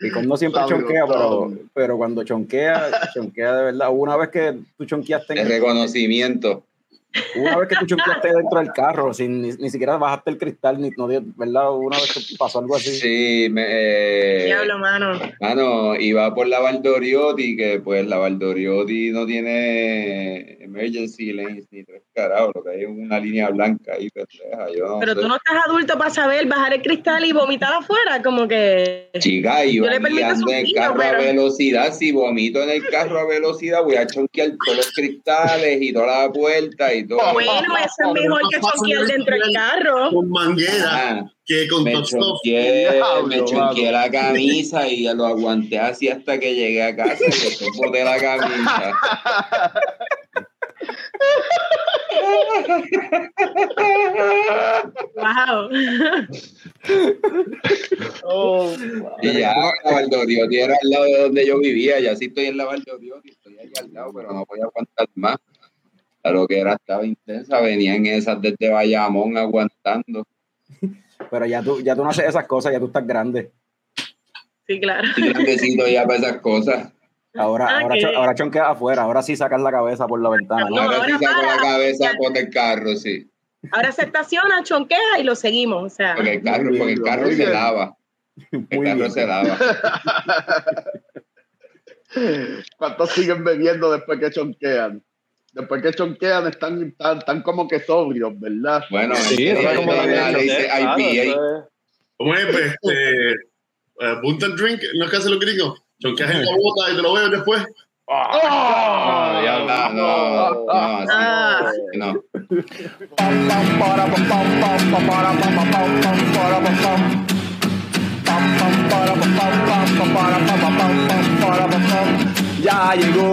Y como no siempre chonquea, pero, pero cuando chonquea, chonquea de verdad. Una vez que tú chonqueaste. El reconocimiento. Una vez que tú chonqueaste dentro del carro, sin ni, siquiera bajaste el cristal, ni, no, ¿verdad? Una vez que pasó algo así. Sí, me. Eh, Diablo, mano. Mano, iba por la Valdoriotti, que pues la Valdoriotti no tiene emergency lanes ni tres carajos, lo que hay es una línea blanca ahí, pendeja. Yo Pero tú no estás adulto para saber bajar el cristal y vomitar afuera, como que. Chica, yo, yo guiando en el carro a velocidad. Si vomito en el carro a velocidad, voy a chonquear todos los cristales y toda la puerta y bueno, eso es mejor que chonquear dentro del carro. Con manguera. Ah, que con me chonqueé, me chonqueé la camisa y lo aguanté así hasta que llegué a casa y me boté la camisa. wow. oh, y ya la Valdoriotti era al lado de donde yo vivía, ya sí estoy en la Valdoriotti, estoy ahí al lado, pero no voy a aguantar más lo que era estaba intensa, venían esas desde Bayamón aguantando. Pero ya tú, ya tú no haces esas cosas, ya tú estás grande. Sí, claro. Estoy grandecito ya para esas cosas. Ahora, ah, ahora, ahora chonqueas afuera, ahora sí sacas la cabeza por la ventana. ahora, sí saco la cabeza por el carro, sí. Ahora se estaciona, chonquea y lo seguimos. O sea. Porque el carro, porque el carro se lava. El carro se lava. ¿Cuántos siguen bebiendo después que chonquean? Después que chonquean están, tan como que sobrios, ¿verdad? Bueno, sí, es como la dice IPA. ¿Cómo es? Este, uh, Drink, ¿no es que hace lo gringos? Chonqueas en la bota y te lo bebes después. Oh, no, no, no, no. Ya llegó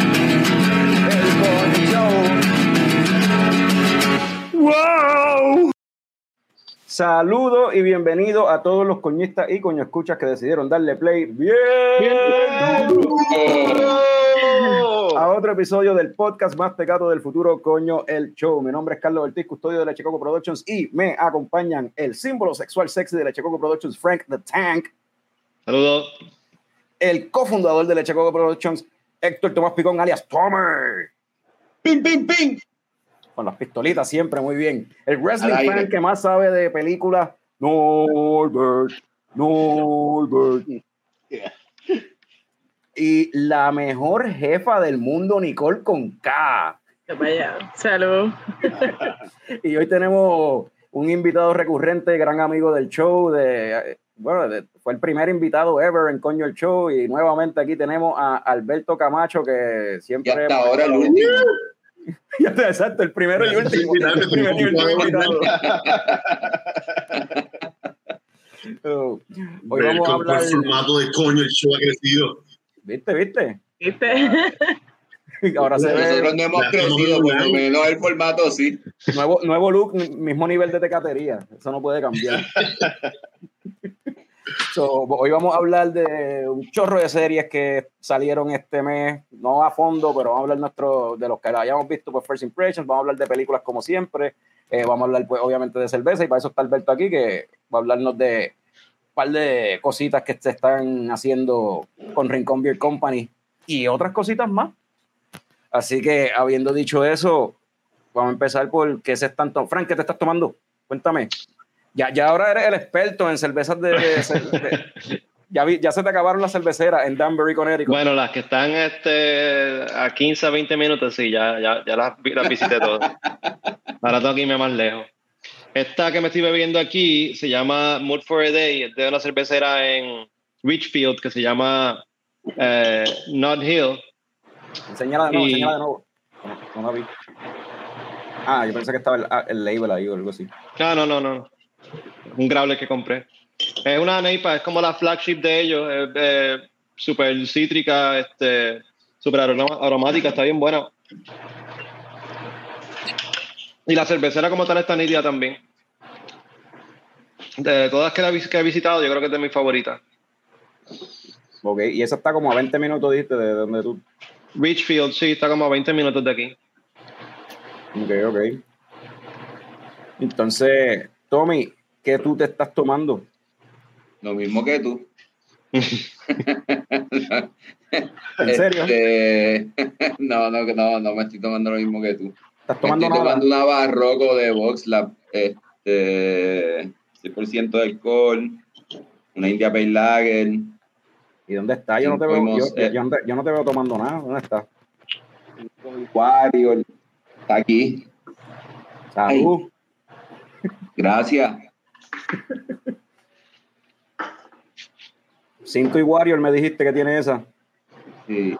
¡Wow! Saludo y bienvenido a todos los coñistas y coño escuchas que decidieron darle play bien, a otro episodio del podcast más pecado del futuro, coño, el show. Mi nombre es Carlos Ortiz, custodio de Lechecoco Productions y me acompañan el símbolo sexual sexy de Lechecoco Productions, Frank the Tank. Saludos. El cofundador de Lechecoco Productions, Héctor Tomás Picón, alias Tomer. ¡Ping, ping, ping! con las pistolitas siempre, muy bien. El wrestling fan que más sabe de películas, Norbert, Norbert. Y la mejor jefa del mundo, Nicole con K. Vaya, salud. y hoy tenemos un invitado recurrente, gran amigo del show, de, bueno, fue el primer invitado ever en Coño el Show y nuevamente aquí tenemos a Alberto Camacho que siempre... Y hasta ahora el último. Exacto, el primero y último. El primero y último oh, hoy vamos a hablar. El formato de coño, el show ha crecido. ¿Viste, viste? ¿Viste? Ahora se ve. Nosotros no hemos crecido, por lo menos el formato sí. Nuevo, nuevo look, mismo nivel de tecatería. Eso no puede cambiar. hoy vamos a hablar de un chorro de series que salieron este mes, no a fondo, pero vamos a hablar nuestro, de los que hayamos visto por First Impressions, vamos a hablar de películas como siempre, eh, vamos a hablar pues obviamente de cerveza y para eso está Alberto aquí que va a hablarnos de un par de cositas que se están haciendo con Rincon Beer Company y otras cositas más. Así que habiendo dicho eso, vamos a empezar por qué se están tomando. Frank, ¿qué te estás tomando? Cuéntame. Ya, ya ahora eres el experto en cervezas de. ya, ya se te acabaron las cerveceras en Danbury, Connecticut. Bueno, las que están este, a 15 a 20 minutos, sí, ya, ya, ya las, visité todas. ahora tengo que irme más lejos. Esta que me estoy bebiendo aquí se llama Mood for a Day, es de una cervecera en Richfield que se llama eh, Not Hill. Enseñala de nuevo, enseñala de nuevo. No, no vi. Ah, yo pensé que estaba el, ah, el label ahí o algo así. No, no, no, no. Un growler que compré. Es una neipa, es como la flagship de ellos. Es eh, súper cítrica, este, súper aromática, está bien buena. Y la cervecera como tal está nítida también. De todas que, la que he visitado, yo creo que es de mis favoritas. Ok, y esa está como a 20 minutos, diste, de donde tú. Richfield, sí, está como a 20 minutos de aquí. Ok, ok. Entonces, Tommy, ¿qué tú te estás tomando? Lo mismo que tú. ¿En serio? Este, no, no, no, no me estoy tomando lo mismo que tú. ¿Estás Me tomando estoy nada? tomando una barroco de VoxLab, este, 6% de alcohol, una India Pale Lager. ¿Y dónde está? Yo no te veo, yo, no te, yo no te veo tomando nada. ¿Dónde está? Warrior. Está aquí. Salud. Gracias. Cinco y Warrior me dijiste que tiene esa. Sí.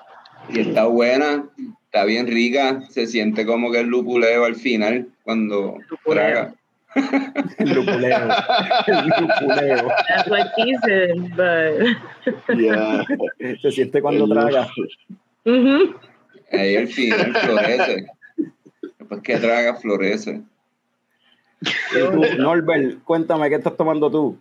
Y está buena, está bien rica. Se siente como que el lupuleo al final cuando traga. El lupuleo. El lupuleo. That's what she said, but. Yeah. Se siente cuando El- traga. Ujú. Ahí al final florece. Después que traga, florece. Tú, Norbert, cuéntame, ¿qué estás tomando tú?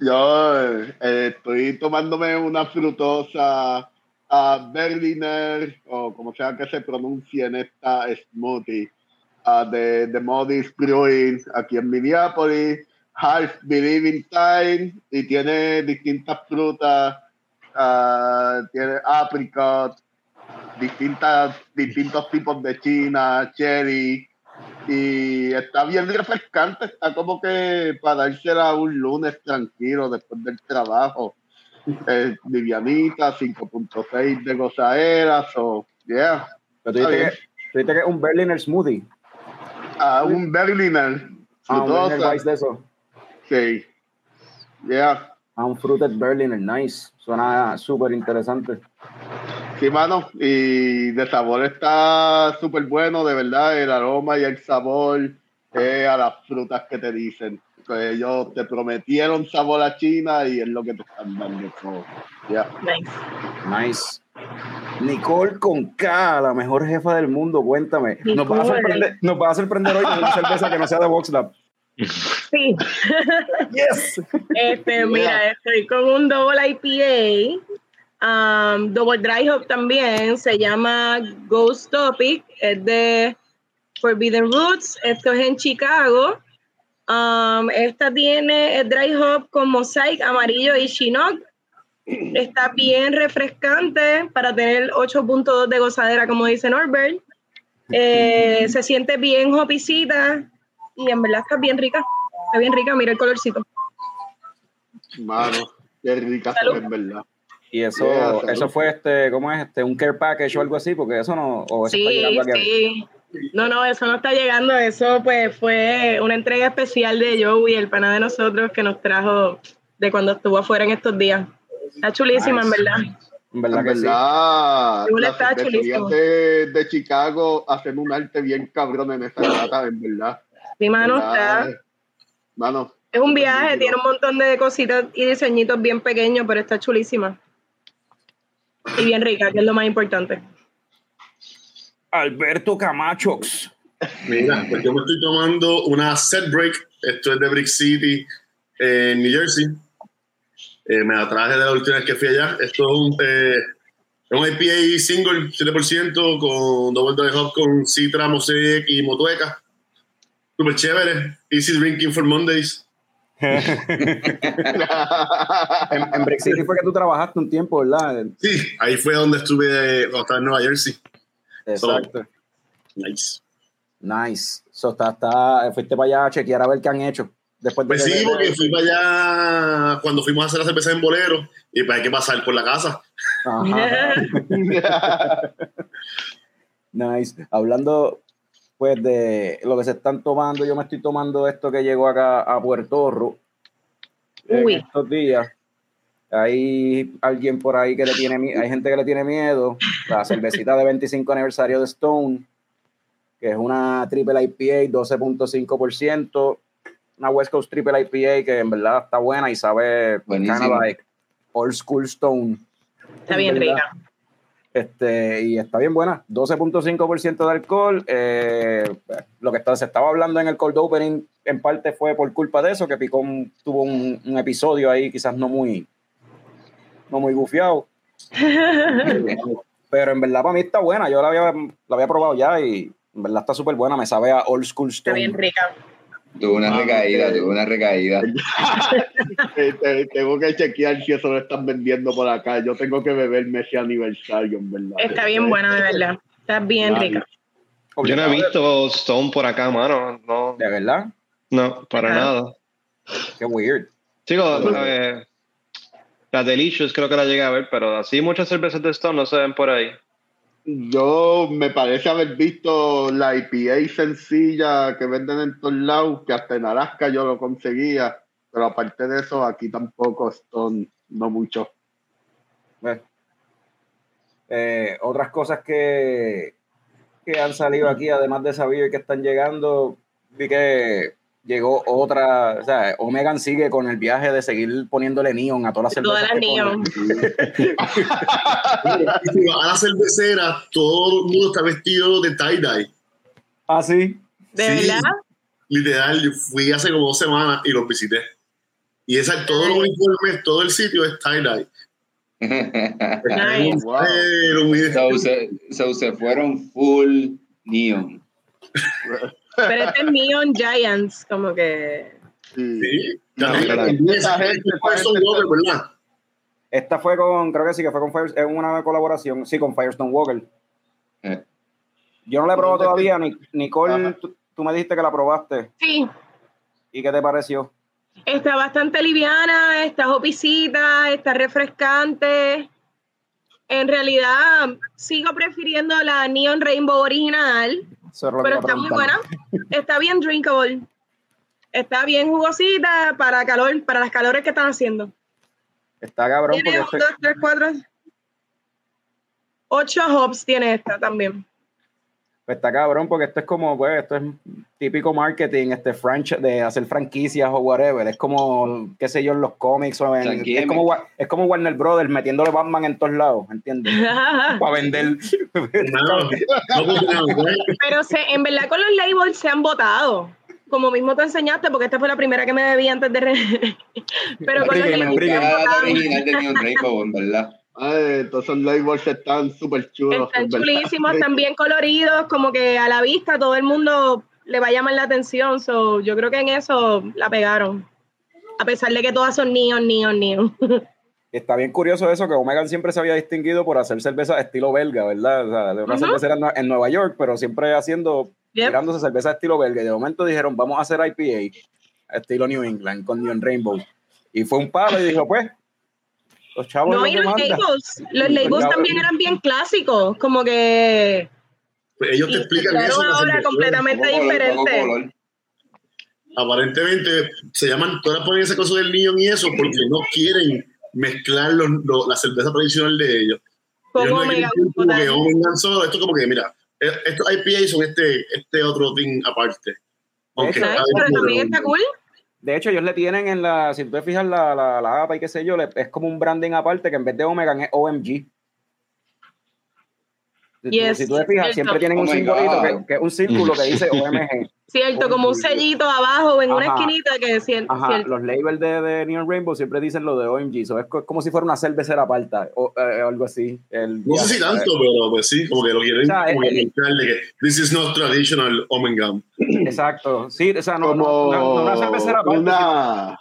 Yo eh, estoy tomándome una frutosa ah, Berliner, o como sea que se pronuncie en esta smoothie, ah, de, de Modis Brewing, aquí en Minneapolis, Half Believing Time, y tiene distintas frutas, ah, tiene apricot, distintas, distintos tipos de china, cherry, y está bien refrescante, está como que para dársela un lunes tranquilo después del trabajo. Eh, livianita, 5.6 de gozadera, so, yeah. Pero tú dijiste que, que es un Berliner smoothie. Ah, un Berliner, Ah, un frutosa, de eso. sí. Yeah. Ah, un Fruited Berliner, nice. Suena súper interesante. Sí, mano, y de sabor está súper bueno, de verdad, el aroma y el sabor eh, a las frutas que te dicen. Que ellos te prometieron sabor a China y es lo que te están dando. so, yeah. Nice. Nice. Nicole con K, la mejor jefa del mundo, cuéntame. Nos vas a sorprender, nos vas a sorprender hoy con una cerveza que no sea de VoxLab. Sí. Yes. Este, mira, estoy con un double IPA, um, double dry hop también, se llama Ghost Topic, es de Forbidden Roots, esto es en Chicago. Um, esta tiene el dry hop con mosaic amarillo y chinook. Está bien refrescante para tener 8.2 de gozadera, como dice Norbert. Eh, se siente bien hopicita y en verdad está bien rica. Está bien rica, mira el colorcito. Mano, qué rica es verdad. Y eso, Yeah, eso fue este, ¿cómo es? Este, un care package o algo así, porque eso no, o eso está Sí, llegando aquí. sí. No, no, eso no está llegando. Eso pues fue una entrega especial de Joey, el pana de nosotros, que nos trajo de cuando estuvo afuera en estos días. Está chulísima, Nice. en verdad. En verdad En que sí. verdad, las está de, de Chicago hacen un arte bien cabrón en esa lata, en verdad. Sí, mano, ¿Verdad? está. Mano, Es un viaje, tiene un montón de cositas y diseñitos bien pequeños, pero está chulísima. Y bien rica, que es lo más importante. Alberto Camachox. Mira, pues yo me estoy tomando una set break. Esto es de Brick City, en New Jersey. Eh, me la traje de la última vez que fui allá. Esto es un, eh, un IPA single, 7%, con double dry hop, con citra, mosaic y motueca. Súper chévere. Easy drinking for Mondays. En, en Break City fue que tú trabajaste un tiempo, ¿verdad? Sí, ahí fue donde estuve cuando estaba en Nueva Jersey. Exacto. Nice. Nice. So, está, está, fuiste para allá a chequear a ver qué han hecho. Después de Pues sí, porque fui para allá cuando fuimos a hacer la cerveza en bolero y pues hay que pasar por la casa. Ajá. Nice. Hablando pues de lo que se están tomando, yo me estoy tomando esto que llegó acá a Puerto Rico en Uy. estos días. Hay alguien por ahí que le tiene miedo, hay gente que le tiene miedo. La cervecita de 25 aniversario de Stone, que es una triple IPA 12.5%, una West Coast triple IPA que en verdad está buena y sabe kind of like old school stone. Está bien rica. Este, y está bien buena, 12.5% de alcohol. Eh, lo que está, se estaba hablando en el cold opening en parte fue por culpa de eso, que Picón tuvo un, un episodio ahí quizás no muy, no muy gufiado. Pero en verdad para mí está buena, yo la había, la había probado ya y en verdad está súper buena, me sabe a old school stone. Está bien rica. Tuve una recaída, tuve una recaída. tengo que chequear si eso lo están vendiendo por acá. Yo tengo que beberme ese aniversario, en verdad. Está bien buena, de verdad. Está bien rica. Yo no he visto Stone por acá, mano. No. ¿De verdad? No, para nada. Qué weird. Chicos, eh, la Delicious creo que la llegué a ver, pero así muchas cervezas de Stone no se ven por ahí. Yo me parece haber visto la IPA sencilla que venden en todos lados, que hasta en Alaska yo lo conseguía, pero aparte de eso, aquí tampoco Stone, no mucho. Eh, otras cosas que, que han salido aquí, además de Sabio y que están llegando, vi que llegó otra, o sea, Omegan sigue con el viaje de seguir poniéndole neon a todas las cerveceras. Todas las neon. a la cervecera, todo el mundo está vestido de tie-dye. ¿Ah, sí? ¿De verdad? Literal, fui hace como dos semanas y los visité. Y esa, todos los uniformes, todo el sitio es tie-dye. nice. wow. so, se fueron full neon. Pero este es Neon Giants, como que. Sí. Esta fue con, creo que sí, que fue con Fire, es una colaboración, sí, con Firestone Walker. Eh. Yo no la he probado todavía, ni, Nicole, tú, me dijiste que la probaste. Sí. ¿Y qué te pareció? Está bastante liviana, está jopicita, está refrescante. En realidad, sigo prefiriendo la Neon Rainbow original pero está muy buena. Está bien drinkable. Está bien jugosita para calor, para las calores que están haciendo. Está cabrón. Tiene tres, cuatro. Ocho hops tiene esta también. Pues está cabrón, porque esto es como, pues, esto es típico marketing, este franchise, de hacer franquicias o whatever. Es como, qué sé yo, en los cómics o en, es, como, es como Warner Brothers metiéndole Batman en todos lados, ¿entiendes? Para vender. Pero se, en verdad con los labels se han votado. Como mismo te enseñaste, porque esta fue la primera que me debí antes de... Pero con los labels Ay, todos esos labels están súper chulos. Están chulísimos, están bien coloridos, como que a la vista todo el mundo le va a llamar la atención. So, yo creo que en eso la pegaron. A pesar de que todas son neon, neon, neon. Está bien curioso eso, que Omega siempre se había distinguido por hacer cerveza estilo belga, ¿verdad? O sea, de una cervecera en Nueva York, pero siempre haciendo, tirándose cerveza estilo belga. Y de momento dijeron, vamos a hacer IPA, estilo New England, con Neon Rainbow. Y fue un palo y dijo, pues, los chavos no, y los labels, los labels también eran bien clásicos, como que pues ellos te explican eso. ahora completamente diferente. Aparentemente se llaman, todas ponen ese coso del niño y eso porque no quieren mezclar los, la cerveza tradicional de ellos. Como mega solo, esto como que, mira, e, estos IPA son este, este otro thing aparte. Aunque pero también está cool. De hecho, ellos le tienen en la, si tú te fijas la, la, la APA y qué sé yo, es como un branding aparte que en vez de Omega es OMG. Si, tú, te fijas, siempre tienen un simbolito que, que, es un círculo que dice OMG. Cierto, como un sellito abajo en una esquinita que decía. Los labels de, de, Neon Rainbow siempre dicen lo de OMG. So es como si fuera una cervecera aparta o eh, algo así. El, no sé si tanto, pero pues sí, como que lo quieren o como de que this is not traditional Omega. Exacto. Sí, o sea, no, como no, una cervecera aparta. Una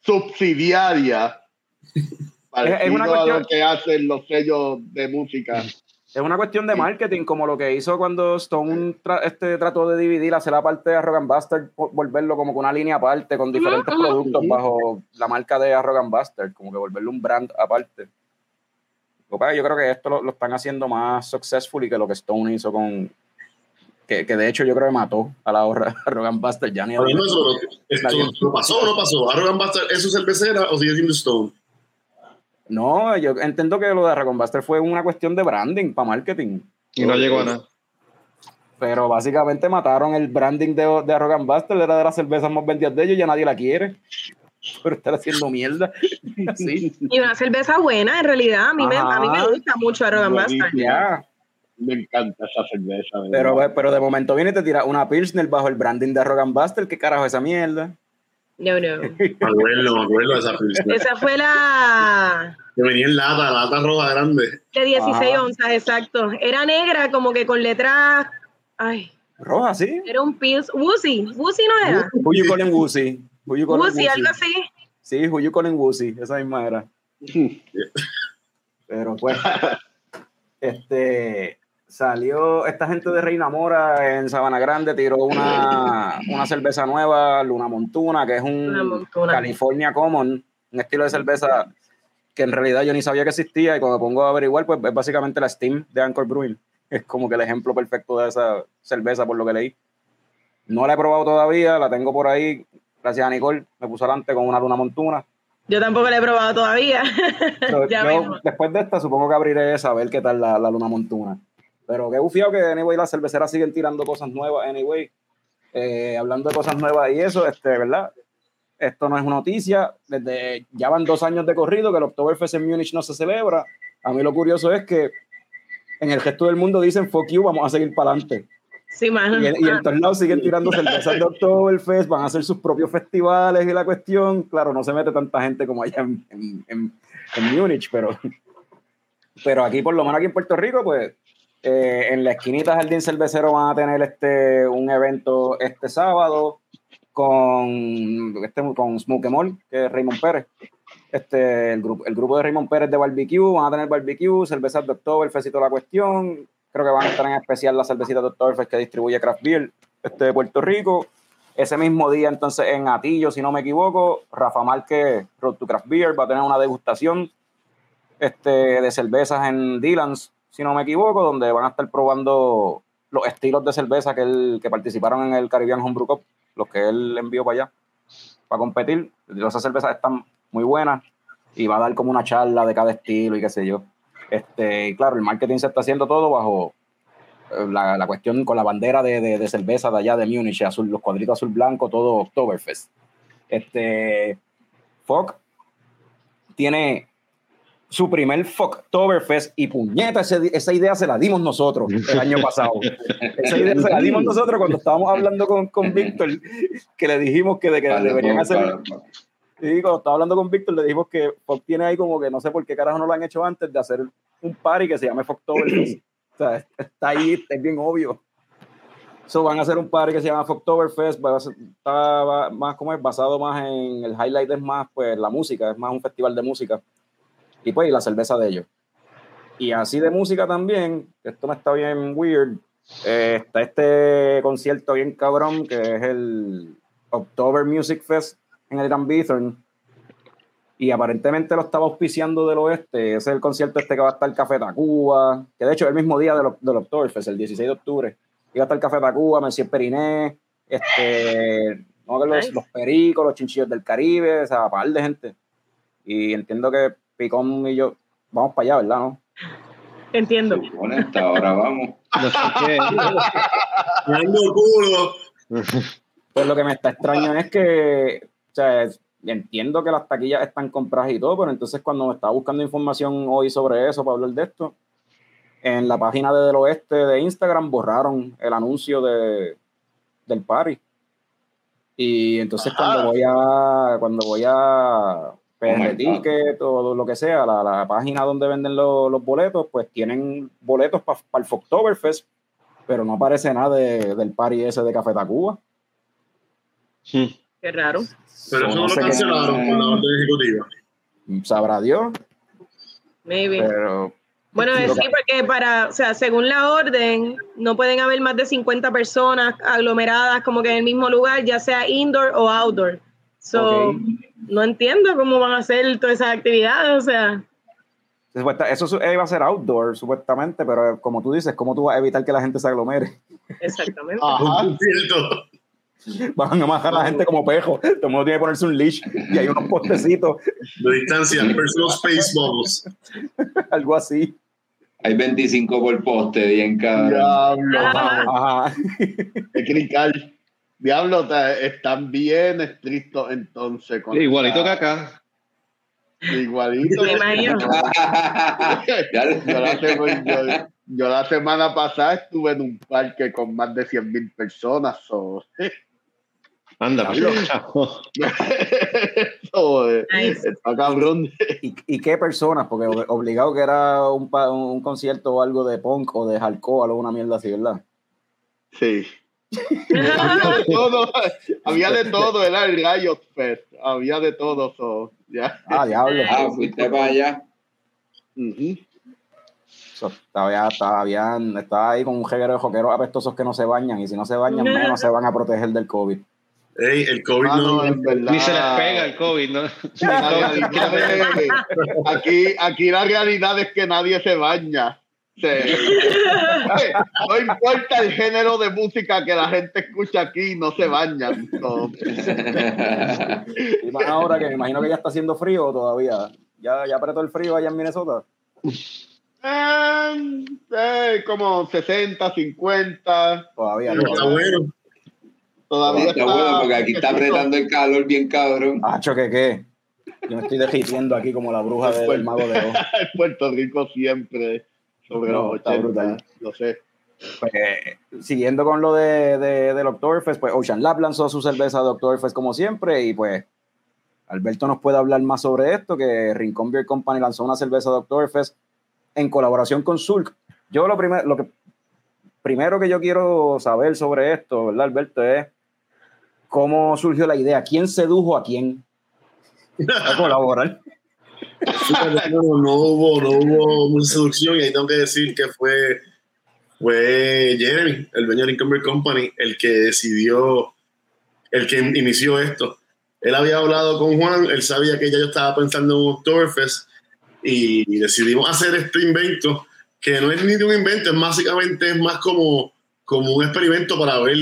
subsidiaria. es, una cuestión... que hacen los sellos de música. Es una cuestión de marketing, como lo que hizo cuando Stone este, trató de dividir, hacer la parte de Arrogant Bastard, volverlo como con una línea aparte, con diferentes productos bajo la marca de Arrogant Bastard, como que volverlo un brand aparte. Yo creo que esto lo, están haciendo más successful y que lo que Stone hizo con. Que, de hecho yo creo que mató a la Arrogant Bastard. Ya ni no, esto, pasó o no pasó? ¿Arrogant Bastard es su cervecera o sigue siendo Stone? No, yo entiendo que lo de Dragon Buster fue una cuestión de branding para marketing. Y no llegó a nada. Pero básicamente mataron el branding de, de Arrogant Buster, era de las cervezas más vendidas de ellos y ya nadie la quiere. Pero estar haciendo mierda. Sí. Y una cerveza buena, en realidad. A mí, me, a mí me gusta mucho Arrogant Buster. Ya. Me encanta esa cerveza. Pero, pero de momento viene y te tira una Pilsner bajo el branding de Arrogant Buster. ¿Qué carajo es esa mierda? No, no. Me acuerdo, me acuerdo de esa Pilsner. Esa fue la. Que venía en lata, lata roja grande. De 16 onzas, exacto. Era negra, como que con letras. Ay. Roja, sí. Era un Pils. Woozy. Woozy no era. Who you calling Woozy? Woozy, algo así. Sí, Who you calling Woozy. Esa misma era. Pero pues. Este salió esta gente de Reina Mora en Sabana Grande, tiró una, una cerveza nueva, Luna Montuna, que es un California Common, un estilo de cerveza que en realidad yo ni sabía que existía y cuando me pongo a averiguar, pues es básicamente la Steam de Anchor Brewing. Es como que el ejemplo perfecto de esa cerveza por lo que leí. No la he probado todavía, la tengo por ahí. Gracias a Nicole, me puso adelante con una luna montuna. Yo tampoco la he probado todavía. después de esta, supongo que abriré esa a ver qué tal la, la luna montuna. Pero qué bufiado que, anyway, las cerveceras siguen tirando cosas nuevas, anyway. Eh, hablando de cosas nuevas y eso, este, ¿verdad? Esto no es una noticia. Desde ya van dos años de corrido que el Oktoberfest en Múnich no se celebra. A mí lo curioso es que en el resto del mundo dicen fuck you, vamos a seguir para adelante. Sí, man. Y, en todos lados siguen tirando cervezas de Oktoberfest, van a hacer sus propios festivales y la cuestión. Claro, no se mete tanta gente como allá en, en, en, en Múnich, pero, pero aquí, por lo menos aquí en Puerto Rico, pues eh, en la esquinita Jardín Cervecero van a tener este, un evento este sábado con, este, con Smoke Mall, que es Raymond Pérez. Este, el, grupo, el grupo de Raymond Pérez de barbecue, van a tener barbecue, cervezas de Oktoberfest y toda la cuestión. Creo que van a estar en especial las cervecitas de Oktoberfest que distribuye Craft Beer este, de Puerto Rico. Ese mismo día, entonces, en Atillo, si no me equivoco, Rafa Márquez, Road to Craft Beer, va a tener una degustación este, de cervezas en Dylan's si no me equivoco, donde van a estar probando los estilos de cerveza que, él, que participaron en el Caribbean Homebrew Cup, los que él envió para allá, para competir. Esas cervezas están muy buenas y va a dar como una charla de cada estilo y qué sé yo. Este, y claro, el marketing se está haciendo todo bajo eh, la, la cuestión con la bandera de, de, de, cerveza de allá de Múnich, azul, los cuadritos azul blanco, todo Oktoberfest. Este, Fox tiene su primer Foktoberfest y puñeta, esa idea se la dimos nosotros el año pasado. esa idea se la dimos nosotros cuando estábamos hablando con, con Víctor, que le dijimos que, de que deberían hacer... Sí, cuando estaba hablando con Víctor le dijimos que Fox tiene ahí como que no sé por qué carajo no lo han hecho antes de hacer un party que se llame Foktoberfest. o sea, está ahí, es bien obvio. So, van a hacer un party que se llama Foktoberfest, está más como es basado más en el highlight es más pues la música, es más un festival de música y pues y la cerveza de ellos. Y así de música también, esto me está bien weird, eh, está este concierto bien cabrón que es el October Music Fest en el Grand Bithorn. Y aparentemente lo estaba auspiciando del oeste. Ese es el concierto este que va a estar Café Tacuba, que de hecho es el mismo día del, del Oktoberfest, el 16 de octubre. Va a estar Café Tacuba, Monsieur Periné, este, no, los, los, pericos, los chinchillos del Caribe, o sea, par de gente. Y entiendo que Picón y yo vamos para allá, ¿verdad? ¿No? Entiendo. ahora vamos. Pues lo que me está extraño es que, o sea, entiendo que las taquillas están compradas y todo, pero entonces cuando me estaba buscando información hoy sobre eso, para hablar de esto, en la página de Del Oeste de Instagram borraron el anuncio de, del party. Y entonces cuando voy a cuando voy a PR Ticket o lo que sea, la, la página donde venden lo, los boletos, pues tienen boletos para pa el Foktoberfest, pero no aparece nada de, del party ese de Café Tacuba. Sí. Qué raro. Pero eso no, lo cancelaron con la orden ejecutiva. Sabrá Dios. Maybe. Pero, bueno, es sí, porque para, o sea, según la orden, no pueden haber más de 50 personas aglomeradas como que en el mismo lugar, ya sea indoor o outdoor. So, okay no entiendo cómo van a hacer todas esas actividades, o sea. Eso iba a ser outdoor, supuestamente, pero como tú dices, ¿cómo tú vas a evitar que la gente se aglomere? Exactamente. Van a majar a la gente como pejo. Todo el mundo tiene que ponerse un leash y hay unos postecitos. De distancia, personal space bubbles. Algo así. Hay 25 por poste, bien cabrón. Diablo. Ajá. Crical. Diablo, están bien estrictos entonces. Igualito que acá. Igualito. yo, la semana pasada estuve en un parque con más de 100 mil personas. Anda, Está cabrón. ¿Y, qué personas? Porque obligado que era un, un, concierto o algo de punk o de hardcore o alguna mierda así, ¿verdad? Sí. Había de todo, había de todo, era el Riot Fest, había de todo. So, ya. Ah, diablo. Ah, fuiste para allá. todavía, todavía estaba ahí con un jeguero de joqueros apestosos que no se bañan y si no se bañan menos se van a proteger del COVID. Ey, el COVID ah, no, es verdad. Ni se les pega el COVID, ¿no? aquí, aquí la realidad es que nadie se baña. No importa el género de música que la gente escucha aquí, no se bañan. y más ahora que me imagino que ya está haciendo frío todavía. ¿Ya, ya apretó el frío allá en Minnesota? Eh, eh, como 60, 50. Todavía no. Está bueno. Todavía está, bueno porque aquí está apretando el calor bien cabrón. Hacho, ¿qué qué? Yo me estoy derritiendo aquí como la bruja del mago de Oz. Puerto Rico siempre sobre los 80, lo sé. Pues, siguiendo con lo de, de, del Oktoberfest, pues Ocean Lab lanzó su cerveza de Oktoberfest como siempre y pues Alberto nos puede hablar más sobre esto, que Rincón Beer Company lanzó una cerveza de Oktoberfest en colaboración con Zulk. Yo lo, primero lo que primero que yo quiero saber sobre esto, ¿verdad, Alberto? Es cómo surgió la idea, quién sedujo a quién a colaborar. No, hubo, no hubo mucha seducción y ahí tengo que decir que fue, fue Jeremy, el dueño de Income Company, el que decidió, el que inició esto. Él había hablado con Juan, él sabía que ya yo estaba pensando en un Oktoberfest y decidimos hacer este invento, que no es ni de un invento, es básicamente es más como, como un experimento para ver,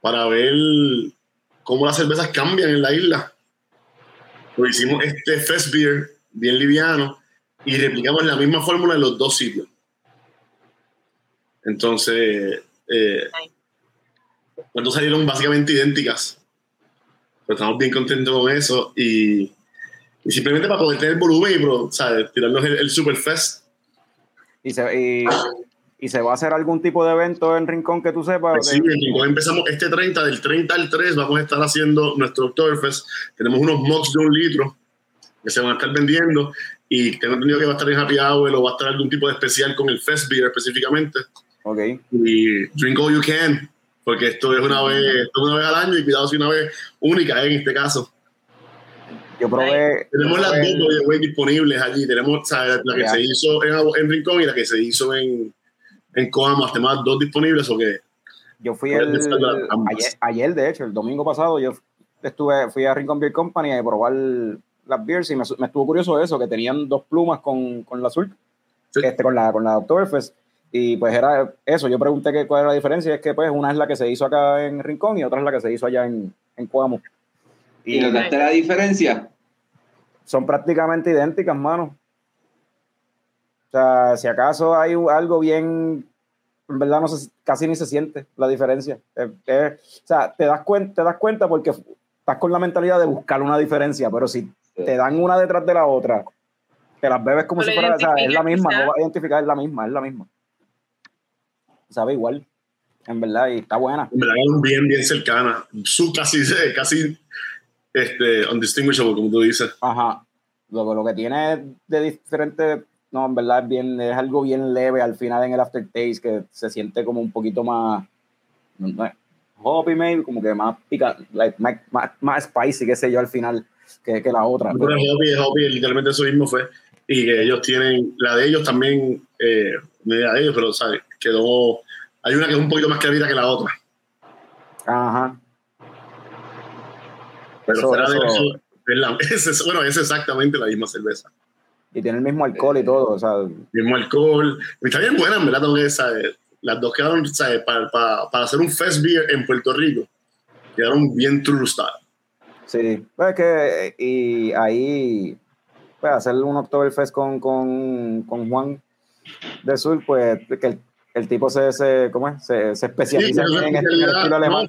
para ver cómo las cervezas cambian en la isla. Pues hicimos este Fest Beer bien liviano y replicamos la misma fórmula en los dos sitios. Entonces, eh, cuando salieron básicamente idénticas. Pero estamos bien contentos con eso y, y simplemente para poder tener volumen y bro, ¿sabes? tirarnos el, Super Fest. Y se, y, y, se va a hacer algún tipo de evento en Rincón que tú sepas. Sí, en Rincón empezamos este 30, del 30 al 3 vamos a estar haciendo nuestro Oktoberfest. Tenemos unos mods de un litro que se van a estar vendiendo y tengo entendido que va a estar en Happy Hour o va a estar algún tipo de especial con el Fest Beer específicamente. Ok. Y drink all you can, porque esto es una vez, una vez al año y cuidado si una vez única en este caso. Yo probé. Tenemos las dos disponibles allí. Tenemos la que se hizo en, en, Rincón y la que se hizo en, en Coamo. Además, dos disponibles. ¿o qué? Yo fui el, ayer, ayer, de hecho, el domingo pasado, yo estuve, fui a Rincón Beer Company a probar las beers y me, estuvo curioso eso, que tenían dos plumas con, con la azul, este, con la, con la Oktoberfest. Y pues era eso, yo pregunté que, cuál era la diferencia, es que pues una es la que se hizo acá en Rincón y otra es la que se hizo allá en, en Coamo. ¿Y, ¿Y notaste la diferencia? Son prácticamente idénticas, mano. O sea, si acaso hay algo bien, en verdad no se, casi ni se siente la diferencia. o sea, te das, cuenta, te das cuenta porque estás con la mentalidad de buscar una diferencia, pero si te dan una detrás de la otra, te las bebes como si fuera, o sea, es la misma, no vas a identificar, es la misma, es la misma. Sabe igual, en verdad, y está buena. En verdad, bien, bien cercana, su casi, casi este, undistinguishable, como tú dices. Ajá. Lo, lo que tiene de diferente, no, en verdad es bien, es algo bien leve al final en el aftertaste que se siente como un poquito más, hoppy maybe, como que más pica, like, más, más, más spicy, qué sé yo, al final que, que la otra. Pero es hobby, literalmente eso mismo fue. Y que ellos tienen, la de ellos también, eh, de ellos, pero ¿sabes? quedó, hay una que es un poquito más clarita que la otra. Ajá. Pero fuera de eso, es la, es, bueno, es exactamente la misma cerveza. Y tiene el mismo alcohol y todo, o sea. Mismo alcohol. Está bien buena, en verdad, tengo que saber. Las dos quedaron, ¿sabes? Para, para, para hacer un fest beer en Puerto Rico, quedaron bien true style. Sí, pues que y ahí pues hacer un Oktoberfest con, con, con Juan de sur, pues que el, tipo se, se, ¿cómo es? se, se especializa en, este, estilo alemán.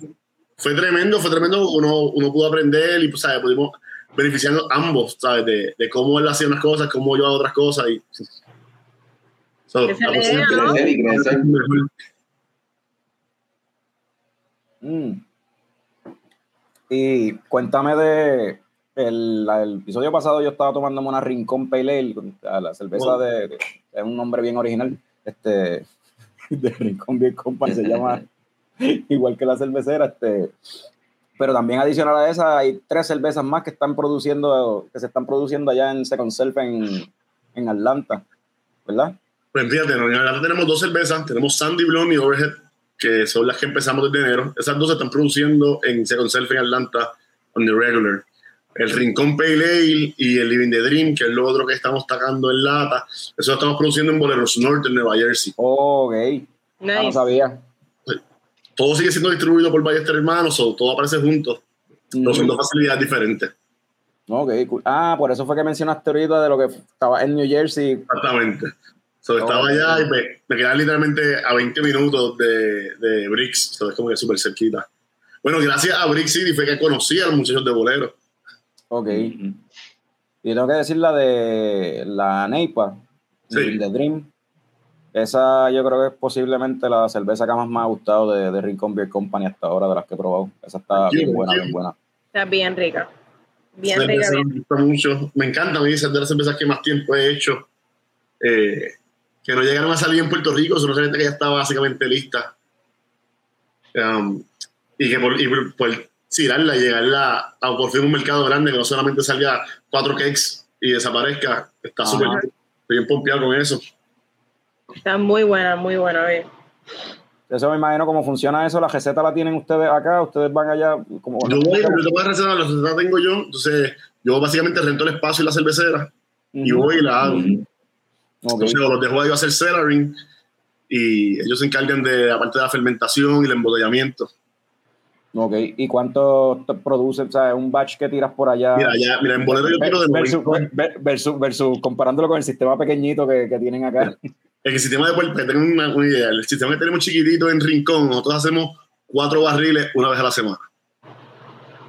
fue tremendo, fue tremendo. Uno, uno pudo aprender y, pues, ¿sabes? Pudimos beneficiando ambos, ¿sabes? De, de, cómo él hacía unas cosas, cómo yo hago otras cosas. Y, so, que se lea, ¿no? Mm. Y cuéntame de el, el, episodio pasado yo estaba tomándome una Rincón Pale Ale, la cerveza de, es un nombre bien original, este de Rincón Beer Company se llama igual que la cervecera, este pero también adicional a esa hay tres cervezas más que están produciendo que se están produciendo allá en Second Self en, en Atlanta, ¿verdad? Pues fíjate, en Atlanta tenemos dos cervezas, tenemos Sandy Blonde y Overhead que son las que empezamos desde enero. Esas dos se están produciendo en Second Self en Atlanta on the regular. El Rincón Pale Ale y el Living the Dream, que es lo otro que estamos sacando en lata, eso lo estamos produciendo en Boleros Norte, en Nueva Jersey. ok. Nice. Ah, no sabía. Todo sigue siendo distribuido por Ballester Hermanos, o todo aparece juntos, pero son dos facilidades diferentes. Ok, cool. Ah, por eso fue que mencionaste ahorita de lo que estaba en New Jersey. Exactamente. So, estaba allá y me, me quedaba literalmente a 20 minutos de, de Bricks, so, es como que súper cerquita. Bueno, gracias a Bricks City fue que conocí a los muchachos de Bolero. Ok. Y tengo que decir la de la Neipa, sí. de Dream. Esa yo creo que es posiblemente la cerveza que más me ha gustado de, de Rincon Beer Company hasta ahora, de las que he probado. Esa está bien buena, bien buena. Está bien rica. Bien rica. Me gusta mucho. Me encanta, me dice, de las cervezas que más tiempo he hecho. Eh, que no llegaron a salir en Puerto Rico, solo gente que ya estaba básicamente lista. Um, y que por, y por, tirarla, llegarla a por fin un mercado grande, que no solamente salga cuatro cakes y desaparezca, está súper bien pompeado con eso. Está muy buena, muy buena, bien. Eso me imagino cómo funciona eso. La receta la tienen ustedes acá, ustedes van allá. Como, yo voy, yo tengo la receta, la receta tengo yo. Entonces, yo básicamente rento el espacio y la cervecera y voy y la hago. Entonces, los dejo a hacer cellaring y ellos se encargan de, aparte de la fermentación y el embotellamiento. Ok, ¿y cuánto produce? O sea, un batch que tiras por allá. Mira, ya, mira en bolero yo quiero de versus, versus, versus, comparándolo con el sistema pequeñito que, que tienen acá. El sistema de Puerto tengo una, una, idea. El sistema que tenemos chiquitito en Rincón, nosotros hacemos cuatro barriles una vez a la semana.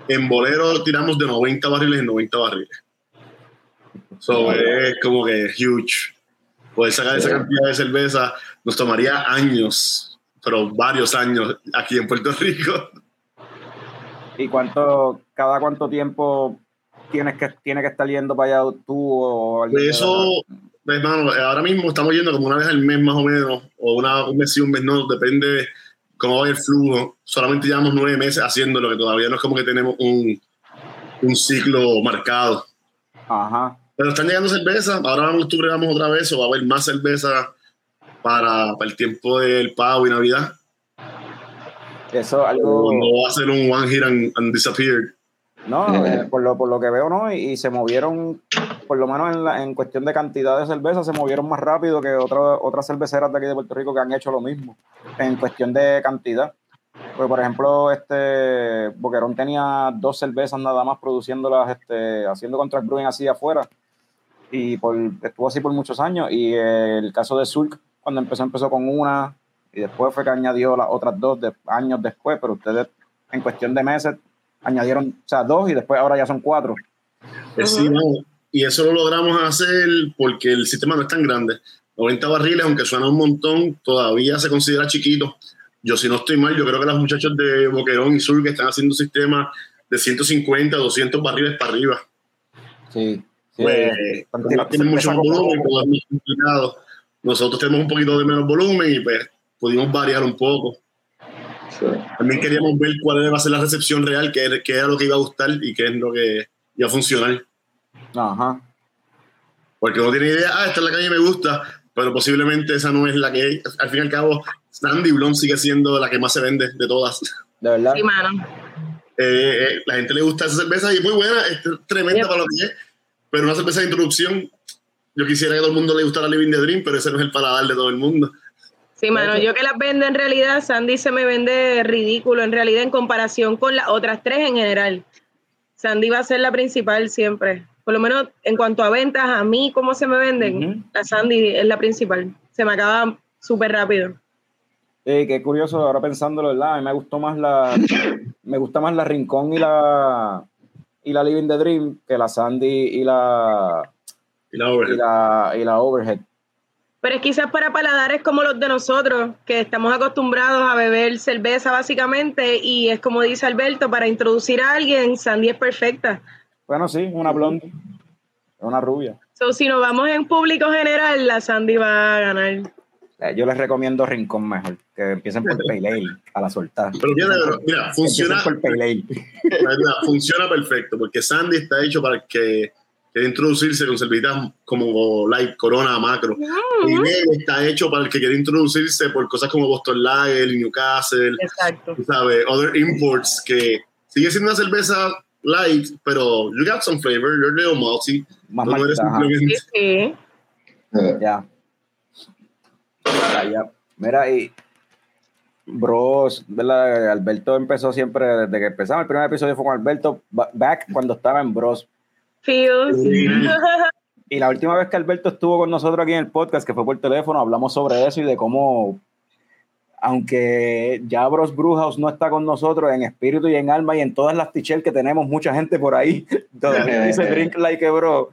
En bolero tiramos de 90 barriles en 90 barriles. So, es como que huge. Poder sacar esa cantidad de cerveza nos tomaría años, pero varios años aquí en Puerto Rico. ¿Y cuánto, cada cuánto tiempo tienes que, tiene que estar yendo para allá tú o alguien? Pues eso, hermano, ahora mismo estamos yendo como una vez al mes más o menos, o una, un mes y un mes no, depende cómo va el flujo. Solamente llevamos nueve meses haciéndolo, que todavía no es como que tenemos un, un ciclo marcado. Ajá. Pero están llegando cervezas, ahora en octubre vamos otra vez, o va a haber más cerveza para, para el tiempo del pavo y Navidad. Eso algo. No va a ser un one hit and, and disappeared. No, eh, por, lo, por lo que veo, ¿no? Y, y se movieron, por lo menos en, la, en, cuestión de cantidad de cerveza, se movieron más rápido que otra, otras cerveceras de aquí de Puerto Rico que han hecho lo mismo, en cuestión de cantidad. Pues, por ejemplo, este Boquerón tenía dos cervezas nada más produciéndolas, este, haciendo contract brewing así afuera y por, estuvo así por muchos años. Y el caso de Zulk, cuando empezó, empezó con una y después fue que añadió las otras dos de, años después, pero ustedes en cuestión de meses añadieron, o sea, dos y después ahora ya son cuatro. Pues sí, no, y eso lo logramos hacer porque el sistema no es tan grande. 90 barriles, aunque suena un montón, todavía se considera chiquito. Yo, si no estoy mal, yo creo que los muchachos de Boquerón y Sur que están haciendo un sistema de 150, 200 barriles para arriba. Sí pues, tiene mucho volumen, es complicado. Nosotros tenemos un poquito de menos volumen y pues pudimos variar un poco. Sí. También queríamos ver cuál iba a ser la recepción real, qué, qué, era lo que iba a gustar y qué es lo que iba a funcionar. Ajá. Porque no tiene idea, ah, esta es la mí me gusta, pero posiblemente esa no es la que Al fin y al cabo, Sandy Blonde sigue siendo la que más se vende de todas. De verdad. Sí, mano. Eh, eh, la gente le gusta esa cerveza y es muy buena, es tremenda yep. para lo que es pero una cerveza de introducción, yo quisiera que a todo el mundo le gustara Living the Dream, pero ese no es el paladar de todo el mundo. Sí, mano, yo que las vendo en realidad, Sandy se me vende ridículo en realidad en comparación con las otras tres en general. Sandy va a ser la principal siempre. por lo menos en cuanto a ventas, a mí, cómo se me venden, la Sandy es la principal. Se me acaba súper rápido. Sí, qué curioso, ahora pensándolo, ¿verdad? A mí me gustó más la, me gusta más la Rincón y la, y la Living the Dream que la Sandy y la, Y la overhead. y la, y la Overhead. Pero es quizás para paladares como los de nosotros, que estamos acostumbrados a beber cerveza básicamente, y es como dice Alberto, para introducir a alguien, Sandy es perfecta. Bueno, sí, una blonde, una rubia. So, si nos vamos en público general, la Sandy va a ganar. Yo les recomiendo Rincón mejor, que empiecen por Pale Ale, a la soltar. Pero mira, funciona, por Pale Ale. la verdad, funciona perfecto, porque Sandy está hecho para que quiere introducirse con cervecitas como Light, Corona, Macro. Y Neve está hecho para el que quiere introducirse por cosas como Boston Lager, Newcastle, Exacto. sabes, other imports, que sigue siendo una cerveza light, pero you got some flavor, you're a little malty. Más No eres malta, ajá. simplemente- Sí, sí. Ya. Mira, y Bros, ¿verdad? Alberto empezó siempre, desde que empezamos el primer episodio fue con Alberto, ba- back cuando estaba en Bros. Feels. Y la última vez que Alberto estuvo con nosotros aquí en el podcast, que fue por teléfono, hablamos sobre eso y de cómo, aunque ya Bros Brewhouse no está con nosotros en espíritu y en alma y en todas las t-shirts que tenemos, mucha gente por ahí, todavía dice Drink Like a Bro.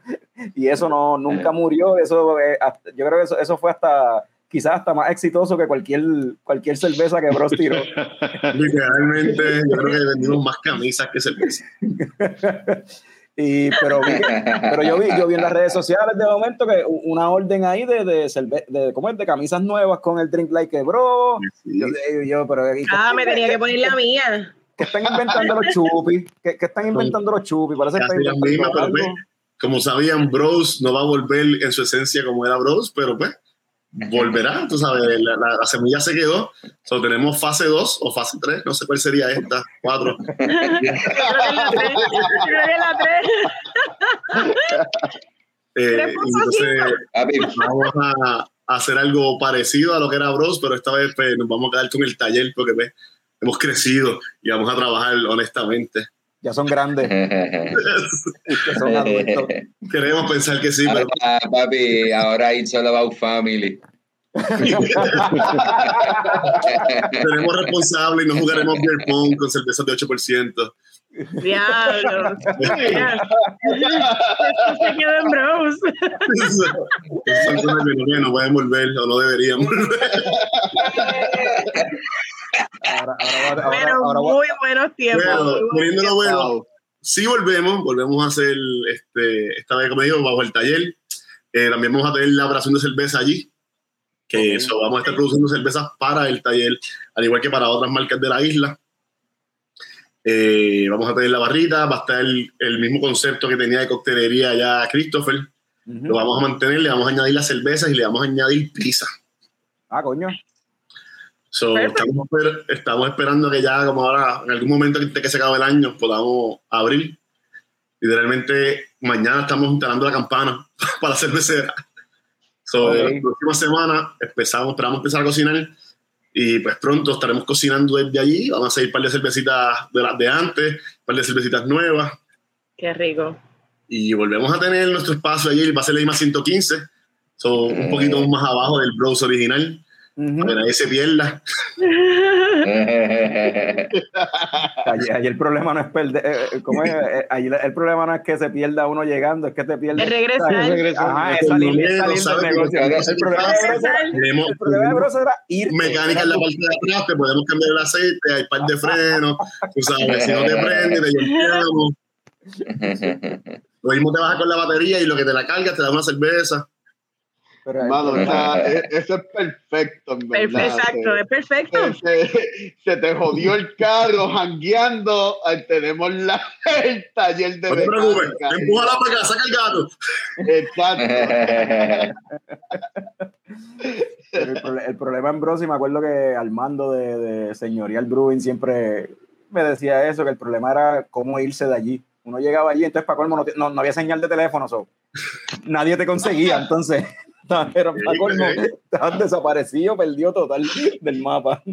Y eso no, nunca murió. Eso, eh, yo creo que eso, eso fue hasta, quizás hasta más exitoso que cualquier, cualquier cerveza que Bros tiró. Literalmente, yo creo que vendimos más camisas que cerveza. Y, pero, vi que- pero yo vi, yo vi en las redes sociales de momento que una orden ahí de, de, cerve- de, ¿cómo es? de camisas nuevas con el drink like a bro. Sí. Yo, yo, yo, pero ¿y qué- Ah, me tenía qué- que poner la mía. ¿Qué están inventando los chupis? ¿Qué, qué están inventando los chupis? Parece que están inventando misma, algo. ve, como sabían, Bros no va a volver en su esencia como era Bros, pero pues volverá, tú sabes, la, la- la semilla se quedó. So, tenemos fase 2 o fase 3, no sé cuál sería esta, 4. Yo creo que la tres. Yo creo que es la tres. Eh, Tres y punto entonces Papi, vamos a, a hacer algo parecido a lo que era Bros, pero esta vez pues, nos vamos a quedar con el taller porque pues, hemos crecido y vamos a trabajar honestamente. Ya son grandes, que son adultos. Queremos pensar que sí, pero ahora, papi, ahora it's all about family. seremos responsables y no jugaremos beer pong con cervezas de 8%. Diablo. Esto se quedó en bros. Son cosas que no, que no pueden volver o no deberíamos volver. Ahora, ahora, ahora, Pero muy buenos tiempos. Bueno, poniéndolo bueno, sí volvemos, volvemos a hacer, este, esta vez, como digo, bajo el taller. Eh, también vamos a tener la operación de cerveza allí, que eso, vamos a estar produciendo cervezas para el taller, al igual que para otras marcas de la isla. Eh, vamos a tener la barrita, va a estar el, el mismo concepto que tenía de coctelería ya Christopher. Ujú. Lo vamos a mantener, le vamos a añadir las cervezas y le vamos a añadir pizza. Ah, coño. So, estamos, estamos esperando que ya, como ahora, en algún momento antes que se acabe el año, podamos abrir. Literalmente, mañana estamos instalando la campana para la cervecera. So, Ok. La próxima semana empezamos, esperamos empezar a cocinar y pues pronto estaremos cocinando desde allí. Vamos a hacer un par de cervecitas de las de antes, un par de cervecitas nuevas Qué rico. y volvemos a tener nuestro espacio allí. Va a ser la misma 115, so, un poquito más abajo del browser original, Ujú. para que nadie se pierda. Allí, allí el problema no es perder, eh, eh, ¿cómo es? Eh, allí el problema no es que se pierda uno llegando, es que te pierdes. Es regresar. Ajá, es salir, es No salir del negocio. El problema el problema de Bros era ir. mecánica en la parte de atrás, te podemos cambiar el aceite, hay par de frenos, tú sabes, si no te prende, te limpiamos. Lo mismo te bajas con la batería y lo que te la cargas te da una cerveza. Pero Mano, o sea, e- eso es perfecto, en verdad. Exacto, es perfecto. Se, se- se te jodió el carro jangueando. eh, Tenemos la, el taller de No te preocupes, empújala para acá, saca el gato. Exacto. Pero el, el problema en Bros, y me acuerdo que Armando de, de Señorial Brewing siempre me decía eso, que el problema era cómo irse de allí. Uno llegaba allí, entonces para colmo no, no, no había señal de teléfono, so, nadie te conseguía, entonces, pero para colmo, estabas desaparecido, perdió total del mapa.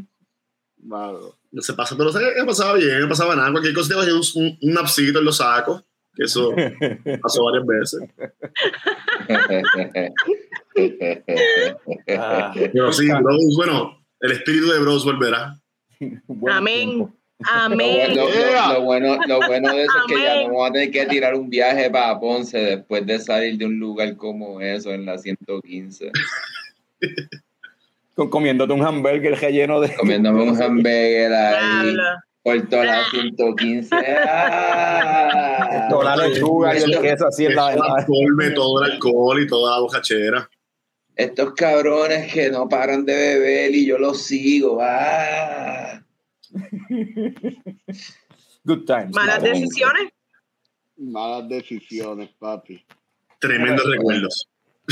Mano. No se pasa, pero ¿sabes qué pasaba bien? No pasaba nada. Cualquier cosa te cogía un, un, un napsito en los sacos. que eso pasó varias veces. Ah, Pero sí, Bros, bueno, el espíritu de Bros volverá. buen Amén. tiempo. Lo, Amén. lo- lo- lo bueno, lo bueno de eso es que ya no vamos a tener que tirar un viaje para Ponce después de salir de un lugar como eso en la 115. Con- Comiéndote un hamburger relleno de. Comiéndome un hamburger ahí por toda la 115. ¡Ah! Toda la lechuga y el queso así en la. en Todo el la- alcohol, todo el alcohol y toda la bocachera. Estos cabrones que no paran de beber y yo los sigo. ¡Ah! Good times. Malas decisiones. Malas decisiones, papi. Tremendos recuerdos.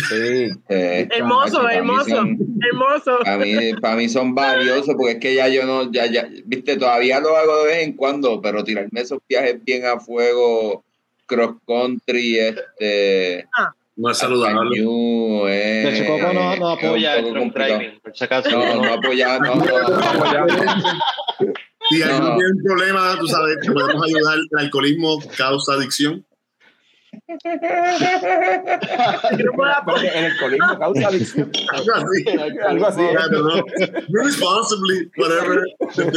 Sí. Eh, Hermoso, hermoso, son- hermoso. Para mí, para mí son valiosos porque es que ya yo no, ya, ya, viste, todavía lo hago de vez en cuando, pero tirarme esos viajes bien a fuego, cross country, este, No es saludable. Eh, De hecho, Coco no, no apoya el drunk driving, por si acaso. No, no apoya, no, no, no. Si alguien No. tiene un problema, tú sabes, que podemos ayudar. El alcoholismo causa adicción. El colismo causa adicción. Algo así. Algo así. Responsibly, whatever. debe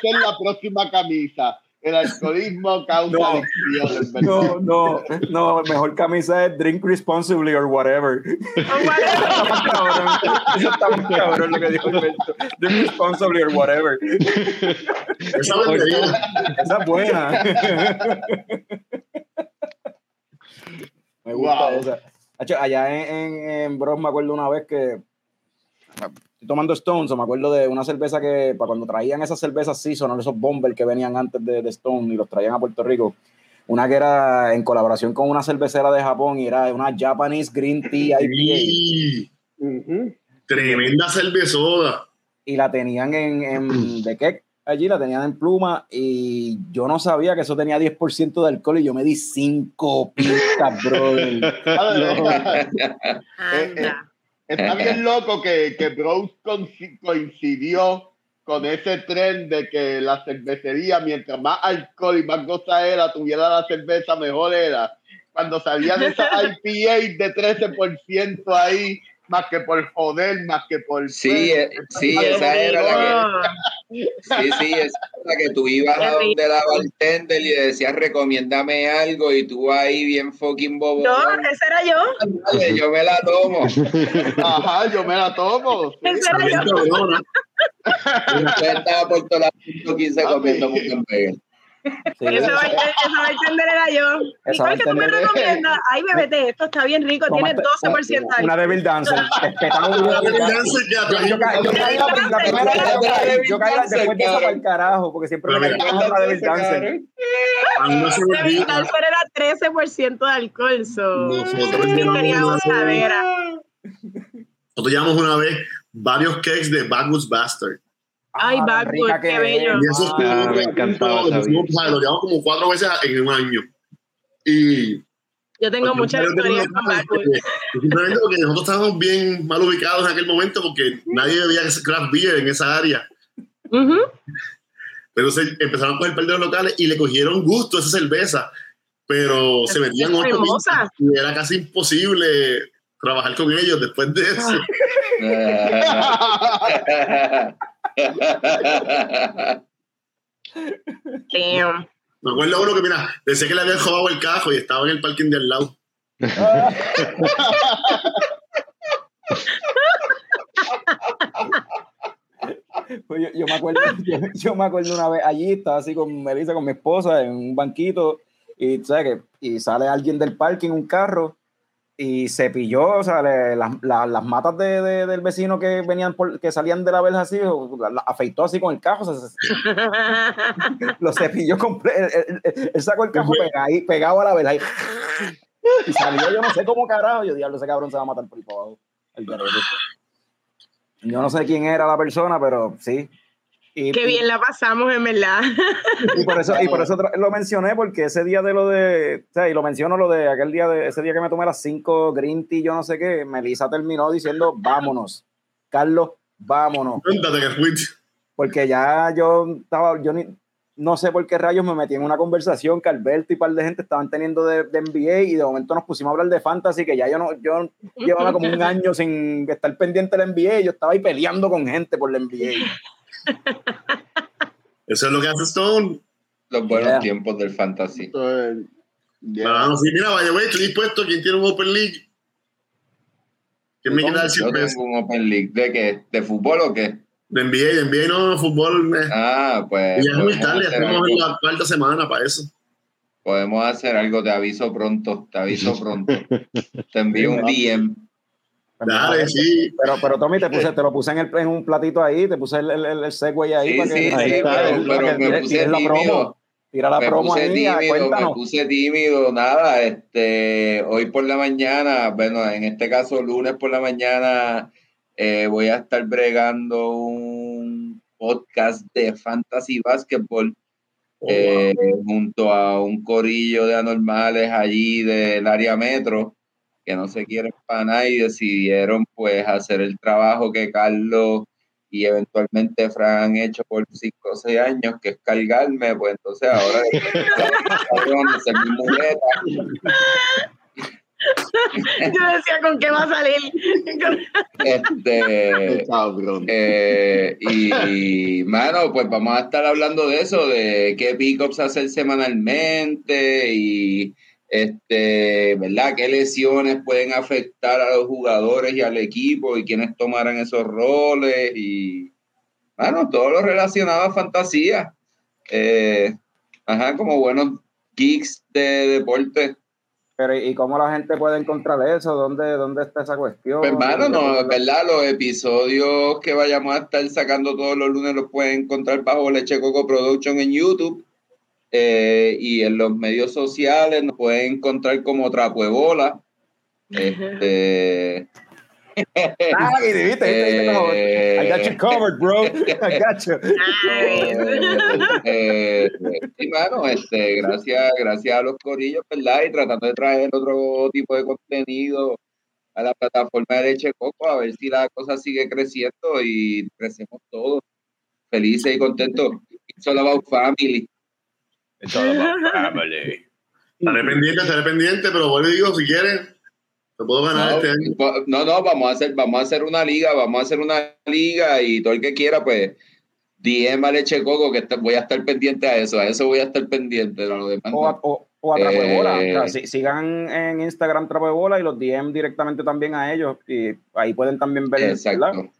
ser la próxima camisa. El alcoholismo causa No. ¿verdad? No, no, no, mejor camisa es drink responsibly or whatever. O whatever. Está más cabrón. Eso está más cabrón lo que dijo Alberto. Drink responsibly or whatever. Esa. Esa es buena. Me gusta Wow. esa. Allá en, en, en Bros me acuerdo una vez que estoy tomando Stones, o me acuerdo de una cerveza que para cuando traían esas cervezas Seasonal, esos bomber que venían antes de, de Stone y los traían a Puerto Rico, una que era en colaboración con una cervecera de Japón y era una Japanese Green Tea IPA Sí. Tremenda cervezona. y la tenían en, en de Keck, allí la tenían en pluma y yo no sabía que eso tenía 10% de alcohol y yo me di cinco pistas, brother. Está bien loco que, que Bros coincidió con ese tren de que la cervecería, mientras más alcohol y más gozadera tuviera la cerveza, mejor era. Cuando salían esas IPA de 13% ahí, más que por joder, más que por... Sí, eh, sí, esa era la que, sí, sí, esa era la que tú ibas a donde la bartender y le decías recomiéndame algo y tú ahí bien fucking bobo. No, ese era yo. Dale, yo me la tomo. Ajá, yo me la tomo. sí. Ese era yo. cabrona. Y usted estaba por toda la 115 comiendo un hamburger. Sí, esa- bartender, ese bartender era yo. Esa Nicole, que tú me recomiendas? Ay, bebete, esto está bien rico, tiene Tómate 12% Una alcohol. Devil Dancer. Una Devil Dancer. Que Yo, caí la, primera vez, yo caí, yo caí Dancer, después de eso para el carajo, porque siempre me Pero metí a la Devil Dancer. A mí no se me Devil. Dancer era 13% de alcohol, so. Nosotros Sí, llevamos tenía una- gozadera. Nosotros llevamos una vez varios cakes de Backwoods Bastard. Ay, Ah, Backwoods, rica qué que bello. Y eso Ah, estuvo me encantaba lo Lo llevamos como cuatro veces en un año. Y Yo tengo muchas historias con Backwoods. porque- Simplemente porque nosotros estábamos bien mal ubicados en aquel momento porque nadie bebía craft beer en esa área. Ujú. Pero se empezaron a coger par de los locales y le cogieron gusto a esa cerveza. Pero se vendían Es ocho hermosa. pintas y era casi imposible trabajar con ellos después de eso. Damn. Me acuerdo uno que, mira, decía que le habían robado el cajo y estaba en el parking de al lado. Pues yo, yo me acuerdo, yo, yo me acuerdo una vez allí, estaba así con Melissa, con mi esposa, en un banquito, y, ¿sabes qué? y sale alguien del en un carro y se pilló, o sea, le- las, las- las matas de, de- del vecino que venían por- que salían de la verja así, la- la afeitó así con el cajo, o sea, se- lo cepilló completo, él, él- él sacó el cajo pegado, ahí, pegado a la verja y, y salió, yo no sé cómo carajo, yo diablo, ese cabrón se va a matar por ahí para abajo. El garete. Yo no sé quién era la persona, pero sí. Y, Qué bien la pasamos, en verdad. y por eso, y por eso lo mencioné, porque ese día de lo de, o sea, y lo menciono lo de aquel día de ese día que me tomé las cinco green tea, yo no sé qué, Melissa terminó diciendo vámonos. Carlos, vámonos. Cuéntate que fuiste. Porque ya yo estaba, yo ni, no sé por qué rayos me metí en una conversación que Alberto y un par de gente estaban teniendo de, de, NBA y de momento nos pusimos a hablar de fantasy, que ya yo no, yo llevaba como un año sin estar pendiente del NBA, yo estaba ahí peleando con gente por la NBA. Eso es lo que hace Stone. Los buenos yeah. tiempos del fantasy. Yeah. Bueno, sí, mira, vaya, güey, estoy dispuesto. ¿Quién tiene un Open League? ¿Quién me quiere decir Yo tengo un Open League. ¿De qué? ¿De fútbol o qué? De NBA, de NBA no, fútbol. Me... Ah, pues. Y ya es muy tarde, estamos en la cuarta semana para eso. Podemos hacer algo, te aviso pronto, te aviso pronto. te envío un DM. Dale, sí. Pero, pero Tommy, te, puse, te lo puse en, el, en un platito ahí, te puse el, el, el segway ahí sí, para que, sí, ahí, sí, para pero, pero para que me puse la promo. Tira la me promo puse ahí, tímido, cuéntanos. me puse tímido, nada, este, hoy por la mañana, bueno, en este caso lunes por la mañana, eh, voy a estar bregando un podcast de fantasy basketball Oh, eh, junto a un corillo de anormales allí del área metro que no se quieren para nada y decidieron pues hacer el trabajo que Carlos y eventualmente Fran han hecho por 5 o 6 años, que es cargarme, pues entonces ahora hacer mi muleta. Yo decía, ¿con qué va a salir? Este, eh, y, mano, pues vamos a estar hablando de eso, de qué pickups hacer semanalmente y este, ¿verdad? ¿Qué lesiones pueden afectar a los jugadores y al equipo y quiénes tomarán esos roles? Y, bueno, todo lo relacionado a fantasía. Eh, ajá, como buenos geeks de deporte. Pero, ¿y cómo la gente puede encontrar eso? ¿Dónde, dónde está esa cuestión? Pues, hermano, no, ¿verdad? Los episodios que vayamos a estar sacando todos los lunes los pueden encontrar bajo Leche Coco Production en YouTube. Eh, y en los medios sociales nos pueden encontrar como Trapuebola. Este. ah, eh, I got you covered, bro. I got you. eh, y bueno, este, gracias, gracias a los corillos, ¿verdad? Y tratando de traer otro tipo de contenido a la plataforma de Leche Coco, a ver si la cosa sigue creciendo y crecemos todos felices y contentos. It's all about family. It's all about family. Estaré pendiente, estaré pendiente, pero vuelvo y digo, si quieren, te puedo ganar no, este año. No, no, vamos a hacer, vamos a hacer una liga, vamos a hacer una liga y todo el que quiera, pues, DM a Leche Coco, que está, voy a estar pendiente a eso, a eso voy a estar pendiente. A lo demás, o, a, o, o a Trapo de Bola. Eh, o sea, si, sigan en Instagram Trapo de Bola y los DM directamente también a ellos. Y ahí pueden también ver Exacto.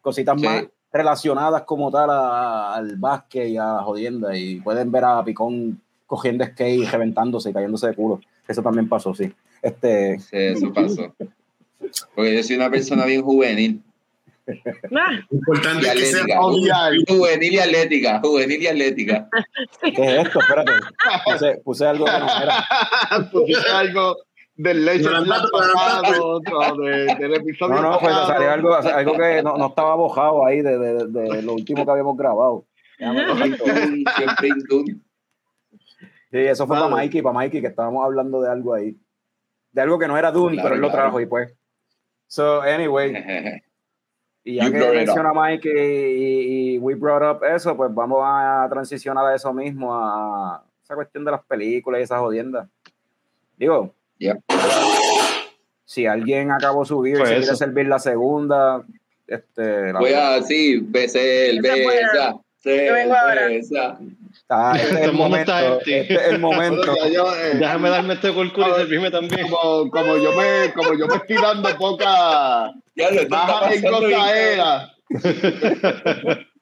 cositas Sí. más relacionadas como tal a- al básquet y a la jodienda. Y pueden ver a Picón cogiendo skate y reventándose y cayéndose de culo. Eso también pasó, sí. Este, Sí, eso pasó. Porque yo soy una persona bien juvenil. Ah, importante Y es que sea. Juvenil y atlética, juvenil y atlética. ¿Qué es esto? Espérate. Puse, puse algo que no era. Pusiste algo del leche pasado, otro de- del episodio No, no, pues salió algo, algo que no, no estaba bojado ahí de, de, de lo último que habíamos grabado. Sí, eso fue Vale. para Mikey, para Mikey, que estábamos hablando de algo ahí. De algo que no era Dune, Claro, pero él lo claro. trajo y pues. So, anyway, y ya You que menciona Mikey y, y we brought up eso, pues vamos a transicionar a eso mismo, a esa cuestión de las películas y esas jodiendas. Digo, Yep. si alguien acabó su vida y Pues se quiere servir la segunda, este, la- Voy a, sí, besé el Esa fue- besa. Yo vengo ahora. Está- este es Este el momento, está empty. este es el momento. Bueno, yo, eh, Déjame darme este por culo y servirme también. como, como yo me como yo me estoy dando poca Ya lo baja en pasando bien.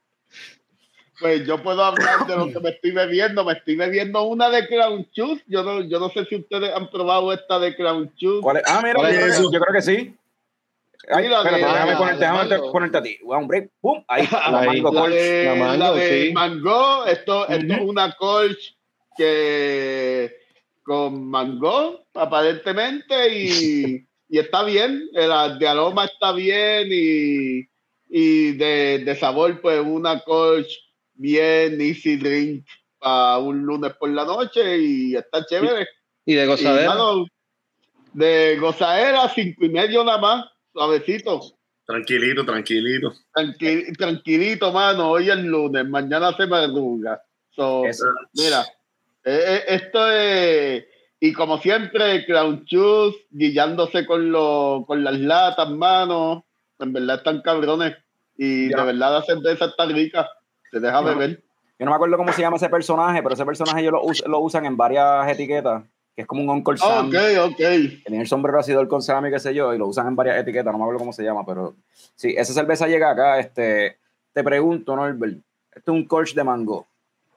pues yo puedo hablar de lo que me estoy bebiendo me estoy bebiendo una de Crown Juice yo no yo no sé si ustedes han probado esta de Crown Juice ¿Cuál es? Ah, mira, ¿Cuál yo, es creo que- eso? yo creo que sí. Ay, Mira, espérate, de- déjame, ponerte, déjame mango. ponerte a ti. Voy a un break. ¡Pum! Ahí, la mango la colch. de, La mango, la de sí. mango esto, esto es una colch que con mango aparentemente y, y está bien el de aroma está bien y, y de, de sabor pues una colch bien easy drink para un lunes por la noche y está chévere Y de y, gozadera. mano, de gozadera cinco y medio nada más suavecito Tranquilito, tranquilito. Tranqui- tranquilito, mano. Hoy es lunes, mañana se madruga. So, mira, eh, eh, esto es. Y como siempre, Clown Shoes, guillándose con, lo, con las latas, manos. En verdad están cabrones. Y de verdad la cerveza está rica. Se deja beber. Yo no me acuerdo cómo se llama ese personaje, pero ese personaje ellos lo, lo usan en varias etiquetas que es como un Uncle Sam. Ok, ok. Tiene el sombrero así con Sam y qué sé yo, y lo usan en varias etiquetas, no me acuerdo cómo se llama, pero sí, esa cerveza llega acá, este, te pregunto, Norbert, esto es un Colch de mango.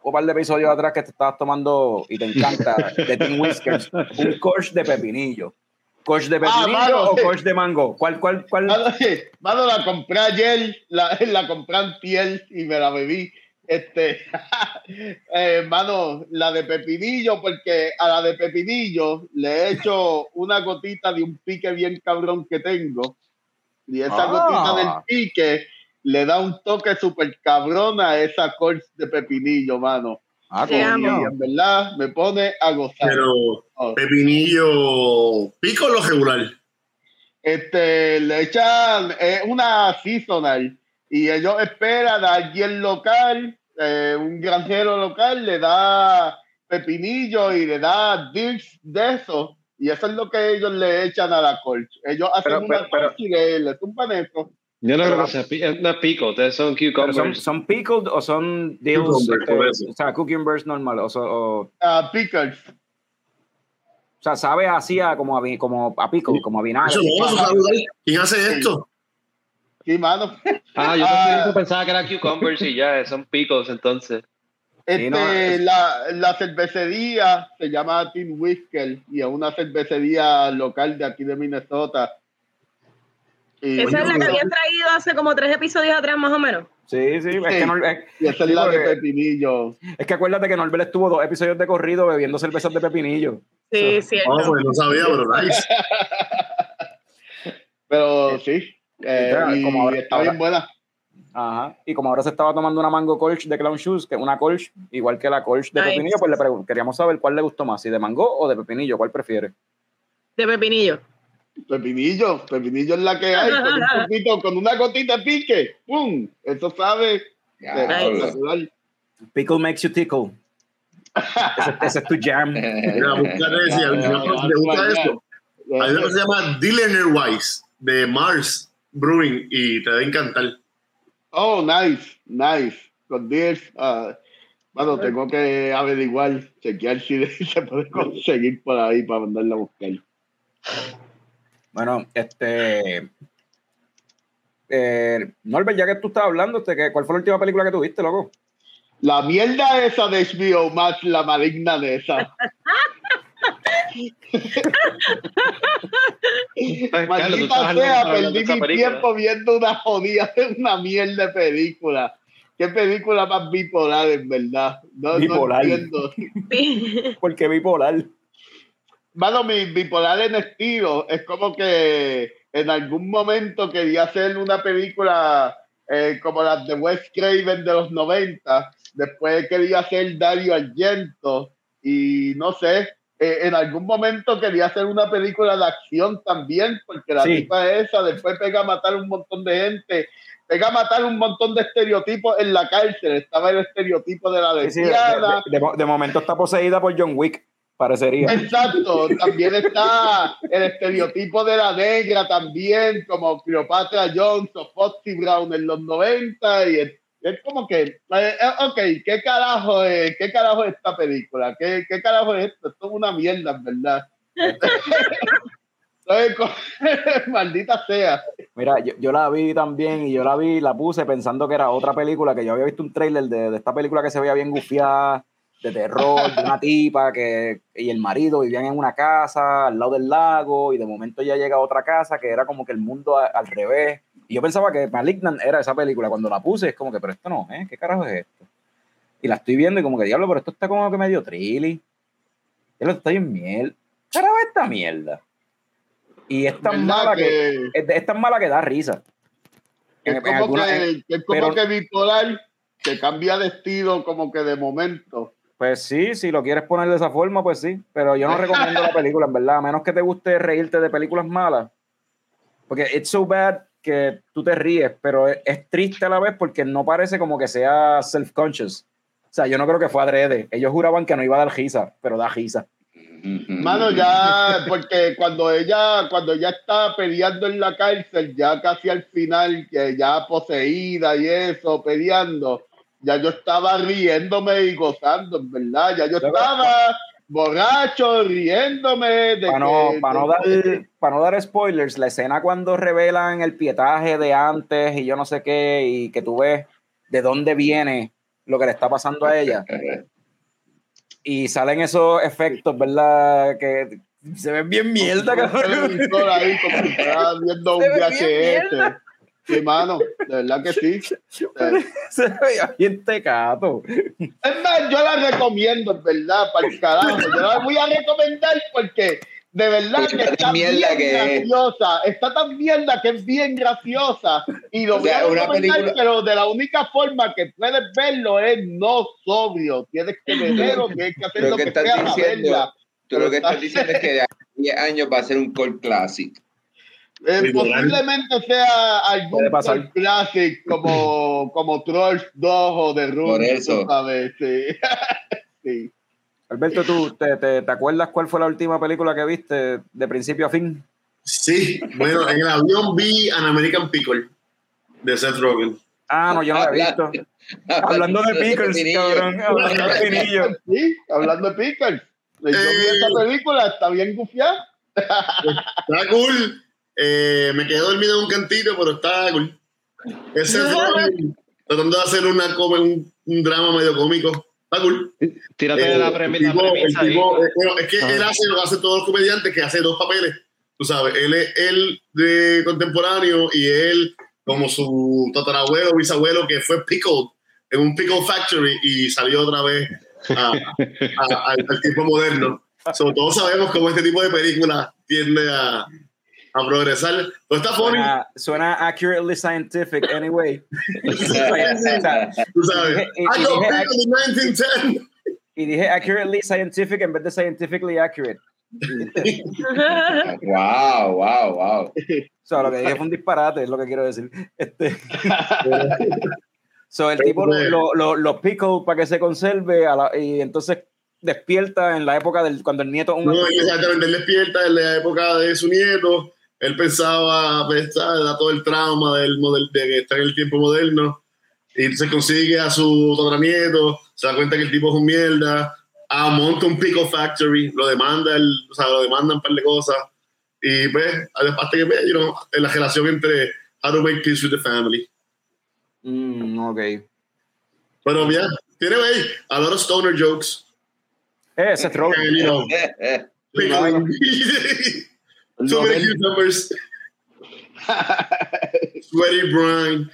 Un par de episodios atrás que te estabas tomando y te encanta, de Tim Whiskers, un Colch de pepinillo. ¿Colch de ah, pepinillo o Colch de mango? ¿Cuál, cuál, cuál? Mano, la compré ayer, la, la compré en piel y me la bebí este, eh, la de pepinillo, porque a la de pepinillo le he hecho una gotita de un pique bien cabrón que tengo. Y esa ah. gotita del pique le da un toque súper cabrón a esa corte de pepinillo, mano. Ah, en verdad me pone a gozar. Pero, oh. pepinillo, pico lo regular. Este, le echan, es una seasonal y ellos esperan a alguien local, eh, un granjero local, le da pepinillo y le da dish de eso. Y eso es lo que ellos le echan a la colch. Ellos hacen una pero, y le, le tumban eso. Yo no creo que sea no pickled, son cucumbers. Son, son, pickled o son deals, o sea, cucumbers normal o, o uh, pickles. O sea, sabe así a, como, a, como a pico, como a vinagre. ¿Quién hace esto? Sí, mano. Ah, yo ah. pensaba que era cucumbers y ya, son picos entonces. Este, la, la, cervecería se llama Tim Whisker y es una cervecería local de aquí de Minnesota. Esa es la que habían traído hace como tres episodios atrás, más o menos. Sí, sí, es que no, y esa es la de pepinillo. Es que acuérdate que Norbert estuvo dos episodios de corrido bebiendo cervezas de pepinillo. Sí, sí. Oh, pues no sabía, pero nice. pero sí, eh, como ahora, está bien buena. Ajá. Y como ahora se estaba tomando una mango colch de Clown Shoes, que es una colch igual que la colch de pepinillo, pues le queríamos saber cuál le gustó más, si de mango o de pepinillo, ¿cuál prefiere? De pepinillo. Pepinillo, pepinillo es la que hay, con, un poquito, con una gotita de pique, ¡pum! Eso sabe. Pickle makes you tickle. ese, es tu jam. Mira, gusta esto. Hay uno que se llama Dillener Wise, de Mars Brewing y te va a encantar. Oh, nice, nice. Con 10, uh, bueno, tengo que averiguar, chequear si se puede conseguir por ahí para mandarla a buscar. Bueno, este. Eh, Norbert, ya que tú estabas hablando, este, ¿cuál fue la última película que tuviste, loco? La mierda esa de HBO más la maligna de esa. Maldita sea, perdí mi tiempo viendo una jodida, una mierda de película. ¿Qué película más bipolar, en verdad? No, bipolar. Porque bipolar. Bueno, mi bipolar en estilo es como que en algún momento quería hacer una película eh, como las de Wes Craven de los 90. Después quería hacer Dario Argento. Y no sé, eh, en algún momento quería hacer una película de acción también, porque la tipa esa después pega a matar un montón de gente, pega a matar un montón de estereotipos en la cárcel. Estaba el estereotipo de la lesbiana. de, momento está poseída por John Wick, parecería. Exacto, también está el estereotipo de la negra también, como Cleopatra Jones o Foxy Brown en los 90 y es como que, eh, eh, ok, ¿qué carajo es, qué carajo es esta película? ¿Qué, qué carajo es esto? Esto es una mierda, en verdad. Maldita sea. Mira, yo, la vi también y yo la vi, la puse pensando que era otra película, que yo había visto un trailer de, de esta película que se veía bien gufiada, de terror, de una tipa que y el marido vivían en una casa al lado del lago y de momento ya llega a otra casa que era como que el mundo al revés y yo pensaba que Malignant era esa película. Cuando la puse, es como que, pero esto no, ¿eh? ¿Qué carajo es esto? Y la estoy viendo y como que, diablo, pero esto está como que medio trilly. Ya lo estoy en miel. Carajo, esta mierda. Y es tan mala que, es, tan mala que da risa. Es como, que, es como que bipolar que cambia de estilo como que de momento. Pues sí, si lo quieres poner de esa forma, pues sí. Pero yo no recomiendo la película, en verdad. A menos que te guste reírte de películas malas. Porque It's So Bad tú te ríes, pero es, triste a la vez porque no parece como que sea self-conscious. O sea, yo no creo que fue adrede. Ellos juraban que no iba a dar gisa, pero da gisa. Mano, ya, porque cuando ella, cuando ella está peleando en la cárcel, ya casi al final, que ya poseída y eso, peleando, ya yo estaba riéndome y gozando, verdad. Ya yo estaba borracho, riéndome. De para, no, para, no dar, para no dar spoilers, la escena cuando revelan el pietaje de antes y yo no sé qué, y que tú ves de dónde viene lo que le está pasando a ella. y salen esos efectos, ¿verdad? Que se ven bien mierda, cabrón. ahí como si viendo un VHS. Sí, mano, de verdad que sí. Se veía bien tecato. Es más, yo la recomiendo, es verdad, para el carajo. Yo la voy a recomendar porque de verdad que está bien graciosa. Está tan mierda que es bien graciosa. Y lo voy a recomendar, pero de la única forma que puedes verlo es no sobrio. Tienes que verlo, tienes que hacer lo que, que sea diciendo, Tú lo que estás diciendo es que de 10 años va a ser un cult classic. Eh, posiblemente sea algún cult classic como, como Trolls 2 o The Room. Por eso. Sabes, sí. sí. Alberto, ¿tú te, te, te, acuerdas cuál fue la última película que viste de principio a fin? Sí, bueno, en el avión vi An American Pickle de Seth Rogen. Ah, no, yo no la he visto. hablando de pickles, cabrón. Hablando de pinillo. Sí, hablando de pickles. Yo vi esta eh, película, está bien gufiada. Está cool. Eh, me quedé dormido en un cantito, pero está cool. Es Seth Rogen tratando de hacer una, un, un drama medio cómico. Está cool. Tírate de la, premisa. Eh, bueno, es que él hace lo que hace todos los comediantes, que hace dos papeles. Tú sabes, él es el de contemporáneo y él como su tatarabuelo, bisabuelo, que fue Pickle en un Pickle Factory y salió otra vez al tiempo moderno. So, todos sabemos cómo este tipo de películas tiende a, a progresar. Pues está funny. Suena, suena accurately scientific, anyway. Tú sabes. I got big in 1910. Y dije accurately scientific en vez de scientifically accurate. wow, wow, wow. So, lo que dije fue un disparate, es lo que quiero decir. Este, so, el tipo lo, lo, lo pickle para que se conserve a la, y entonces despierta en la época del cuando el nieto. Un no, exactamente, él despierta en la época de su nieto él pensaba, pensaba da todo el trauma del model, de estar en el tiempo moderno, y se consigue a su nieto, se da cuenta que el tipo es un mierda, ah, monta un Pico Factory, lo demanda, el, o sea, lo demandan un par de cosas, y pues, hasta que ve, you know, la relación entre how to make peace with the family. Mm, ok. Pero bien, tiene ahí a lot of stoner jokes. Eh, ese throw. Too many cucumbers. Sweaty Brian.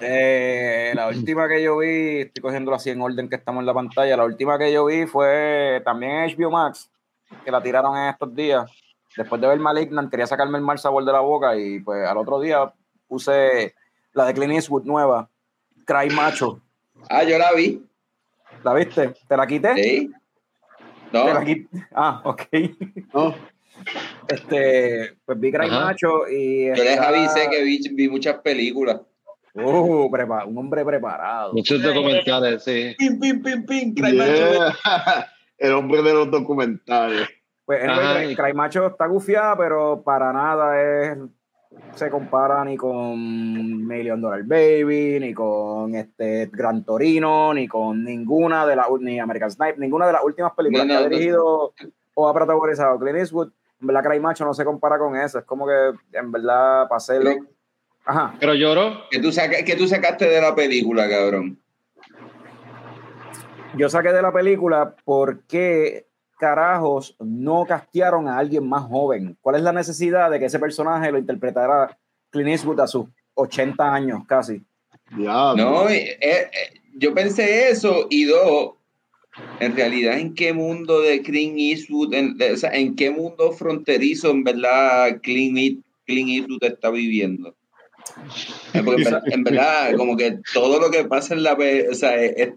Eh, la última que yo vi, estoy cogiéndolo así en orden que estamos en la pantalla. La última que yo vi fue también HBO Max, que la tiraron en estos días. Después de ver Malignant, quería sacarme el mal sabor de la boca y pues al otro día puse la de Clint Eastwood nueva, Cry Macho. Ah, yo la vi. ¿La viste? ¿Te la quité? Sí. Ah, ok. Este, pues vi Cry Macho y. Yo les avisé que vi, muchas películas. Uh, un hombre preparado. Muchos documentales, sí. Pim, pim, pim, pim, Cry Macho. El hombre de los documentales. Pues el Cry Macho está gufiada, pero para nada es se compara ni con Million Dollar Baby, ni con este Gran Torino, ni con ninguna de las ni American Snipe, ninguna de las últimas películas que ha dirigido o ha protagonizado Clint Eastwood. En verdad, Cry Macho no se compara con eso. Es como que, en verdad, para hacerlo. Ajá. Pero lloro. ¿Qué tú, que tú sacaste de la película, cabrón? Yo saqué de la película porque carajos no castearon a alguien más joven? ¿Cuál es la necesidad de que ese personaje lo interpretara Clint Eastwood a sus 80 años casi? no, eh, eh, yo pensé eso y dos, en realidad, ¿en qué mundo de Clint Eastwood, en, en qué mundo fronterizo en verdad Clint, Eastwood está viviendo? Eh, porque en, verdad, como que todo lo que pasa en la... O sea, es,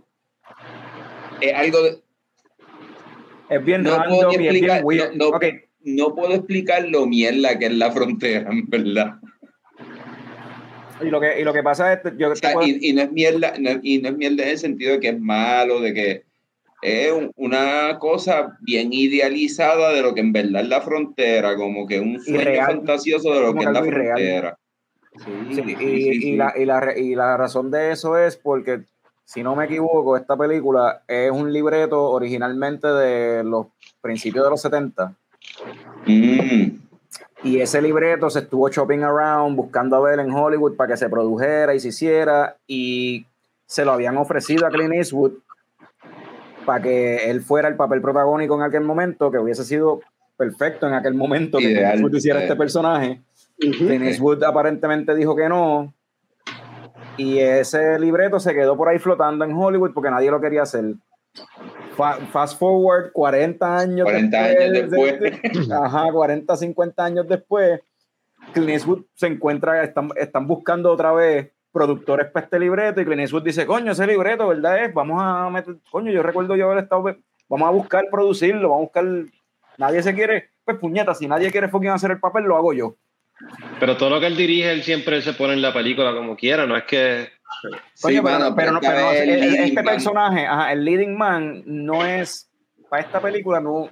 es algo... De, es bien no random y bien weird. No, no, puedo explicar lo mierda que es la frontera, en verdad. Y lo que, y lo que pasa es, yo O sea, puedo- y, y no es mierda, y no es mierda en el sentido de que es malo, de que es un- una cosa bien idealizada de lo que en verdad es la frontera, como que un sueño Irreal. fantasioso de lo Como que es la frontera. Sí, Sí, sí, y, la, y, la, y la razón de eso es porque, si no me equivoco, esta película es un libreto originalmente de los principios de los 70. Mm, Y ese libreto se estuvo shopping around, buscando a ver en Hollywood para que se produjera y se hiciera. Y se lo habían ofrecido a Clint Eastwood para que él fuera el papel protagónico en aquel momento, que hubiese sido perfecto en aquel momento que Clint Ideal, Eastwood hiciera eh. este personaje. Clint Eastwood aparentemente dijo que no. Y ese libreto se quedó por ahí flotando en Hollywood porque nadie lo quería hacer. Fa- fast forward 40 años 40 años después. de- ajá, 40, 50 años después. Clint Eastwood se encuentra, están, están buscando otra vez productores para este libreto y Clint Eastwood dice, coño, ese libreto, ¿verdad es? Vamos a meter, coño, yo recuerdo yo haber estado, vamos a buscar producirlo, vamos a buscar, nadie se quiere, pues puñeta, si nadie quiere fucking hacer el papel, lo hago yo. Pero todo lo que él dirige, él siempre se pone en la película como quiera, no es que. Sí, pero, mano, pero no- esta pero no, vez el- el este man. personaje, ajá, el leading man, no es para esta película, no.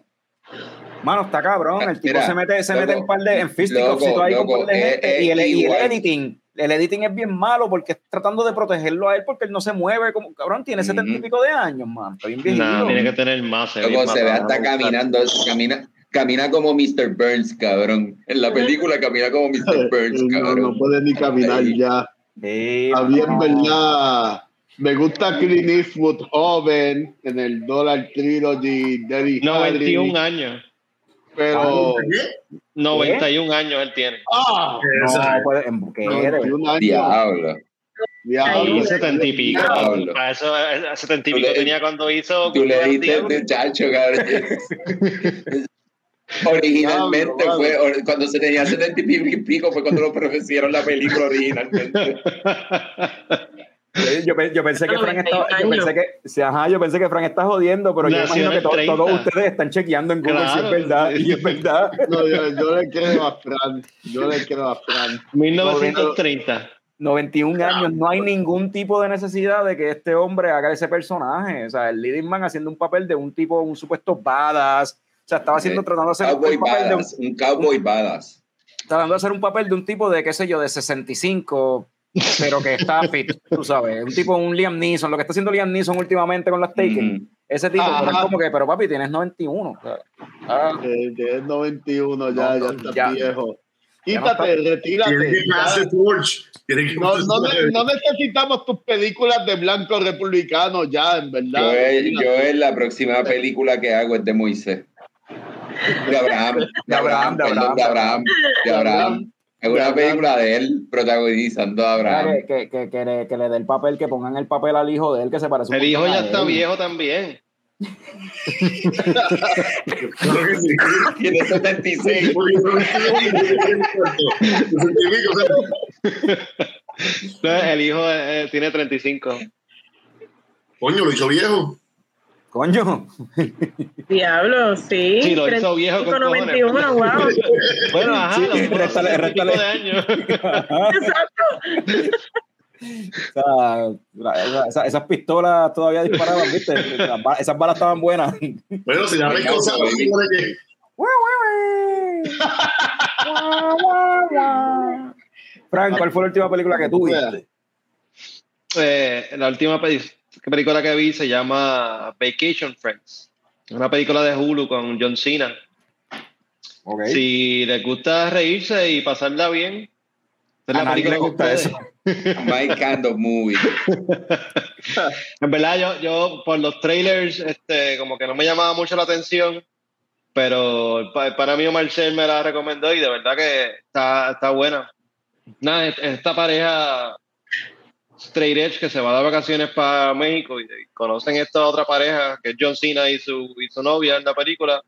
Mano, está cabrón. El tipo Mira, se mete, se loco, mete en par de en fisticuffs y todo ahí con par de es- gente. es y, el, y el editing, el editing es bien malo porque es tratando de protegerlo a él porque él no se mueve como cabrón, tiene setenta y pico de años, man. Está bien viejito. Nada, tiene que tener más. se Luego se ve hasta caminando, camina, camina como Mr. Burns, cabrón. En la película camina como Mr. Burns, No, cabrón. no puede ni caminar Ahí. ya. Sí, Está bien. ¿verdad? Me gusta Clint Eastwood joven en el Dollar Trilogy, Daddy 91 años. pero... ¿Qué? 91 años él tiene. ¡Ah! No, puede, ¿en ¿qué eres? 91 años. Diablo. Diablo. Y 70 y pico. Diablo. A eso, a 70 y pico le- tenía cuando hizo. Tú le diste Diablo. el muchacho, cabrón. Originalmente fue, or- cuando se tenía 70 y pico fue cuando lo profecieron la película originalmente. Yo, yo pensé que Frank 91 estaba, yo pensé que, sí, ajá, yo pensé que Frank está jodiendo, pero yo imagino que el to- 30. todos ustedes están chequeando en Google si es Claro, verdad, sí. y es verdad. No, yo, yo le creo a Fran. Yo le creo a Fran. 1930. 91 años, no hay ningún tipo de necesidad de que este hombre haga ese personaje. O sea, el leading man haciendo un papel de un tipo, un supuesto badass. O sea, estaba haciendo, tratando de hacer Cowboy un papel de un, badass, un cowboy badass. tratando de hacer un papel de un tipo de, qué sé yo, de 65, pero que está fit, tú sabes. Un tipo, un Liam Neeson, lo que está haciendo Liam Neeson últimamente con las Taken. Ujú. Ese tipo, pero es como que, pero papi, tienes 91. o sea, ah, Que, que es 91 ya, No, ya no, está ya. viejo. Quítate, retírate. No, no, no necesitamos tus películas de blanco republicano ya, en verdad. Yo, yo es la próxima película que hago es de Moisés. De Abraham, de Abraham, de perdón, Abraham, de Abraham, de Abraham. Es una película de él protagonizando a Abraham. que, que, que, que le, que le dé el papel, que pongan el papel al hijo de él, que se parece un El hijo ya está él. viejo también. Tiene 76. Entonces, El hijo eh, tiene 35. Coño, lo hizo viejo. Coño. Diablo, sí. Sí, lo hizo viejo con 91, wow. Bueno, ajá, Sí, los réstale, 60 y pico réstale. de años. Exacto. O sea, esa- esa- esas pistolas todavía disparaban, ¿viste? Las ba- Esas balas estaban buenas. Bueno, si la ves que Frank, ¿cuál fue la última película que tú viste? Eh, la última peli- película que vi se llama Vacation Friends. Una película de Hulu con John Cena. Ok. Si les gusta reírse y pasarla bien, esta es A la nadie película le gusta eso. My kind of movie. En verdad, yo, yo por los trailers, este, como que no me llamaba mucho la atención, pero pa- para mí Marcel me la recomendó y de verdad que está, está buena. Nada, es- esta pareja straight edge que se va de vacaciones para México y, conocen esta otra pareja que es John Cena y su, y su novia en la película,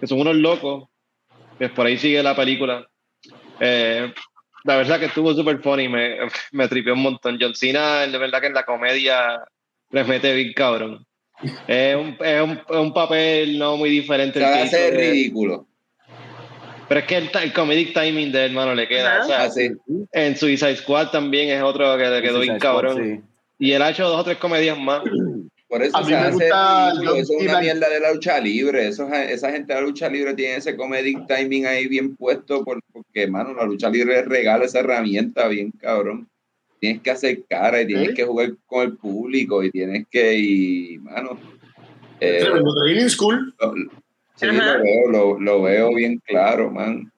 que son unos locos, pues por ahí sigue la película. Eh, la verdad que estuvo súper funny, me, me tripió un montón. John Cena, de verdad que en la comedia les mete bien cabrón. Es un, es un, es un papel no muy diferente. Se el va a ridículo. Pero es que el, el comedic timing de él, hermano, le queda. O sea, Así. en Suicide Squad también es otro que le quedó bien cabrón. sí. Y él ha hecho dos o tres comedias más. Por eso A mí me gusta eso es una mierda de la lucha libre. Eso, es- esa gente de la lucha libre tiene ese comedic timing ahí bien puesto por- porque, mano, la lucha libre regala esa herramienta bien cabrón. Tienes que hacer cara y tienes Sí. que jugar con el público y tienes que, y, mano, eh, Tremendo training school. lo, sí, lo veo, lo, lo veo bien claro, man.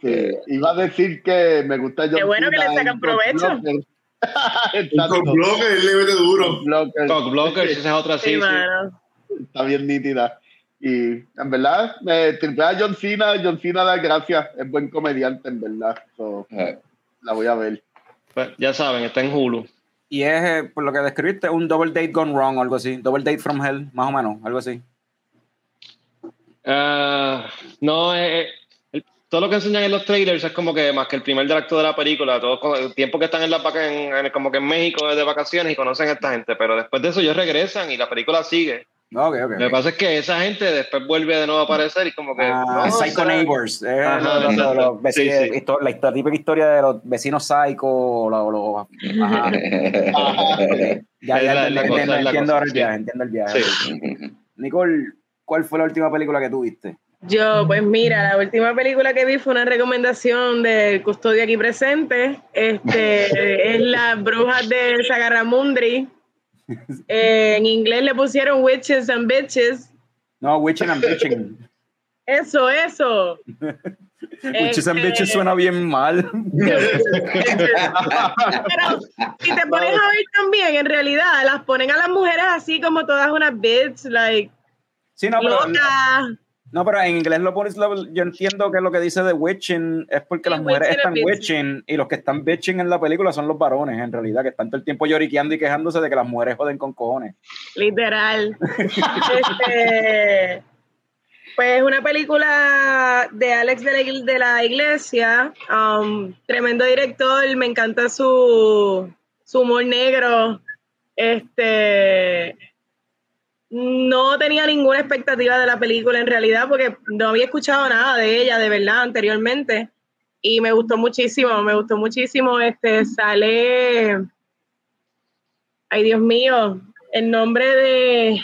Sí, iba a decir que me gusta John Qué bueno que le Cena sacan provecho. Blocker. Con bloque, él le mete duro. Blocker. Cock Blockers, esa es otra Sí, sí. sí. mano. Está bien nítida. Y en verdad, me triple a John Cena. John Cena da gracias. Es buen comediante, en verdad. So, Eh, la voy a ver. Pues, ya saben, está en Hulu. Y es, eh, por lo que describiste, un double date gone wrong o algo así. Double date from hell, más o menos, algo así. Ah, no, eh, el- todo lo que enseñan en los trailers es como que más que el primer acto de la película, todo el tiempo que están en la vaca- en, en- como que en México de vacaciones y conocen a esta gente, pero después de eso ellos regresan y la película sigue. Ok, ok. Lo que pasa es que esa gente después vuelve de nuevo a aparecer y como que Ah, no, Psycho será- Neighbors. eh, Ajá, lo- lo- lo- exacto. los veci- Sí, sí. histo- la, típica historia de los vecinos psycho. ajá. Ya, Es ya la- entiendo, cosa, ahora el sí. viaje, entiendo el viaje. Sí. Nicole, ¿cuál fue la última película que tuviste? Yo, pues mira, la última película que vi fue una recomendación del custodio aquí presente. Este es Las Brujas de Sagaramundri. Eh, en inglés le pusieron Witches and Bitches. No, Witching and Bitching. Eso, eso. Witches and Este, Bitches suena bien mal. Pero si te pones a ver también, en realidad, las ponen a las mujeres así como todas unas bitch, like, Sí, no, pero, no, pero en inglés lo pones, yo entiendo que lo que dice de witching es porque Sí, las mujeres están witching y los que están bitching en la película son los varones, en realidad, que están todo el tiempo lloriqueando y quejándose de que las mujeres joden con cojones. Literal. Este, pues una película de Alex de la, de la Iglesia, um, tremendo director, me encanta su, su humor negro. Este, no tenía ninguna expectativa de la película en realidad porque no había escuchado nada de ella de verdad anteriormente y me gustó muchísimo, me gustó muchísimo. Este sale, ay Dios mío, el nombre de,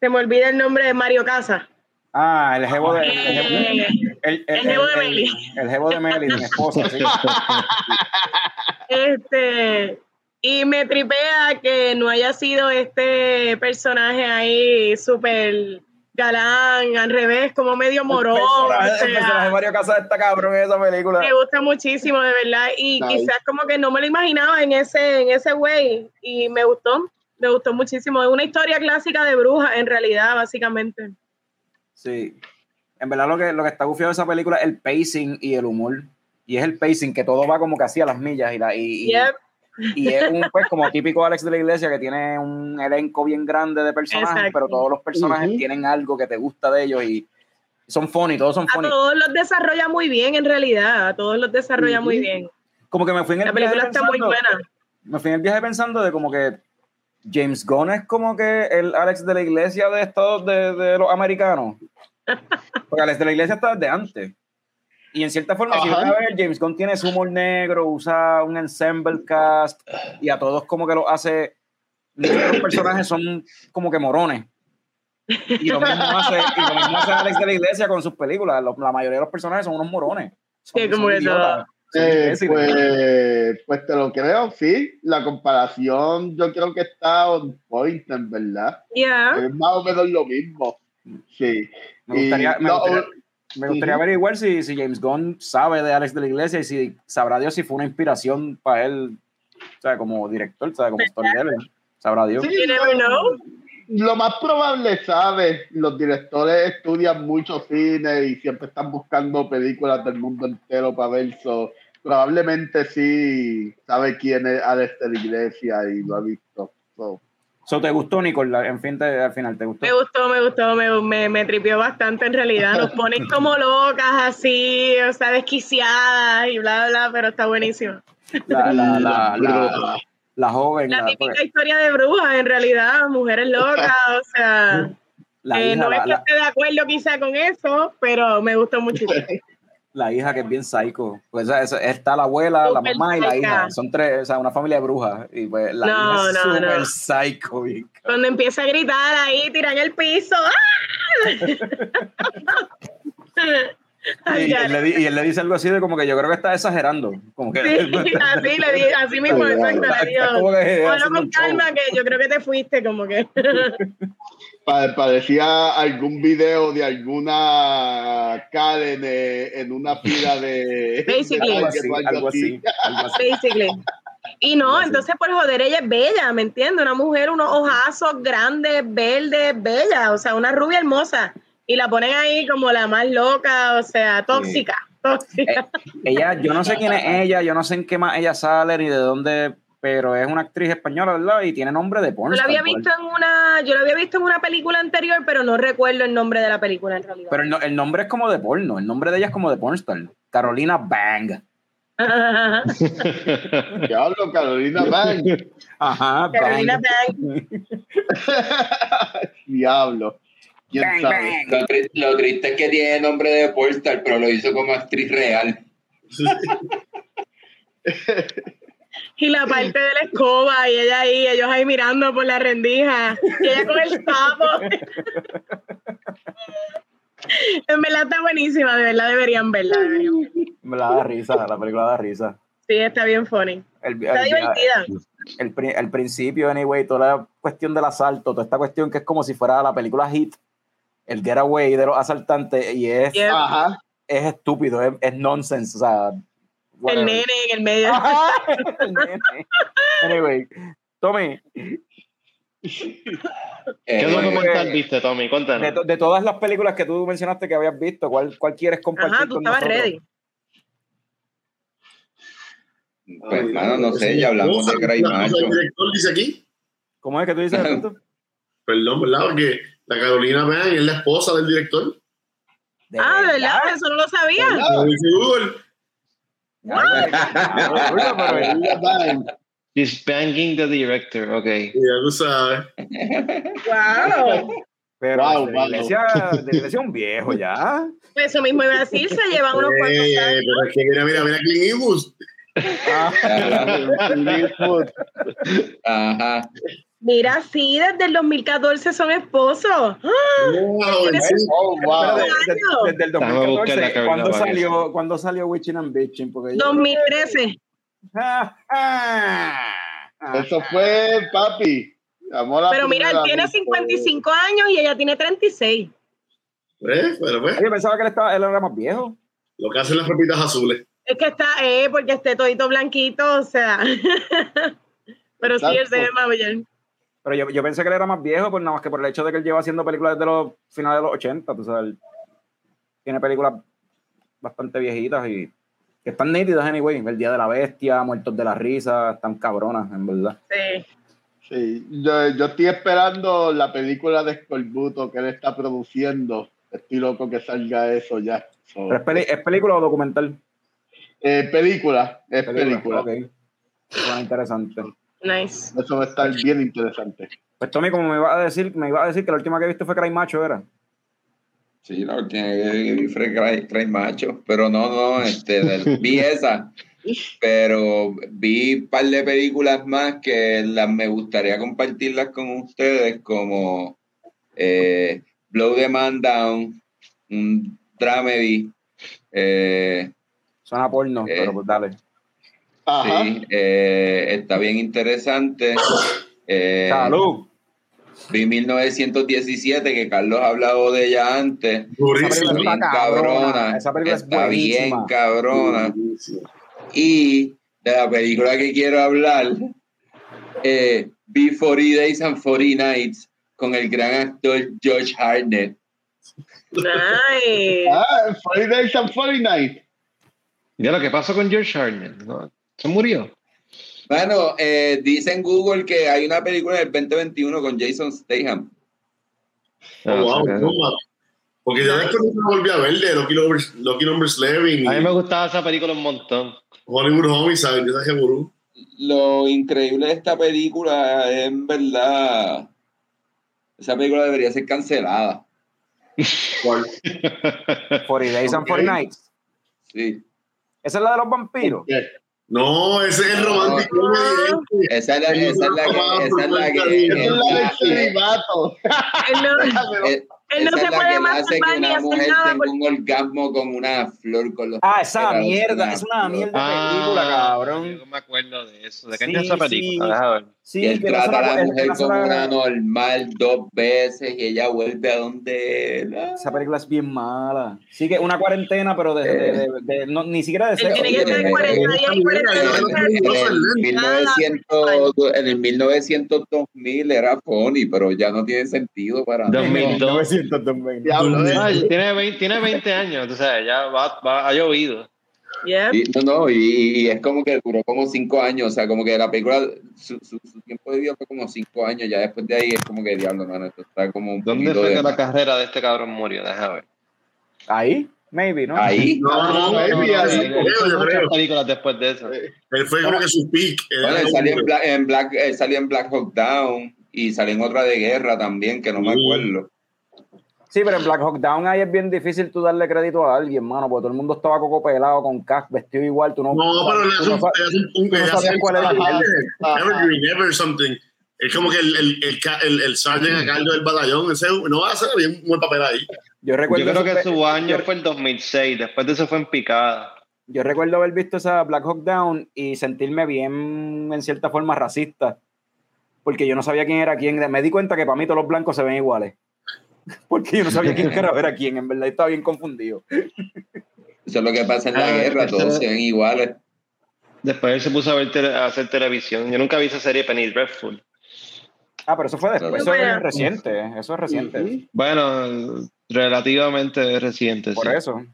se me olvida el nombre de Mario Casa. Ah, el jevo de. El, Eh, el, el jevo de Meli. El jevo de Meli, mi esposa, sí. Este, y me tripea que no haya sido este personaje ahí súper galán, al revés, como medio morón. El personaje, o sea, el personaje de Mario Casas está cabrón en esa película. me gusta muchísimo, de verdad. Y Nice. quizás como que no me lo imaginaba en ese, en ese way. Y me gustó, me gustó muchísimo. Es una historia clásica de brujas, en realidad, básicamente. Sí. En verdad lo que, lo que está gufiado de esa película es el pacing y el humor. Y es el pacing, que todo va como que así a las millas. Y, la, y, y- Yep. Y es un, pues, como típico Alex de la Iglesia, que tiene un elenco bien grande de personajes, Exacto. pero todos los personajes Ujú. tienen algo que te gusta de ellos y son funny, todos son A funny. todos los desarrolla muy bien, en realidad. A todos los desarrolla muy Ujú. bien. Como que me fui en el La viaje película está muy pensando- buena. me fui en el viaje pensando de como que James Gunn es como que el Alex de la iglesia de Estados de, de los americanos. Porque Alex de la iglesia está desde antes. Y en cierta forma, si Ajá. van a ver, James Gunn tiene su humor negro, usa un ensemble cast y a todos como que lo hace. Muchos de los personajes son como que morones. Y lo mismo hace, y lo mismo hace Alex de la iglesia con sus películas. Lo- la mayoría de los personajes son unos morones. Son, Sí, como son Eh, pues, pues te lo creo, sí. La comparación yo creo que está on point, en verdad. Ya. Es más o menos lo mismo. Sí. Me gustaría, Y me no, gustaría, me gustaría Ujú. averiguar si, si James Gunn sabe de Alex de la Iglesia y si sabrá Dios si fue una inspiración para él, o sea, como director, o sea, como storyteller. Sabrá Dios. Sí, You never lo- know. Lo más probable, ¿sabes? Los directores estudian mucho cine y siempre están buscando películas del mundo entero para ver eso. Probablemente sí sabe quién es Alex de la Iglesia y lo ha visto. So, So, ¿Te gustó, Nicole? En fin, te- al final, ¿te gustó? Me gustó, me gustó, me, me, me tripió bastante en realidad. Nos ponen como locas así, o sea, desquiciadas y bla, bla, pero está buenísimo. La, la, la, la, la joven. La la- típica historia de brujas, en realidad, mujeres locas, o sea, La Eh, hija, no es que la- esté de acuerdo quizá con eso, pero me gustó muchísimo. la hija que es bien psycho. Pues esa- esa- está la abuela, la mamá y la psycha. hija. Son tres, o sea, una familia de brujas. Y pues la No, hija es no, súper no. psycho, bien. Cuando empieza a gritar ahí, tira en el piso. ¡ah! Ay, Y, él le, di- y él le dice algo así de como que yo creo que está exagerando. Como que, Sí, así le di, así mismo, exacto, Bueno, con show. calma, que yo creo que te fuiste, como que. Pa- parecía algún video de alguna Karen eh, en una fila de. Basically. de algo Target así, o algo algo así, algo así. Basically. Y no, entonces por joder, ella es bella, ¿me entiendes? Una mujer, unos ojazos grandes, verdes, bella, o sea, una rubia hermosa. Y la ponen ahí como la más loca, o sea, tóxica, tóxica. Ella, yo no sé quién es ella, yo no sé en qué más ella sale ni de dónde, pero es una actriz española, ¿verdad? Y tiene nombre de porn. Yo la había visto en una, yo la había visto en una película anterior, pero no recuerdo el nombre de la película en realidad. Pero el, no- el nombre es como de porno, el nombre de ella es como de pornstar. Carolina Bang. Diablo, Carolina Bang. Ajá, Carolina Bang. Bang. Diablo. ¿Quién Bang, sabe? bang. Lo, tri- lo triste es que tiene nombre de pornstar, pero lo hizo como actriz real. Y la parte de la escoba, y ella ahí, ellos ahí mirando por la rendija, y ella con el sapo. en verdad está buenísima, de verdad deberían verla. deberían verla. Me la da risa, la película da risa. Sí, está bien funny. El, Está el- divertida. el, pri- el principio, anyway, toda la cuestión del asalto, toda esta cuestión que es como si fuera la película Hit, el getaway de los asaltantes, y es. Ajá. es estúpido, es, es nonsense, o sea. El nene en el medio. Ajá, el nene. Anyway, Tommy, ¿Qué Eh, documental viste, Tommy? de, Cuéntanos. to- de todas las películas que tú mencionaste que habías visto, ¿cuál, cuál quieres compartir Ajá, tú con estabas nosotros? ready. pues, mano, no sé, ya hablamos de Macho. director dice aquí, ¿Cómo es que tú dices? Alberto? perdón, ¿verdad? Porque la Carolina Bang es la esposa del director. ¿De Ah, ¿de verdad? Eso no lo sabía. She's banging the director, ok. Ya tú sabes. Wow. Pero Wow, de, wow. iglesia, de iglesia un viejo ya. Pues Eso mismo iba a decir, se llevan unos cuantos Eh, años. pero es que mira, mira, mira Clint Eastwood. Eastwood. Ajá. Mira, sí, desde el 2014 son esposos. ¡Ah! Wow. Oh, wow. Pero de- de- desde el Déjame buscar la 2014, Carolina ¿cuándo salió, ¿cuándo salió Witching and Bitching? Porque yo- 2013. Ah, ah, ah, Eso fue, papi. Pero mira, él tiene vez. 55 años y ella tiene 36. ¿Ves? Pero pues, Yo pensaba que él, estaba, él era más viejo. lo que hacen las pepitas azules. Es que está, eh, porque esté todito blanquito, o sea. Pero sí, él se ve más mayor. Pero yo, yo pensé que él era más viejo, pues nada más que por el hecho de que él lleva haciendo películas desde los finales de los 80. Tú sabes, él tiene películas bastante viejitas y que están nítidas, anyway. El Día de la Bestia, Muertos de la Risa, están cabronas, en verdad. Sí. Sí, yo, yo estoy esperando la película de Scorbuto que él está produciendo. Estoy loco que salga eso ya. So, Pero es, peli- ¿es película o documental? eh, película, es película. Ok. Suena interesante. Nice. Eso va a estar bien interesante. Pues Tommy, como me iba a decir, me iba a decir que la última que he visto fue Cry Macho, ¿era? Sí, la última que vi fue Cray Macho, pero no, no, este, del- vi esa, pero vi un par de películas más que las me gustaría compartirlas con ustedes, como eh, Blow the Man Down, un dramedy, eh, Suena porno, Eh. pero pues dale. Ajá. sí, eh, está bien interesante. Eh, ¡Salud! Vi 1917, que Carlos ha hablado de ella antes. Esa Durísimo. película bien está cabrona. cabrona. Esa película es Está bien buenísima. cabrona. Durísimo. Y de la película que quiero hablar, eh, vi 40 Days and 40 Nights con el gran actor George Hartnett. Nice. Ah, 40 Days and 49. Ya lo que pasó con George Hartnett, ¿no? Se murió. Bueno, eh, dice en Google que hay una película del 2021 con Jason Statham. Oh, wow, Ah. Porque yo después no volví a ver de Lucky Number, Lucky Number 11 A mí me gustaba esa película un montón. Hollywood Homicide, gurú. Lo increíble de esta película es en verdad Esa película debería ser cancelada. ¿Cuál? 40 Days and Ok. 40 Nights. Sí. Esa es la de los vampiros. No, ese es romántico. Esa es la, esa es la que, esa es la que, Esa Es la celibato. Él no, eh, esa se es la puede que más hace que ni una hacer mujer nada tenga porque un orgasmo con una flor con los Ah, esa mierda, es una mierda de película, cabrón. No me acuerdo de eso. ¿De qué Sí, es esa película? sí. Él que trata a la mujer como una normal dos veces y ella vuelve a donde él. Ah. Esa película es bien mala. Sí que una cuarentena, pero de, de- de- de- no, ni siquiera de sexo. tiene que sí, tener sí, 40 días y 40 En el, 1900, en el 1900, 2000 era funny, pero ya no tiene sentido para nada. 2002. 900 2000. Diablo, eh. Tiene, 20, tiene 20 años, entonces ya va, va, ha llovido. Yep. Y, no, no, y, y es como que duró como cinco años, o sea, como que la película, su, su, su tiempo de vida fue como cinco años, ya después de ahí es como que diablo, mano, esto está como un ¿Dónde fue de... que la carrera de este cabrón murió? Deja ver. Ahí, maybe, ¿no? Ahí, No, no, no, Baby, no, películas después de eso. Él fue como que su peak. bueno, salió en Black, en Black, él salió en Black Hawk Down y salió en otra de guerra también, que no me acuerdo. Sí, pero en Black Hawk Down ahí es bien difícil tú darle crédito a alguien, mano, porque todo el mundo estaba coco pelado, con casco, vestido igual, tú no... No, pero no un. Evergreen, Ever something. Es como que el, el, el, el, el sergeant a cargo del batallón, ese no va a hacer bien un buen papel ahí. Yo recuerdo, Yo creo que su año yo- fue el 2006, después de eso fue en picada. yo recuerdo haber visto esa Black Hawk Down y sentirme bien, en cierta forma, racista, porque yo no sabía quién era quién. Me di cuenta que para mí todos los blancos se ven iguales. Porque yo no sabía quién era ver a quién, en verdad estaba bien confundido. Eso es lo que pasa en la Ah, guerra, todos se ven iguales. Después él se puso a, ver tele- a hacer televisión. Yo nunca vi esa serie Penny Dreadful. Ah, pero eso fue después, eso es reciente, eso es reciente. Bueno, relativamente reciente. Por sí. eso.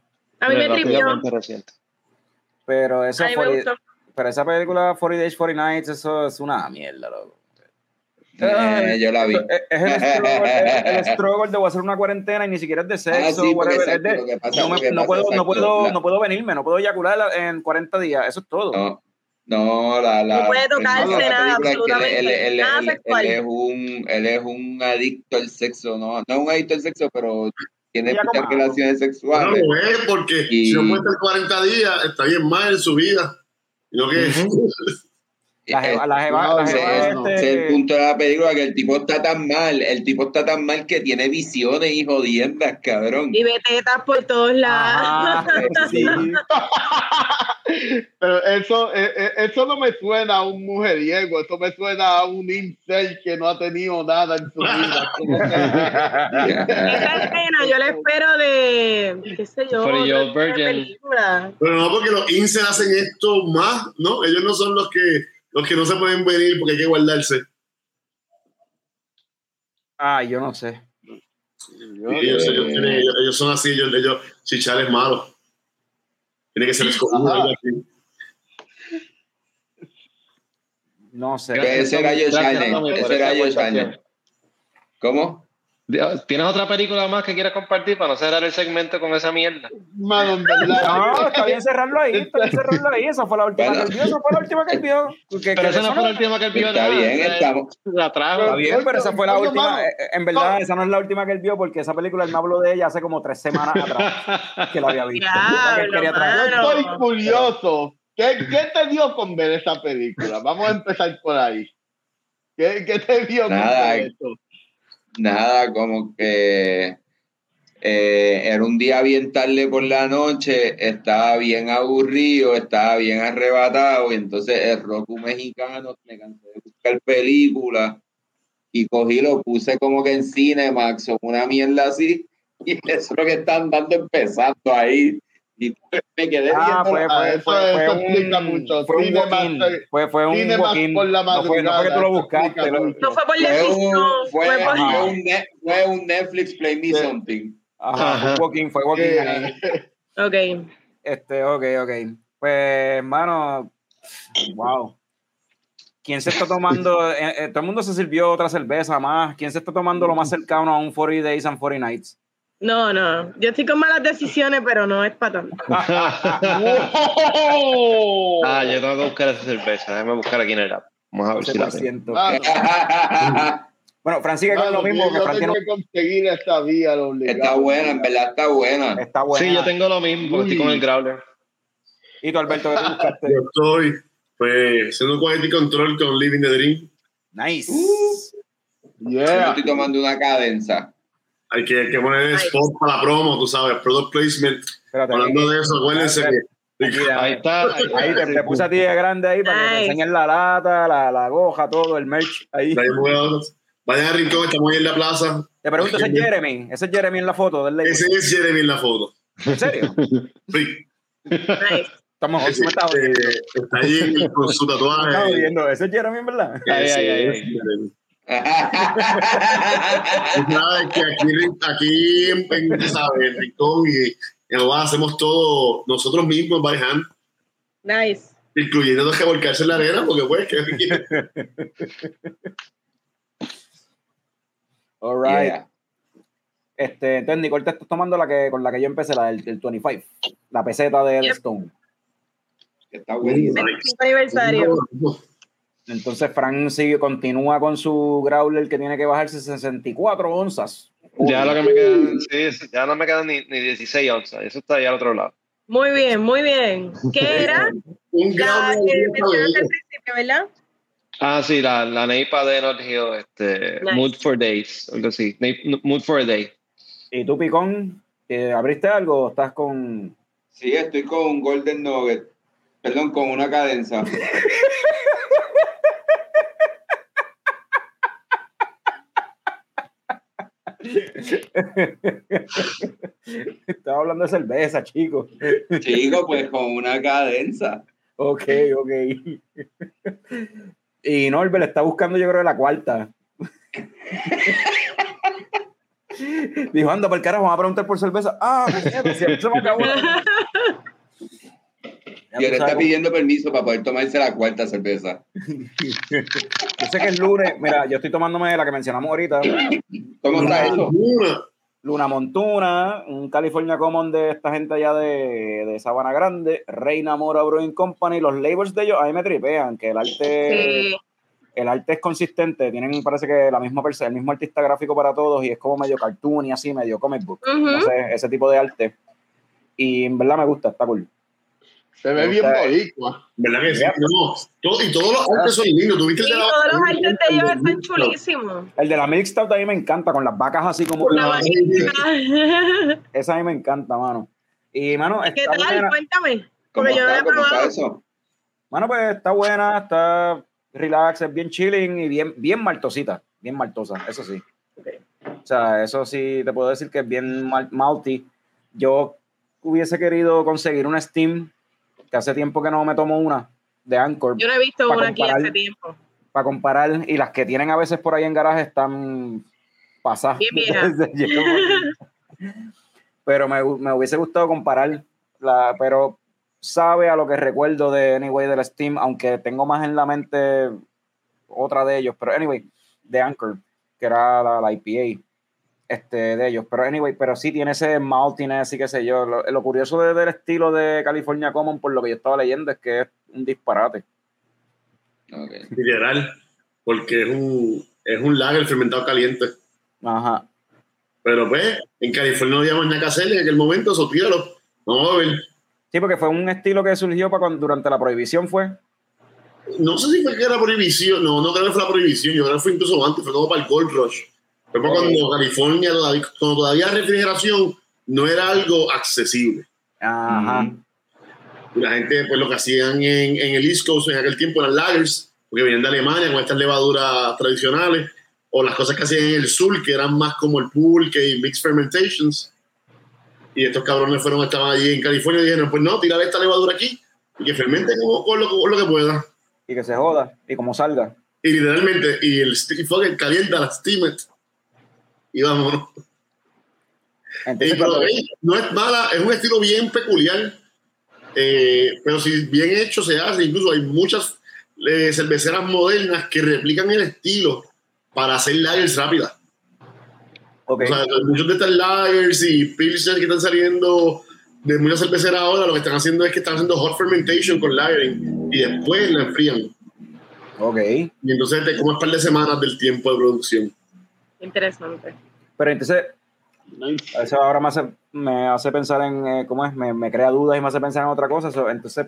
A mí me. Relativamente reciente. Pero esa, A mí me fue- gustó. pero esa película 40 Days, 40 Nights, eso es una mierda, loco. Eh, yo la vi. Es, es el, struggle, el struggle de voy a hacer una cuarentena y ni siquiera es de sexo. Ah, sí, porque whatever, es exacto, de- lo que pasa- no, me- lo que no puedo, no, exacto, puedo, la- no puedo venirme, no puedo eyacular en 40 días, eso es todo. No, no, la, la No puede tocarse de la nada, que él, él- absolutamente, él- nada él- sexual. él es un, él es un adicto al sexo, no, no es un adicto al sexo, pero tiene Ya muchas relaciones sexuales. lo es porque Y- si no puede estar 40 días, está bien mal en su vida. Y no que. La jeva, la jeva, No, la Ese jeva, es, no, este- ese es el punto de la película, que el tipo está tan mal, el tipo está tan mal que tiene visiones y jodiendas, cabrón. Y ve tetas por todos lados. Ajá, sí. Pero eso, eh, eh, eso no me suena a un mujeriego, eso me suena a un incel que no ha tenido nada en su vida. Esa escena yo la espero de, qué sé yo, de. Pero no porque los incels hacen esto más, ¿no? Ellos no son los que, los que no se pueden venir porque hay que guardarse. Ah, yo no sé. Ellos, ellos tienen- ellos- ellos son así, ellos, ellos chichar es malo. Tiene que ser escogido. No sé. Ese era Josh Allen, ese era Josh. Allen. ¿Cómo? ¿Tienes otra película más que quieras compartir para no cerrar el segmento con esa mierda? Mano, en verdad. No, está bien cerrarlo ahí, está bien cerrarlo ahí. Esa fue la última Bueno. que él vio, esa fue la última que él vio. Que- que Pero esa eso no fue la última que él vio. Está bien, estamos- La trajo. Está bien, pero esa fue la última. mano. eh, En verdad, esa no es la última que él vio porque esa película él me habló de ella hace como tres semanas atrás que la había visto. La que él quería traer. Yo Claro. estoy curioso. ¿Qué, ¿Qué te dio con ver esa película? Vamos a empezar por ahí. ¿Qué, qué te dio con Nada. ver eso? Nada, como que eh, era un día bien tarde por la noche, estaba bien aburrido, estaba bien arrebatado, y entonces el Roku mexicano me cansé de buscar películas y cogí, lo puse como que en Cinemax o una mierda así, y eso es lo que están dando empezando ahí. Y me quedé Ah, viendo fue, fue, eso- fue, fue eso explica un, mucho. fue un Cinemax, walk-in. eh, Fue, fue un por la No fue, no fue que tú lo buscaste. lo-. No fue por Fue decisión, un, fue, fue por... fue un ne- fue un Netflix Play Me Sí. Something. Ajá, Ajá. fue walk-in, fue walk-in Que- ahí. Ok. Este, ok, ok. Pues, hermano, wow. ¿Quién se está tomando? eh, eh, todo el mundo se sirvió otra cerveza más. ¿Quién se está tomando lo más cercano a un 40 Days and 40 Nights? No, no. Yo estoy con malas decisiones, pero no es para tanto. ¡Wow! Ah, yo tengo que buscar esa cerveza. Déjame buscar aquí en el app. Vamos a ver si la tengo. 12%. Mano, Bueno, Fran sigue con lo mismo. Yo tengo que conseguir esta vía. Está buena, en verdad está buena. Está buena. Sí, yo tengo lo mismo, estoy con el Growler. ¿Y tú, Alberto, qué buscaste? Yo estoy, pues, haciendo quality control con Living the Dream. Nice. Yo estoy tomando una cadenza. Hay que, hay que poner spot para la promo, tú sabes, product placement. Espérate, Hablando aquí- de eso, acuérdense que Ahí está. Ahí te, te puse a ti de grande ahí para que te Nice. enseñen la lata, la, la goja, todo, el merch ahí. Ahí Vayan al rincón, estamos ahí en la plaza. Te pregunto, ¿ese es Jeremy? ¿Ese es Jeremy en la foto del? Ese es Jeremy en la foto. ¿En serio? Sí. Nice. Estamos Ese, eh, está ahí con su tatuaje. jodiendo. ¿Ese es Jeremy en verdad? Ahí, Ese ahí, ahí, ahí. Sabes que aquí, aquí en, ¿sabes? en Rincón y en Aguada hacemos todo nosotros mismos, by hand, Nice. incluyendo los que volcarse en la arena, porque pues que All right. Yeah. Este, entonces, Nicole, te estás tomando la que, con la que yo empecé, la del, del 25. La peseta de Yep. Stone. Está buenísimo. 25 aniversario. Entonces, Frank sigue, continúa con su Growler que tiene que bajarse 64 onzas. Ya lo que me quedan, sí, ya no me quedan ni, ni 16 onzas. Eso está allá al otro lado. Muy bien, muy bien. ¿Qué era? un La que mencionaste al principio, ¿verdad? Ah, sí, la, la Neipa de Not Hill, este, Nice. Mood for Days, algo así. Mood for a Day. ¿Y tú, Picón, eh, abriste algo o estás con...? Sí, estoy con un Golden Nugget. Perdón, con una cadenza. Estaba hablando de cerveza, chicos. Chico, pues con una cadenza. Ok, ok. Y Norbert está buscando, yo creo, la cuarta. Dijo, anda, por el carajo, vamos a preguntar por cerveza. Ah, puñeta, se se me acabó. Y ahora está pidiendo permiso para poder tomarse la cuarta cerveza. Yo sé que es lunes. Mira, yo estoy tomándome la que mencionamos ahorita. ¿Cómo está eso? Una. Luna Montuna, un California Common de esta gente allá de, de Sabana Grande, Reina Mora Brewing Company, los labels de ellos a mí me tripean, que el arte, Sí. el arte es consistente, tienen parece que la misma persona, el mismo artista gráfico para todos y es como medio cartoon y así, medio comic book, sé, ese tipo de arte. Y en verdad me gusta, está cool. Se ve bien boricua. ¿Verdad que sí? No, todo- y todos los artes son lindos. ¿Tuviste el de la todos los artes de ellos están chulísimos. El de la Milk Stout a mí me encanta, con las vacas así como... La vaquita. Esa a mí me encanta, mano. Y, mano, ¿Qué está tal? buena. Cuéntame. ¿Cómo Porque yo no la está? he ¿Cómo está probado. eso? Mano, pues está buena, está relax, es bien chilling y bien, bien maltosita, bien maltosa, eso sí. O sea, eso sí te puedo decir que es bien mal- malty. Yo hubiese querido conseguir una Steam, que hace tiempo que no me tomo una, de Anchor, Yo no he visto una aquí comparar. hace tiempo. para comparar, y las que tienen a veces por ahí en garaje están pasadas. Bien viejas. pero me, me hubiese gustado comparar, la, pero sabe a lo que recuerdo de Anyway de la Steam, aunque tengo más en la mente otra de ellos, pero anyway, de Anchor, que era la, la IPA este, de ellos, pero anyway, pero sí tiene ese maltiness y qué sé yo. Lo, lo curioso de- del estilo de California Common, por lo que yo estaba leyendo, es que es un disparate. Literal, porque es un, es un lager fermentado caliente. Ajá. Pero pues, en California no había más nada que hacer en aquel momento, eso tíralo. Vamos a ver. Sí, porque fue un estilo que surgió para cuando, durante la prohibición, fue. No sé si fue que era prohibición, no, no creo que fue la prohibición, yo creo que fue incluso antes, fue como para el Gold Rush. Ok. cuando California, todavía- cuando todavía refrigeración no era algo accesible. Ajá. Y la gente, pues lo que hacían en, en el East Coast en aquel tiempo eran lagers, porque venían de Alemania con estas levaduras tradicionales, o las cosas que hacían en el sur, que eran más como el pulque y mixed fermentations. Y estos cabrones fueron, estaban allí en California y dijeron, pues no, tirar esta levadura aquí y que fermente como, con, lo, con lo que pueda. Y que se joda, y como salga. Y literalmente, y el st- fucking calienta la steam y vámonos. Entonces, Eh, pero, eh, no es mala, es un estilo bien peculiar, eh, pero si bien hecho se hace, incluso hay muchas eh, cerveceras modernas que replican el estilo para hacer lagers rápidas. ok. O sea, muchos de estas lagers y pilsner que están saliendo de muchas cerveceras ahora, lo que están haciendo es que están haciendo hot fermentation con lagering y después la enfrían. ok. Y entonces te comes un par de semanas del tiempo de producción. Interesante. Pero entonces, eso ahora me hace, me hace pensar en, eh, ¿cómo es? Me, me, crea dudas y me hace pensar en otra cosa. Eso, entonces,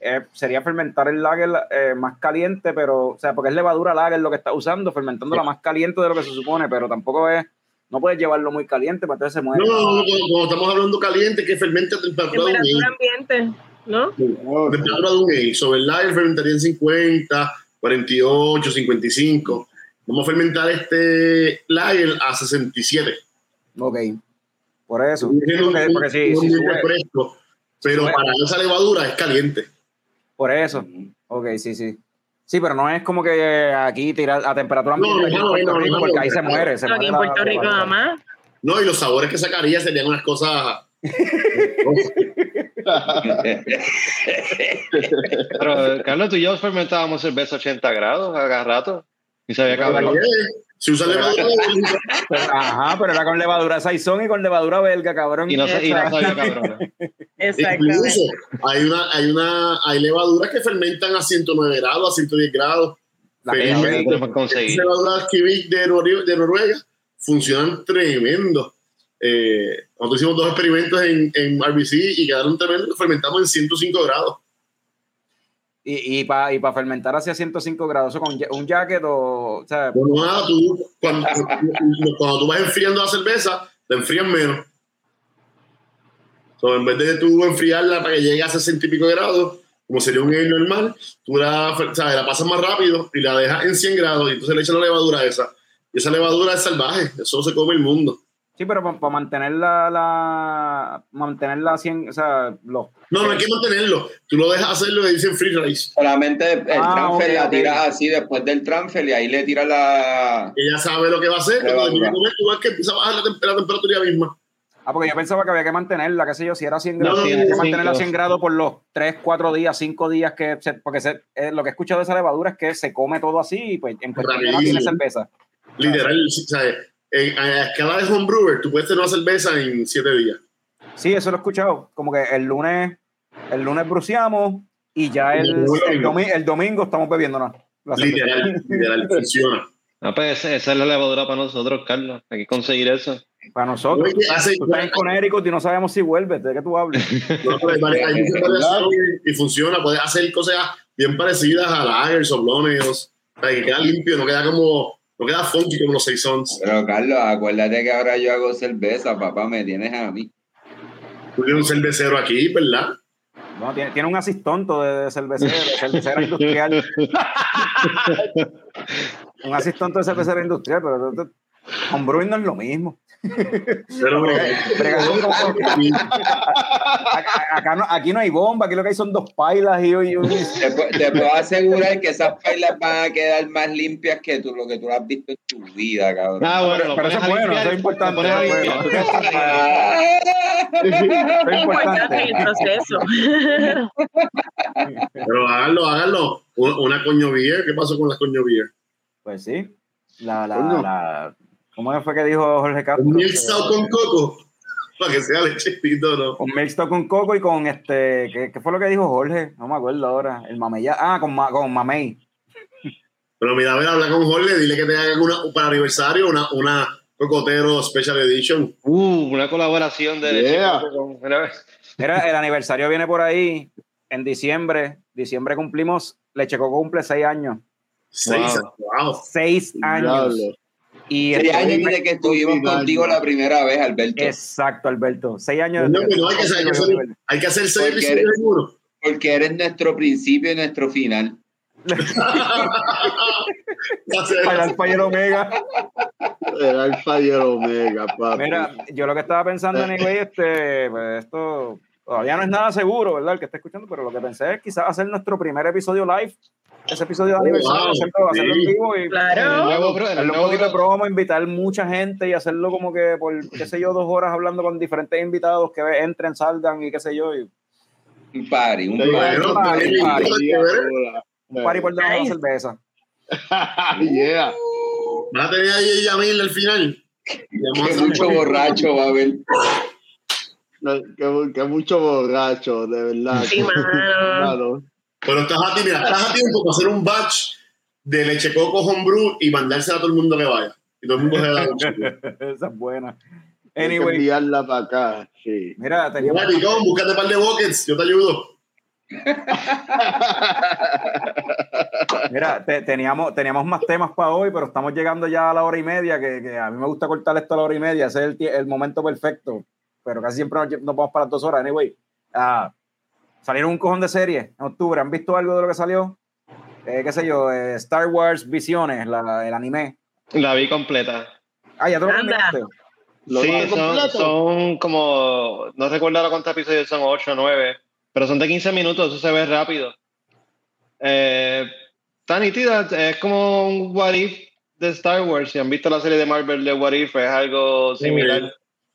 eh, sería fermentar el lager eh, más caliente, pero, o sea, porque es levadura lager lo que está usando, fermentándola más caliente de lo que se supone, pero tampoco es, no puedes llevarlo muy caliente, porque entonces se muere. No, no, no, cuando estamos hablando caliente, que fermente a temperatura, temperatura ambiente, ¿no? Temperatura de un age. Sobre el lager fermentaría en 50, 48, 55. Vamos a fermentar este lager a 67. Ok. Por eso. Porque, porque sí, sí fresco, pero sube. para esa levadura es caliente. Por eso. Ok, sí, sí. Sí, pero no es como que aquí tirar a temperatura ambiente no, no, en Puerto no, Rico, no, porque no, ahí se no, muere. Se aquí en Puerto Rico nada más. No, y los sabores que sacaría serían unas cosas. Pero, Carlos, tú y yo fermentábamos cerveza a 80 grados a cada rato. Y se había acabado. Si usa levadura, Ajá, pero era con levadura saizón y con levadura belga, cabrón. Y no, se- y no sabía cabrón. Exactamente. incluso hay una, hay una, hay levaduras que fermentan a 109 grados, a 110 grados. La que levaduras Kivik de, Noruega, de Noruega funcionan tremendo. Eh, nosotros hicimos dos experimentos en, en RBC y quedaron tremendos. Fermentamos en 105 grados. Y, y para y pa fermentar hacia 105 grados, con un jacket o. sea, Bueno, nada, tú, cuando, cuando tú vas enfriando la cerveza, te enfrían menos. So, en vez de tú enfriarla para que llegue a 60 y pico grados, como sería un ale normal, tú la, sea, la pasas más rápido y la dejas en 100 grados y entonces le echas la levadura esa. Y esa levadura es salvaje, eso se come el mundo. Sí, pero para mantener la, la. Mantenerla 100. O sea, los. No, no hay que mantenerlo. Tú lo dejas hacerlo y dicen free rice. Solamente el Ah, transfer ok, la tiras así después del transfer y ahí le tiras la. Ella sabe lo que va a hacer. Cuando Levadura. termine de comer, tú ves que empieza a bajar la, tem- la temperatura ya misma. Ah, porque yo pensaba que había que mantenerla, qué sé yo, si era 100 No, grados, no, tienes que no, mantenerla a cinco. 100 grados por los 3, 4 días, 5 días que. Se, porque se, eh, lo que he escuchado de esa levadura es que se come todo así y pues en cuestión tiene cerveza. Literal, o sea, en, a escala de homebrewer, tú puedes tener una cerveza en 7 días. Sí, eso lo he escuchado. Como que el lunes, el lunes bruciamos y ya el, El domingo. el, domi- el domingo estamos bebiéndonos. la cerveza. Literal, literal, funciona. Ah, pues esa es la levadura para nosotros, Carlos. Hay que conseguir eso. Para nosotros. Oye, hace- Tú estás en Connecticut y no sabemos si vuelves. ¿De qué tú hablas? No, pero hay varias- hay y funciona. Puedes hacer cosas bien parecidas a lagers o blondes. O sea, que queda limpio, no queda como, no queda funky como los Saisons. Pero Carlos, acuérdate que ahora yo hago cerveza, papá, me tienes a mí. Tú tienes un cervecero aquí, ¿verdad? No, tiene, tiene un asistonto de, de cervecero, de cervecera industrial. un asistonto de cervecera industrial, pero con brewing no es lo mismo. Pero Acá, no, aquí no hay bomba, aquí lo que hay son dos pailas y, y un... Te, pu- te puedo asegurar que esas pailas van a quedar más limpias que tú, lo que tú has visto en tu vida, cabrón. Ah, bueno, Pero- eso es bueno, eso es importante, eso es el proceso. Pero háganlo, háganlo. Una, una coño beer, ¿qué pasó con la coño beer? Pues sí. La, la, Coño. la, ¿Cómo fue que dijo Jorge Castro? Un milk stout con coco. Para que sea lechecito, ¿no? Con mixto con coco y con este. ¿qué, qué fue lo que dijo Jorge? No me acuerdo ahora. El mamella. Ah, con, ma- con mamey. Pero mira, a ver, habla con Jorge, dile que te hagan una, para aniversario una, una Cocotero Special Edition. Uh, una colaboración de Yeah. Con- mira, Mira, el aniversario viene por ahí en diciembre. Diciembre cumplimos. Leche Coco cumple seis años. Seis, wow. Seis años. Y Seis este- años desde que estuvimos contigo la primera vez, Alberto. Exacto, Alberto. Seis años. No, desde que que no, hay, que hacer, hay, que hacer, seis Porque episodios en uno. Porque eres nuestro principio y nuestro final. Para el Alfa y el Omega. El Alfa y el Omega, papi. Mira, yo lo que estaba pensando, anyway, este, pues esto todavía no es nada seguro, ¿verdad? El que está escuchando, pero lo que pensé es quizás hacer nuestro primer episodio live, ese episodio de Oh, aniversario, wow, hacerlo, hacerlo en vivo y el Claro. nuevo, bro- el darle un poquito de promo, invitar mucha gente y hacerlo como que por, qué sé yo, dos horas hablando con diferentes invitados que entren, salgan y qué sé yo, y Un party, un party. Bueno, Party, un party por debajo de cerveza. yeah. Vas a tener ahí a Yamil al final. Mucho borracho va a haber. Que, que mucho borracho, de verdad. Sí, mano. Claro. Pero estás a, ti, mira, estás a tiempo para hacer un batch de leche coco homebrew y mandársela a todo el mundo que vaya. y todo el mundo se da un. Esa es buena. Anyway, enviarla para acá, sí. mira, teníamos, Maricón, búscate un par de buckets, yo te ayudo. mira, te- teníamos, teníamos más temas para hoy, pero estamos llegando ya a la hora y media, que, que a mí me gusta cortar esto a la hora y media, ese es el, el momento perfecto, pero casi siempre nos, nos vamos para las dos horas. Anyway, ah, salieron un cojón de series en octubre, ¿han visto algo de lo que salió? Eh, qué sé yo, eh, Star Wars Visiones, la- el anime. La vi completa. Ah, ya te lo Anda. terminaste. ¿Lo sí, son, completo? son como, no recuerdo ahora cuántos episodios son, 8 o 9, pero son de 15 minutos, eso se ve rápido. Eh, está nítida, es como un What If de Star Wars. Si han visto la serie de Marvel de What If, es algo similar.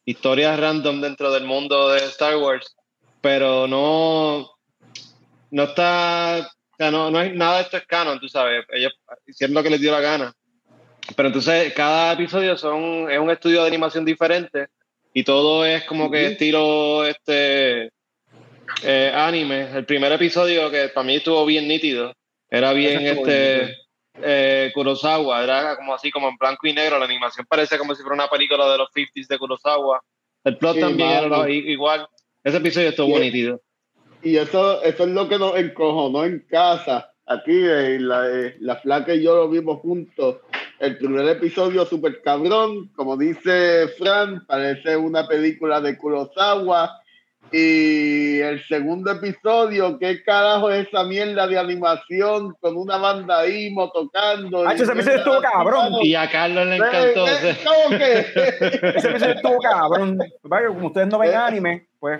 Historias random dentro del mundo de Star Wars, pero no, no está, o sea, no, no hay nada de esto es canon, tú sabes. Ellos hicieron lo que les dio la gana. Pero entonces cada episodio son, es un estudio de animación diferente y todo es como que estilo este eh, anime. El primer episodio que para mí estuvo bien nítido, era bien este bien, eh, Kurosawa, era como así como en blanco y negro, la animación parece como si fuera una película de los 50s de Kurosawa. El plot Sí, también era igual. Ese episodio estuvo nítido. Y eso, eso es lo que nos encojonó en casa. Aquí, eh, la, eh, la flaca y yo lo vimos juntos. El primer episodio, super cabrón. Como dice Fran, parece una película de Kurosawa. Y el segundo episodio, ¿qué carajo es esa mierda de animación con una banda imo tocando? Ah, ese episodio estuvo cabrón. Y a Carlos le encantó. ese- ¿Cómo que? Ese episodio estuvo cabrón. Vaya, Como ustedes no ven Eh. anime, pues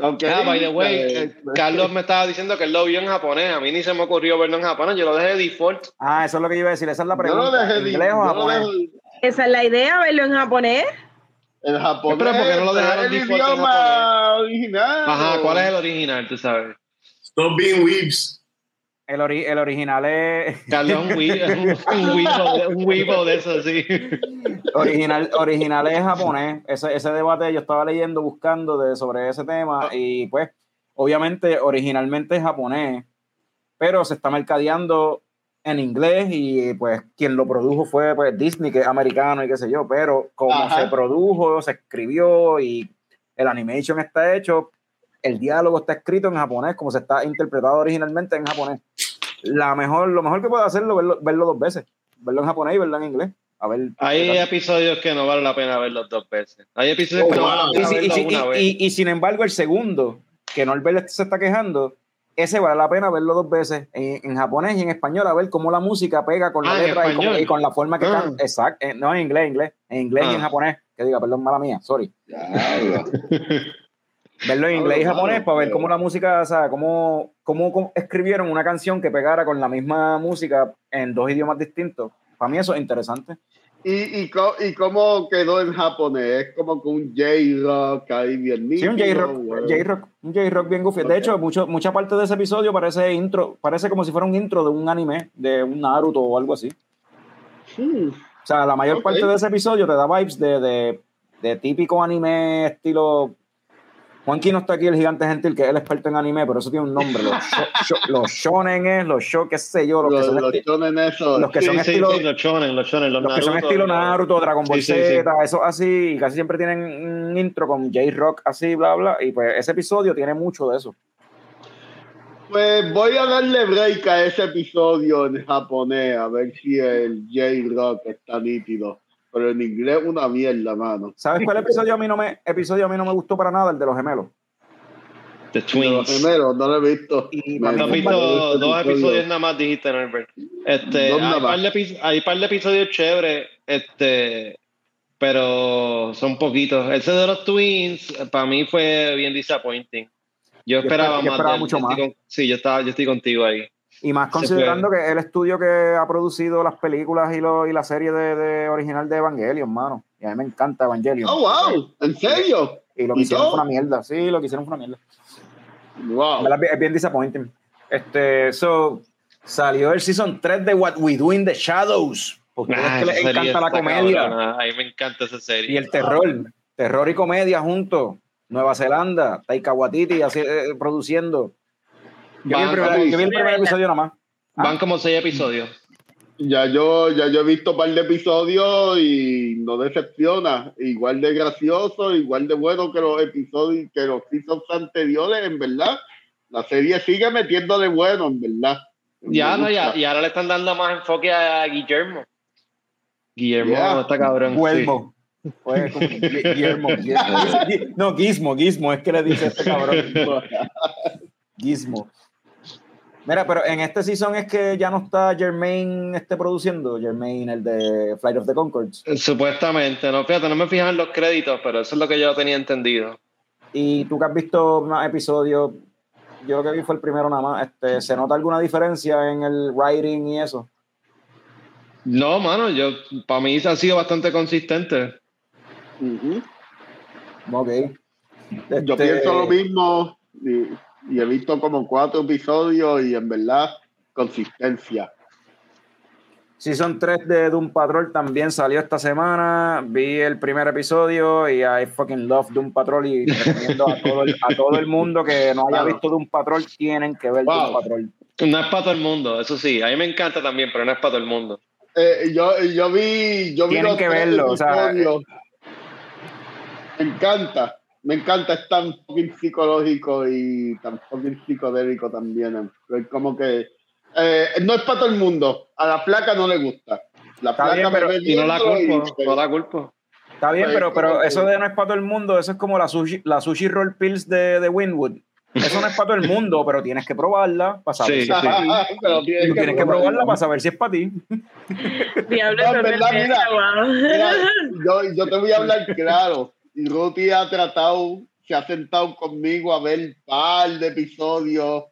Ah, by the way, eh, eh, Carlos me estaba diciendo que él lo vio en japonés. A mí ni se me ocurrió verlo en japonés. Yo lo dejé de default. Ah, eso es lo que yo iba a decir. Esa es la yo pregunta. lo dejé de- ¿Inglés o yo lo dejé- Esa es la idea, verlo en japonés. En japonés. Pero ¿por qué no lo dejaron el idioma original. Ajá, ¿cuál es el original? Tú sabes. Stop being weebs. El, ori- el original es. Carlos un weebo de- un weebo de eso, sí. Original, original es japonés. Ese, ese debate yo estaba leyendo, buscando de, sobre ese tema. Y pues, obviamente, originalmente es japonés. Pero se está mercadeando en inglés. Y pues, quien lo produjo fue pues, Disney, que es americano y qué sé yo. Pero como Ajá. se produjo, se escribió y el animation está hecho, el diálogo está escrito en japonés, como se está interpretado originalmente en japonés. La mejor, lo mejor que puedo hacerlo verlo, verlo dos veces. Verlo en japonés y verlo en inglés. A ver. Hay episodios que no vale la pena verlos dos veces. Hay episodios que no vale la y, pena y verlos si- una y- vez. y- y sin embargo, el segundo, que Norbert se está quejando, ese vale la pena verlo dos veces en, en japonés y en español, a ver cómo la música pega con la Ah, letra y con, español. y con la forma que Ah. canta. Exacto, eh, no en inglés, en inglés, en inglés y Ah. en japonés. Que diga, perdón, mala mía, sorry. Verlo en inglés y japonés para ver cómo la música, o sea, cómo, cómo, cómo escribieron una canción que pegara con la misma música en dos idiomas distintos. Para mí eso es interesante. ¿Y, y, ¿Y cómo quedó en japonés? Es como que un J-Rock ahí bien Sí, un J-Rock, bueno. J-Rock, un J-Rock bien goofy. Ok. De hecho, mucho, mucha parte de ese episodio parece intro, parece como si fuera un intro de un anime, de un Naruto o algo así. Hmm. O sea, la mayor Ok. parte de ese episodio te da vibes de, de, de típico anime estilo. Juanqui no está aquí, el gigante gentil, que es el experto en anime, pero eso tiene un nombre. Los, sho- sho- los shonen es, los show, qué sé yo, los, Los, que son, los shonen esos. los que Sí, son sí, estilo, sí, los shonen, los shonen, los, los que son Naruto, estilo Naruto, Dragon Ball Z, eso así, y casi siempre tienen un intro con J-Rock así, bla, bla, y pues ese episodio tiene mucho de eso. Pues voy a darle break a ese episodio en japonés, a ver si el J-Rock está nítido. Pero en inglés una mierda, mano. ¿Sabes cuál episodio a mí no me, episodio a mí no me gustó para nada? El de los gemelos. The Twins. primero, no lo he visto. Y ¿No mí visto dos episodio. episodios nada más, dijiste, Norbert? Este, hay, par de, epi- hay par de episodios chéveres, este, pero son poquitos. Ese de los Twins, para mí fue bien disappointing. Yo esperaba esper- yo más. esperaba mucho más. con- sí, yo, estaba, yo estoy contigo ahí. Y más considerando que el estudio que ha producido las películas y, lo, y la serie de, de original de Evangelion, mano. Y a mí me encanta Evangelion. Oh, wow. ¿En serio? Y lo que ¿Y hicieron todo? fue una mierda. Sí, lo que hicieron fue una mierda. Wow. Es bien, disappointing. Este, so, salió el season 3 de What We Do in the Shadows. Porque Ah, es que esa les serie encanta la comedia. A mí me encanta esa serie. y el terror. Terror y comedia juntos. Nueva Zelanda, Taika Waititi así, eh, produciendo. Yo vi el Van- primer, yo vi el primer Van- episodio nomás. Van como seis episodios. Ya yo, ya yo he visto un par de episodios y no decepciona. Igual de gracioso, igual de bueno que los episodios, que los seasons anteriores, en verdad. La serie sigue metiendo de bueno, en verdad. Ya, no, ya, y ahora le están dando más enfoque a Guillermo. Guillermo Yeah. está cabrón. Guillermo. Como Gui- Guillermo. Gui- No, Gizmo, Gizmo, es que le dice este cabrón. Gizmo. Mira, pero en este season es que ya no está Jermaine este produciendo, Jermaine, el de Flight of the Concords. Sí. Supuestamente, no, fíjate, no me fijan en los créditos, pero eso es lo que yo tenía entendido. Y tú que has visto más episodios, yo lo que vi fue el primero nada más, este, ¿se nota alguna diferencia en el writing y eso? No, mano, yo, para mí ha sido bastante consistente. Ujú. Ok. Yo Este, pienso lo mismo y, y he visto como cuatro episodios y en verdad consistencia. Season 3 de Doom Patrol también salió esta semana. Vi el primer episodio y I fucking love Doom Patrol y recomiendo a todo el, a todo el mundo que no haya Wow. visto Doom Patrol tienen que ver Doom Wow. Patrol. No es para todo el mundo, eso sí, a mí me encanta también, pero no es para todo el mundo. Eh, yo, yo vi, yo vi Tienen los que tres verlo, o sea, me encanta, me encanta, es tan fucking psicológico y tan fucking psicodélico también. Es como que eh, no es para todo el mundo, a la placa no le gusta. La Está placa bien, me pero- Y no la culpo, y- no la culpo. Está bien, Pues, pero, pero que- eso de no es para todo el mundo, eso es como la sushi, la sushi roll pills de, de Winwood. Eso no es para todo el mundo, pero tienes que probarla para saber Sí, si es sí. para ti. Pero tienes Tú tienes que probarla para saber si es para ti. Diablo, No, mira. Mira, yo, yo te voy a hablar claro. Ruti ha tratado, se ha sentado conmigo a ver un par de episodios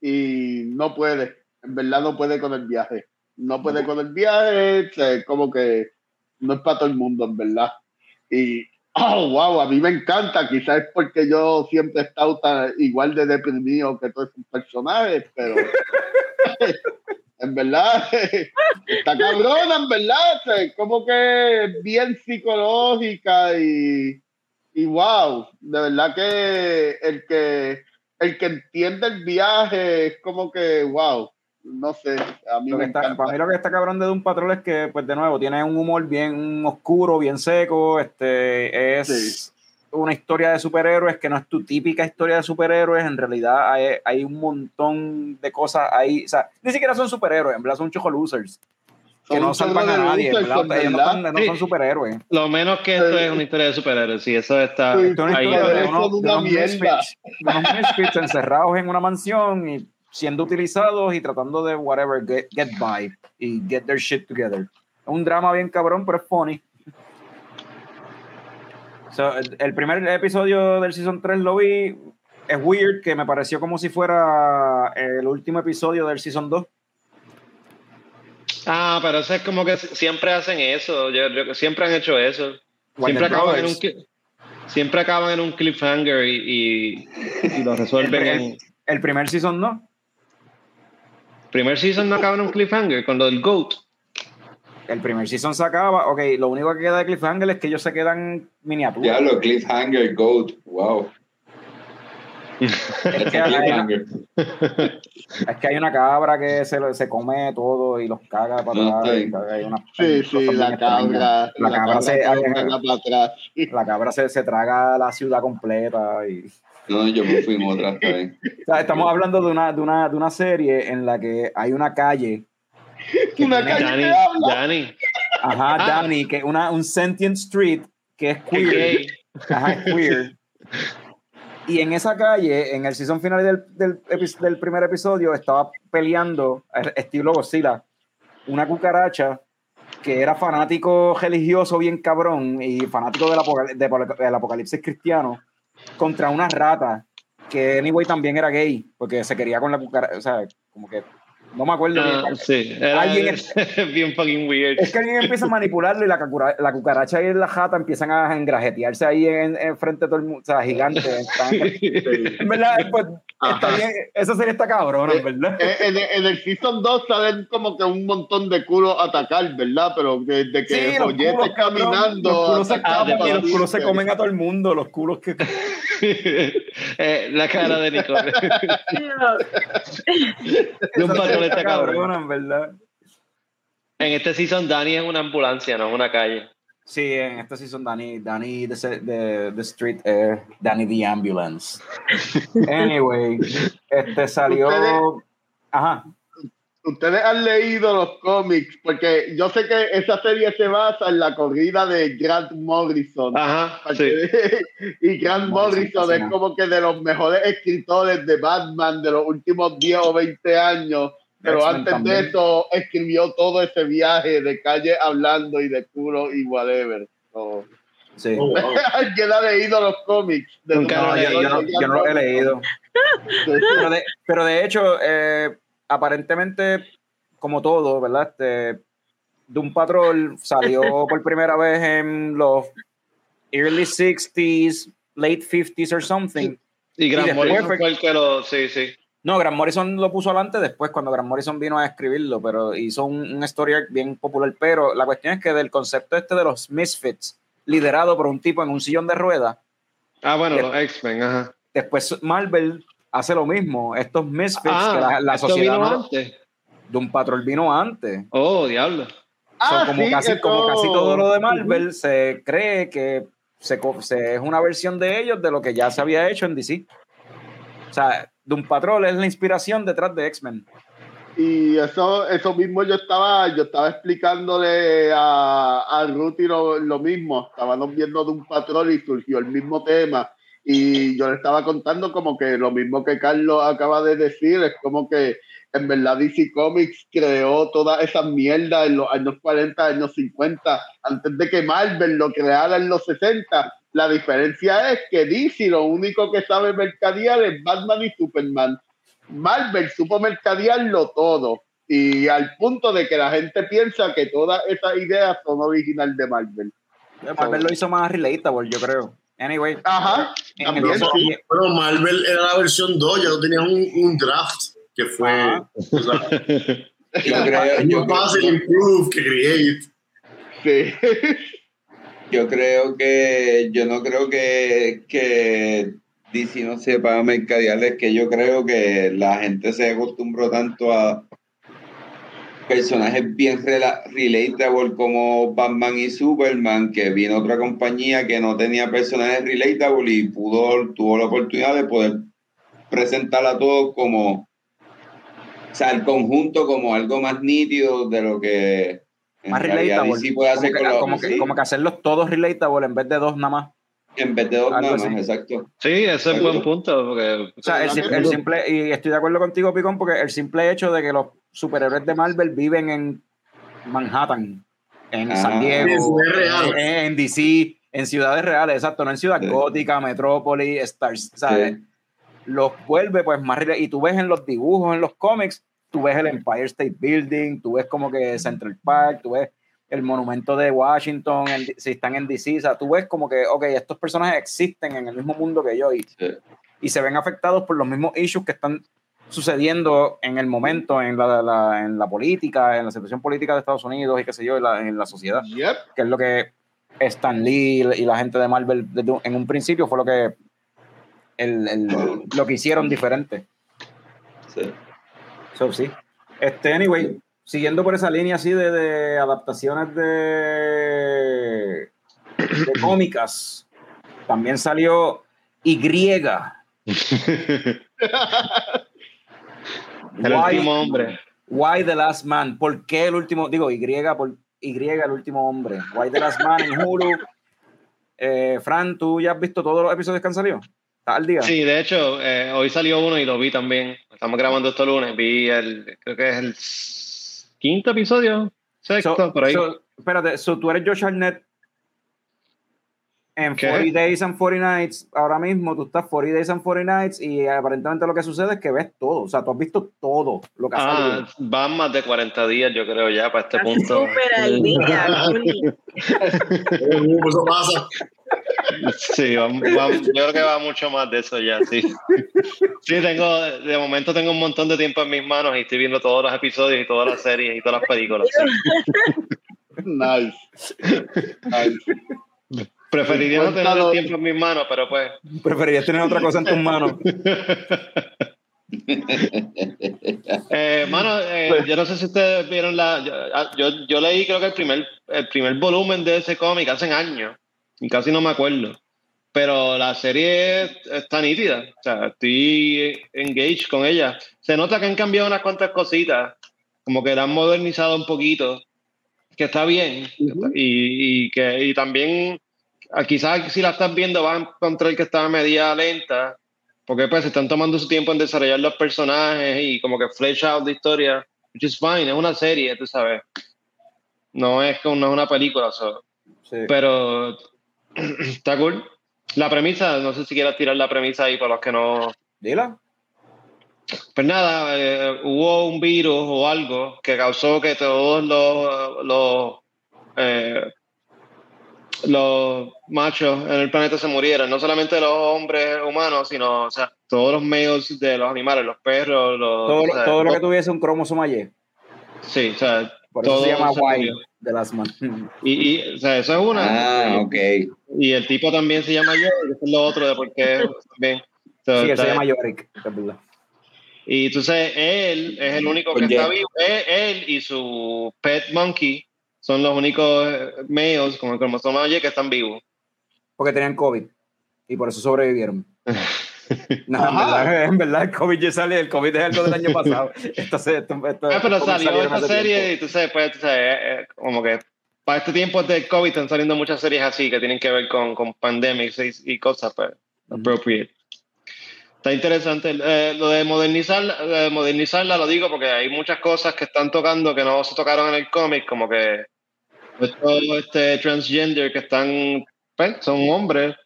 y no puede. En verdad no puede con el viaje. No puede con el viaje. sea, como que no es para todo el mundo, en verdad. Y, oh, wow, a mí me encanta. Quizás es porque yo siempre he estado tan- igual de deprimido que todos esos personajes, pero en verdad está cabrona, en verdad. como que bien psicológica y, y wow, de verdad que el que el que entiende el viaje es como que wow, no sé, a mí Lo que me está- encanta. para mí lo que está cabrón de Doom Patrol es que, pues de nuevo, tiene un humor bien oscuro, bien seco. Este es Sí. Una historia de superhéroes que no es tu típica historia de superhéroes. En realidad hay, hay un montón de cosas ahí. O sea, ni siquiera son superhéroes, en verdad son choco losers. Que Son no salvan a nadie, verdad. en Ellos no, verdad. son, no son superhéroes. Lo menos que esto Sí. es una historia de superhéroes, sí, eso está Sí. Esto es una ahí. historia de unos, misfits, de unos misfits encerrados en una mansión y siendo utilizados y tratando de whatever, get, get by y get their shit together. Es un drama bien cabrón, pero es funny. So, el, el primer episodio del Season 3 lo vi. Es weird que me pareció como si fuera el último episodio del Season 2. Ah, pero eso es como que siempre hacen eso, yo, yo- siempre han hecho eso. Siempre acaban, en un, siempre acaban en un cliffhanger y, y, y lo resuelven El- en... El primer Season no. Primer season no acaba en un cliffhanger con lo del GOAT. El primer Season se acaba. Ok, lo único que queda de Cliffhanger es que ellos se quedan miniaturas. Diablo, Cliffhanger, Goat. Wow. Es que hay, Cliffhanger. es que hay una cabra que se, lo- se come todo y los caga para No, atrás. y hay unas Sí, sí, la cabra, La cabra se- para atrás. La cabra se, se traga la ciudad completa. Y, No, yo me fui en otra, o sea, estamos hablando de una, de, una, de una serie en la que hay una calle. Una calle Danny, que habla. Danny, Ajá, Ah. Danny, que una, un sentient street que es queer. gay. Ajá, es queer. Y en esa calle, en el season final del, del, primer episodio, estaba peleando, eh, estilo Godzilla, una cucaracha que era fanático religioso bien cabrón y fanático del, apocal- de- del apocalipsis cristiano contra una rata que anyway también era gay porque se quería con la cucaracha, o sea, como que no me acuerdo Ah, bien. sí, era Alguien bien fucking weird. Es que alguien empieza a manipularlo y la, cucura- la cucaracha y la jata empiezan a engrajetearse ahí en, en frente de todo el mundo, o sea, gigantes. están- En verdad, pues, está bien, esa serie está cabrona, en verdad. Eh, En, en el Season 2 salen como que un montón de culos a atacar, ¿verdad? Pero desde que Sí, los Joyete culos, cabrón, caminando. los culos se atacando escapan y a los culos se comen a todo el mundo, los culos que... Eh, la cara de Nicole. de un patrón está cabrona, en verdad. En este season, Danny es una ambulancia, no es una calle. Sí, en esta season Danny, Danny the, the, the Street Air, Danny the Ambulance. Anyway, este salió. Ajá. Ustedes han leído los cómics, porque yo sé que esa serie se basa en la corrida de Grant Morrison. Ajá, sí. y Grant Morrison, es como que de los mejores escritores de Batman de los últimos 10 o 20 años. Pero antes de eso escribió todo ese viaje de calle hablando y de culo y whatever. Sí. Oh, wow. ¿Alguien ha leído los cómics? De Nunca No, yo, yo no, yo no lo he leído. Pero de, pero de hecho, eh, aparentemente, como todo, ¿verdad? Este, Doom Patrol salió por primera vez en los early 60s, late 50s or something. Y Grant después Morrison fue- fue el que lo. Sí, sí. No, Grant Morrison lo puso adelante después, cuando Grant Morrison vino a escribirlo, pero hizo un, un story arc bien popular. Pero la cuestión es que del concepto este de los Misfits, liderado por un tipo en un sillón de ruedas, Ah, bueno, los X-Men, ajá. después Marvel hace lo mismo. Estos Misfits, que la, la Ah, ¿esto sociedad vino no- antes? de un patrol vino antes. Oh, diablo. Ah, como, sí, casi, esto- como casi todo lo de Marvel, se cree que se- es una versión de ellos de lo que ya se había hecho en DC. O sea, Doom Patrol es la inspiración detrás de X-Men. Y eso, eso mismo yo estaba, yo estaba explicándole a, a Ruti lo, lo mismo. Estábamos viendo de un patrón y surgió el mismo tema. Y yo le estaba contando como que lo mismo que Carlos acaba de decir, es como que en verdad DC Comics creó toda esa mierda en los años 40, años 50, antes de que Marvel lo creara en los 60. La diferencia es que DC lo único que sabe mercadear es Batman y Superman. Marvel supo mercadearlo todo y al punto de que la gente piensa que todas esas ideas son original de Marvel. Marvel lo hizo más relatable, yo creo. Anyway, Ajá, en también, sí. Bueno, Marvel era la versión 2, ya no tenía un, un draft que fue Ajá. o sea, Yo creo, yo fácil improve que create. sí. yo creo que, yo no creo que, que DC no sepa mercadear, es que yo creo que la gente se acostumbró tanto a personajes bien rela- relatable como Batman y Superman, que vino otra compañía que no tenía personajes relatable y pudo, tuvo la oportunidad de poder presentar a todos como, o sea, el conjunto como algo más nítido de lo que más realidad relatable. DC puede como, hacer que, con los- como, que, sí, como que hacerlos todos relatable en vez de dos nada más. en vez de dos algo nada más, así. exacto. Sí, ese es buen punto. Porque, O sea, el, el simple, y estoy de acuerdo contigo, Picón, porque el simple hecho de que los superhéroes de Marvel viven en Manhattan, en Ah. San Diego, En reales. en, en DC, en ciudades reales, exacto, no en ciudad Sí. gótica, metrópoli, stars, ¿sabes? Sí. Los vuelve pues más real- y tú ves en los dibujos, en los cómics, tú ves el Empire State Building, tú ves como que Central Park, tú ves el monumento de Washington, en- si están en DC, o sea, tú ves como que, ok, estos personajes existen en el mismo mundo que yo y, Sí. y se ven afectados por los mismos issues que están sucediendo en el momento, en la, la- en la política, en la situación política de Estados Unidos y qué sé yo, en la, en la sociedad, Yep. que es lo que Stan Lee y la gente de Marvel desde en un principio fue lo que el, el- lo que hicieron diferente. Sí. So, sí. Este, anyway, siguiendo por esa línea así de, de adaptaciones de, de cómicas, también salió Y. el Why- último hombre. Why the Last Man? ¿Por qué el último? Digo, Y por Y el último hombre. Why the Last Man en Hulu. Eh, Fran, ¿tú ya has visto todos los episodios que han salido? ¿Estás al día? Sí, de hecho, eh, hoy salió uno y lo vi también. Estamos grabando esto lunes. Vi el, creo que es el quinto episodio, sexto, So- por ahí. so, espérate, so tú eres Josh Hartnett en ¿Qué? 40 Days and 40 Nights. Ahora mismo tú estás 40 Days and 40 Nights y aparentemente lo que sucede es que ves todo. O sea, tú has visto todo lo que ha ah, salido. van más de 40 días, yo creo, ya para este Está punto. súper al día. Juli. Eso pasa. Sí, va- va- yo creo que va mucho más de eso ya, sí. Sí, tengo, de momento tengo un montón de tiempo en mis manos y estoy viendo todos los episodios y todas las series y todas las películas. sí. Nice. Nice. Preferiría no tener el tiempo en mis manos, pero pues. Preferirías tener otra cosa en tus manos. eh, mano, eh, pues- yo no sé si ustedes vieron la. Ah, yo, yo, leí, creo que el primer, el primer volumen de ese cómic hace años, y casi no me acuerdo. Pero la serie está nítida. O sea, estoy engaged con ella. Se nota que han cambiado unas cuantas cositas, como que la han modernizado un poquito, que está bien. y, y, que y también, ah, quizás si la estás viendo, vas a encontrar que está media lenta porque pues están tomando su tiempo en desarrollar los personajes y como que flesh out de historia, which is fine, es una serie, tú sabes. No es, no es una película, pero está cool. La premisa, no sé si quieras tirar la premisa ahí para los que no... Dila. Pues nada, eh, hubo un virus o algo que causó que todos los, los eh, los machos en el planeta se murieran, no solamente los hombres humanos, sino o sea, todos los medios de los animales, los perros, los, todo, todo lo que tuviese un cromosoma Y. Sí, o sea, por eso se llama Y de las manos. Y, y, o sea, eso es una. Ah, ok. Y el tipo también se llama Yorick, eso es lo otro de por qué también. sí, él se llama Yorick, Y entonces él es el único que está vivo, él, él y su pet monkey son los únicos eh, medios con el cromosoma Y que están vivos. Porque tenían COVID y por eso sobrevivieron. no, en verdad, el COVID ya sale, el COVID es algo del año pasado. esto, esto, ah, pero salió esta serie y tú sabes, pues, tú sabes, eh, eh, como que para este tiempo del COVID están saliendo muchas series así que tienen que ver con, con pandemics y, cosas, pues, appropriate. Está interesante. lo de modernizar, modernizarla lo digo porque hay muchas cosas que están tocando que no se tocaron en el cómic, como que estos este, transgender que están, pues, son hombres,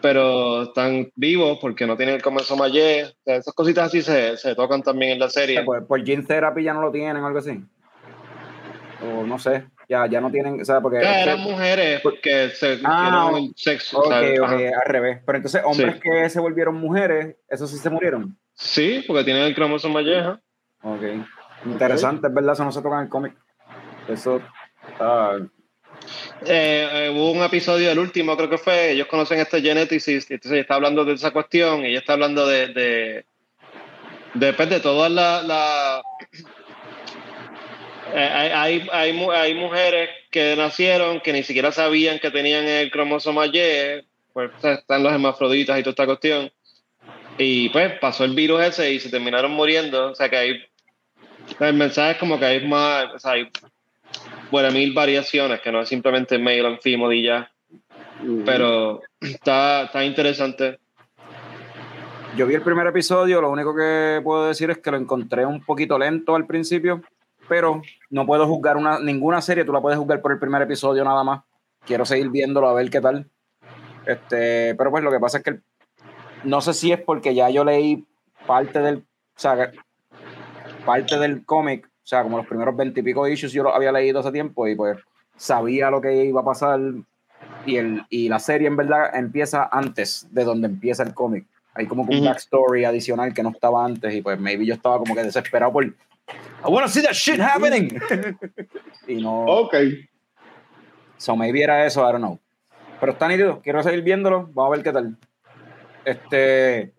pero están vivos porque no tienen el comenzó ayer. esas cositas así se, se, tocan también en la serie. Pues, por gene therapy ya no lo tienen, algo así. O no sé, ya, ya no tienen, o sea, porque... Ya eran mujeres porque se ah, el sexo. Ok, al revés. Pero entonces, hombres que se volvieron mujeres, ¿esos sí se murieron? Sí, porque tienen el cromosoma Y. Ok. Interesante, es verdad, eso no se toca en el cómic. Eso eh, eh, hubo un episodio, el último creo que fue, ellos conocen este Geneticist, y entonces está hablando de esa cuestión y ella está hablando de, de, de, pues, todas las... La, eh, hay, hay, hay, mujeres que nacieron que ni siquiera sabían que tenían el cromosoma Y, pues están los hermafroditas y toda esta cuestión. Y pues pasó el virus ese y se terminaron muriendo. O sea que hay. El mensaje es como que hay más. Hay bueno, mil variaciones, que no es simplemente mail and female y ya. Pero está, está interesante. Yo vi el primer episodio, lo único que puedo decir es que lo encontré un poquito lento al principio, pero no puedo juzgar una, ninguna serie, tú la puedes juzgar por el primer episodio nada más. Quiero seguir viéndolo a ver qué tal. Este, pero pues lo que pasa es que no sé si es porque ya yo leí parte del, o sea, parte del cómic sea, como los primeros veintipico issues yo los había leído hace tiempo y pues sabía lo que iba a pasar y, el, y la serie en verdad empieza antes de donde empieza el cómic. Hay como un backstory adicional que no estaba antes y pues maybe yo estaba como que desesperado por I wanna see that shit happening. y no. Ok. So maybe era eso, I don't know. Pero está nítido, quiero seguir viéndolo, vamos a ver qué tal. Este,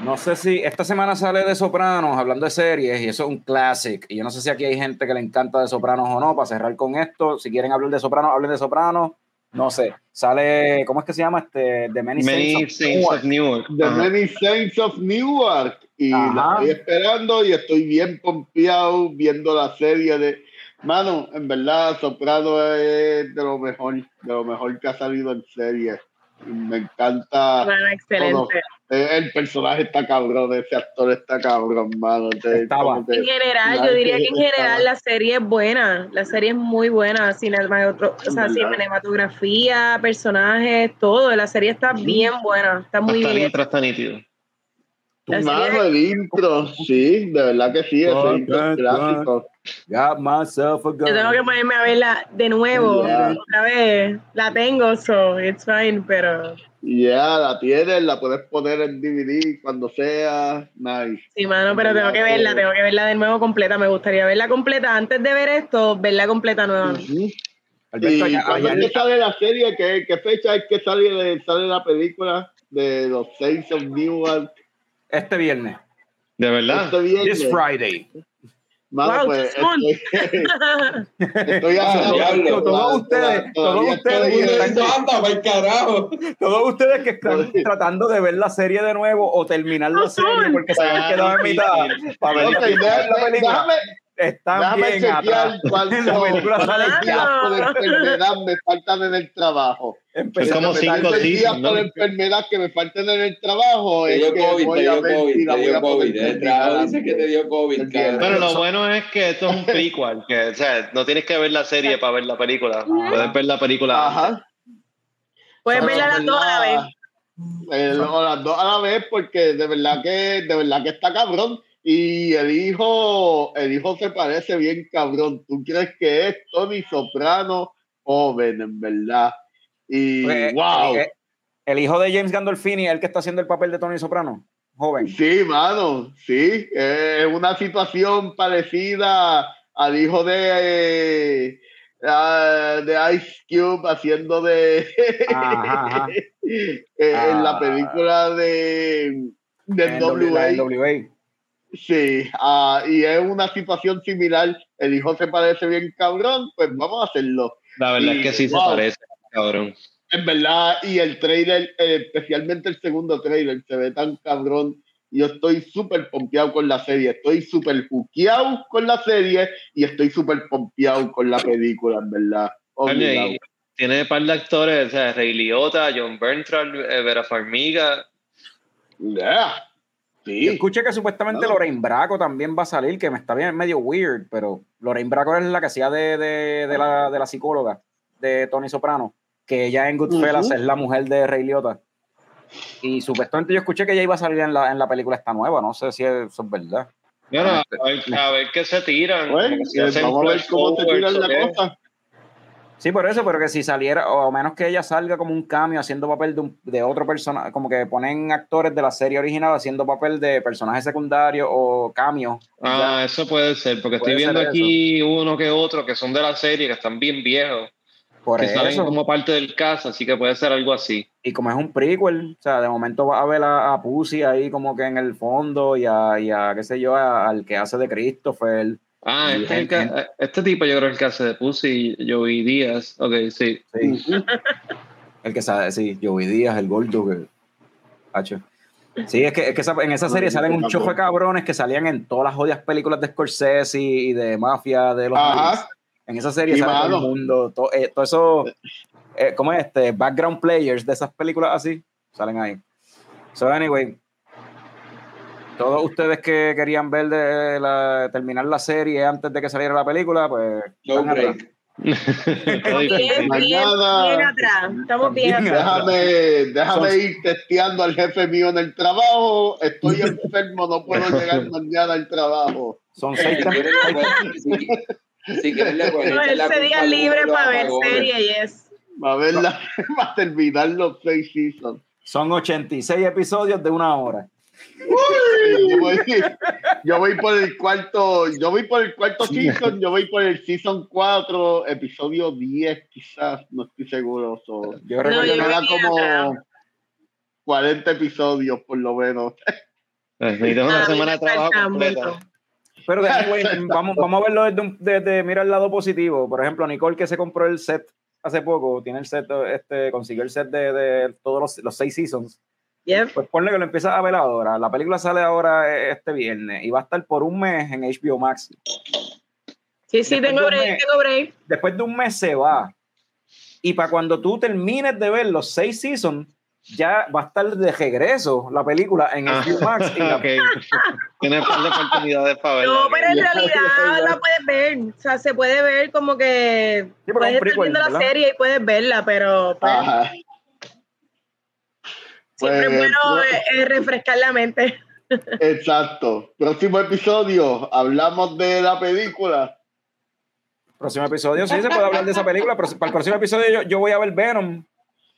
no sé si esta semana sale de Sopranos, hablando de series, y eso es un clásico. Y yo no sé si aquí hay gente que le encanta de Sopranos o no, para cerrar con esto. Si quieren hablar de Sopranos, hablen de Sopranos. No sé, sale, ¿cómo es que se llama? Este, The Many, Saints, of, Newark. The Many Saints of Newark. Y la estoy esperando y estoy bien pompeado viendo la serie de. Mano, en verdad, Sopranos es de lo mejor, de lo mejor que ha salido en serie. Me encanta. Bueno, excelente. Eh, el personaje está cabrón, ese actor está cabrón, mano. en general, yo diría que en general la serie es buena, la serie es muy buena, cinematografía, personajes, todo, la serie está bien buena, está muy bien. está nítido. Mano, el intro, sí, de verdad que sí, ese intro clásico. Got myself a gun. Yo tengo que ponerme a verla de nuevo, otra vez. La tengo, so it's fine, pero ya, la tienes, la puedes poner en DVD cuando sea. Nice. Sí, mano, pero tengo que verla, tengo que verla de nuevo completa. Me gustaría verla completa antes de ver esto, verla completa nuevamente. ¿Y cuando sale la serie? ¿Qué, ¿Qué, fecha es que sale, sale la película de los Saints of Newark? Este viernes. ¿De verdad? Este viernes. This Friday. Mano, Wow, pues, estoy, estoy diablo. Todos ustedes, todos ustedes, todos ustedes que están tratando de ver la serie de nuevo o terminar la serie porque se han quedado en mitad para ver Ok, la déjame, película, déjame, están déjame bien atrás. cuántos La película sale días por enfermedad me faltan en el trabajo. Empecé como cinco ¿Cuántos días, por enfermedad que me faltan en el trabajo? Te Es dio COVID, voy te dio COVID, te dio COVID. El terminar trabajo dice antes. que te dio COVID, Entiendo. cabrón. Pero lo bueno es que esto es un prequel, que o sea, no tienes que ver la serie para ver la película. Puedes ver la película. Ajá. Puedes verla las dos a la vez. eh, o las dos a la vez, porque de verdad que, de verdad que está cabrón. Y el hijo, el hijo se parece bien cabrón. ¿Tú crees que es Tony Soprano joven, en verdad? Y Pues, wow. eh, El hijo de James Gandolfini, el que está haciendo el papel de Tony Soprano, joven. Sí, mano, sí. Es una situación parecida al hijo de, eh, de Ice Cube haciendo de Ajá, ajá. en la Ah. película de, de En WA. Sí, ah, y es una situación similar. El hijo se parece bien cabrón, pues vamos a hacerlo. La verdad Y, es que sí wow. se parece, cabrón. En verdad, y el trailer, eh, especialmente el segundo trailer, se ve tan cabrón. Yo estoy súper pompeado con la serie, estoy súper juqueado con la serie y estoy súper pompeado con la película, en verdad. Y tiene un par de actores, o sea, Ray Liotta, John Bernthal, eh, Vera Farmiga. Yeah. Yo Sí, escuché que supuestamente. Lorraine Braco también va a salir, que me está bien medio weird, pero Lorraine Braco es la que hacía de, de, de la, de la psicóloga de Tony Soprano, que ella en Goodfellas Ujú. es la mujer de Ray Liotta. Y supuestamente yo escuché que ella iba a salir en la, en la película esta nueva, no sé si eso es verdad. A ver, a ver qué se tiran. Bueno, si eh, hacen vamos a ver cómo se tiran la cosa. Sí, por eso, pero que si saliera, o a menos que ella salga como un cambio haciendo papel de, un- de otro personaje, como que ponen actores de la serie original haciendo papel de personaje secundario o cambio. Ah, eso puede ser, porque estoy viendo aquí uno que otro que son de la serie, que están bien viejos, Por que salen eso. como parte del cast, así que puede ser algo así. Y como es un prequel, o sea, de momento va a ver a, a Pussy ahí como que en el fondo y a, y a qué sé yo, a- al que hace de Christopher. Ah, este, el que- este tipo yo creo que el que hace de Pussy, Joey Díaz. Ok, sí. Sí, el que sabe, sí, Joey Díaz, el gordo que. Hacho. Sí, es que, es que esa- en esa serie salen un chojo de cabrones que salían en todas las jodidas películas de Scorsese y de mafia de los Ajá. 90s. En esa serie sale todo el mundo, todo, eh, todo eso, eh, ¿cómo es este? Background players de esas películas así, salen ahí. So, anyway, todos ustedes que querían ver de la, terminar la serie antes de que saliera la película, pues. No break. Difícil. Bien, bien, bien atrás. Estamos bien atrás. Déjame, déjame ir testeando al jefe mío en el trabajo. Estoy enfermo, no puedo llegar mañana al trabajo. Son seis si- si quieres, le ese día libre para ver serie y es. Va a, ver la- va a terminar los seis seasons. Son 86 episodios de una hora. Yo voy, yo voy por el cuarto, yo voy por el cuarto season, yo voy por el season 4, episodio 10 quizás, no estoy seguro. so, Yo No, recuerdo yo voy era como atrás. 40 episodios por lo menos. Necesitas una A mí semana de trabajo completa. Pero de anyway, vamos, vamos a verlo desde, un- desde- mira el lado positivo. Por ejemplo, Nicole que se compró el set hace poco, tiene el set, este, consiguió el set de, de todos los, los seis seasons. Yep. Pues ponle que lo empiezas a ver ahora. La película sale ahora eh, este viernes y va a estar por un mes en HBO Max. Sí, sí, Después tengo de un break, mes. tengo break. Después de un mes se va. Y para cuando tú termines de ver los seis seasons, ya va a estar de regreso la película en Ah, HBO Max. y la- ok. Tienes un par de oportunidades para verla. No, pero en realidad la puedes ver. O sea, se puede ver como que. Sí, puedes estar prequel, viendo la ¿verdad? serie y puedes verla, pero pues, Ajá. Siempre es Pues, bueno pro- eh, eh, refrescar la mente. Exacto. Próximo episodio, hablamos de la película. Próximo episodio, sí, se puede hablar de esa película, pero para el próximo episodio yo, yo voy a ver Venom.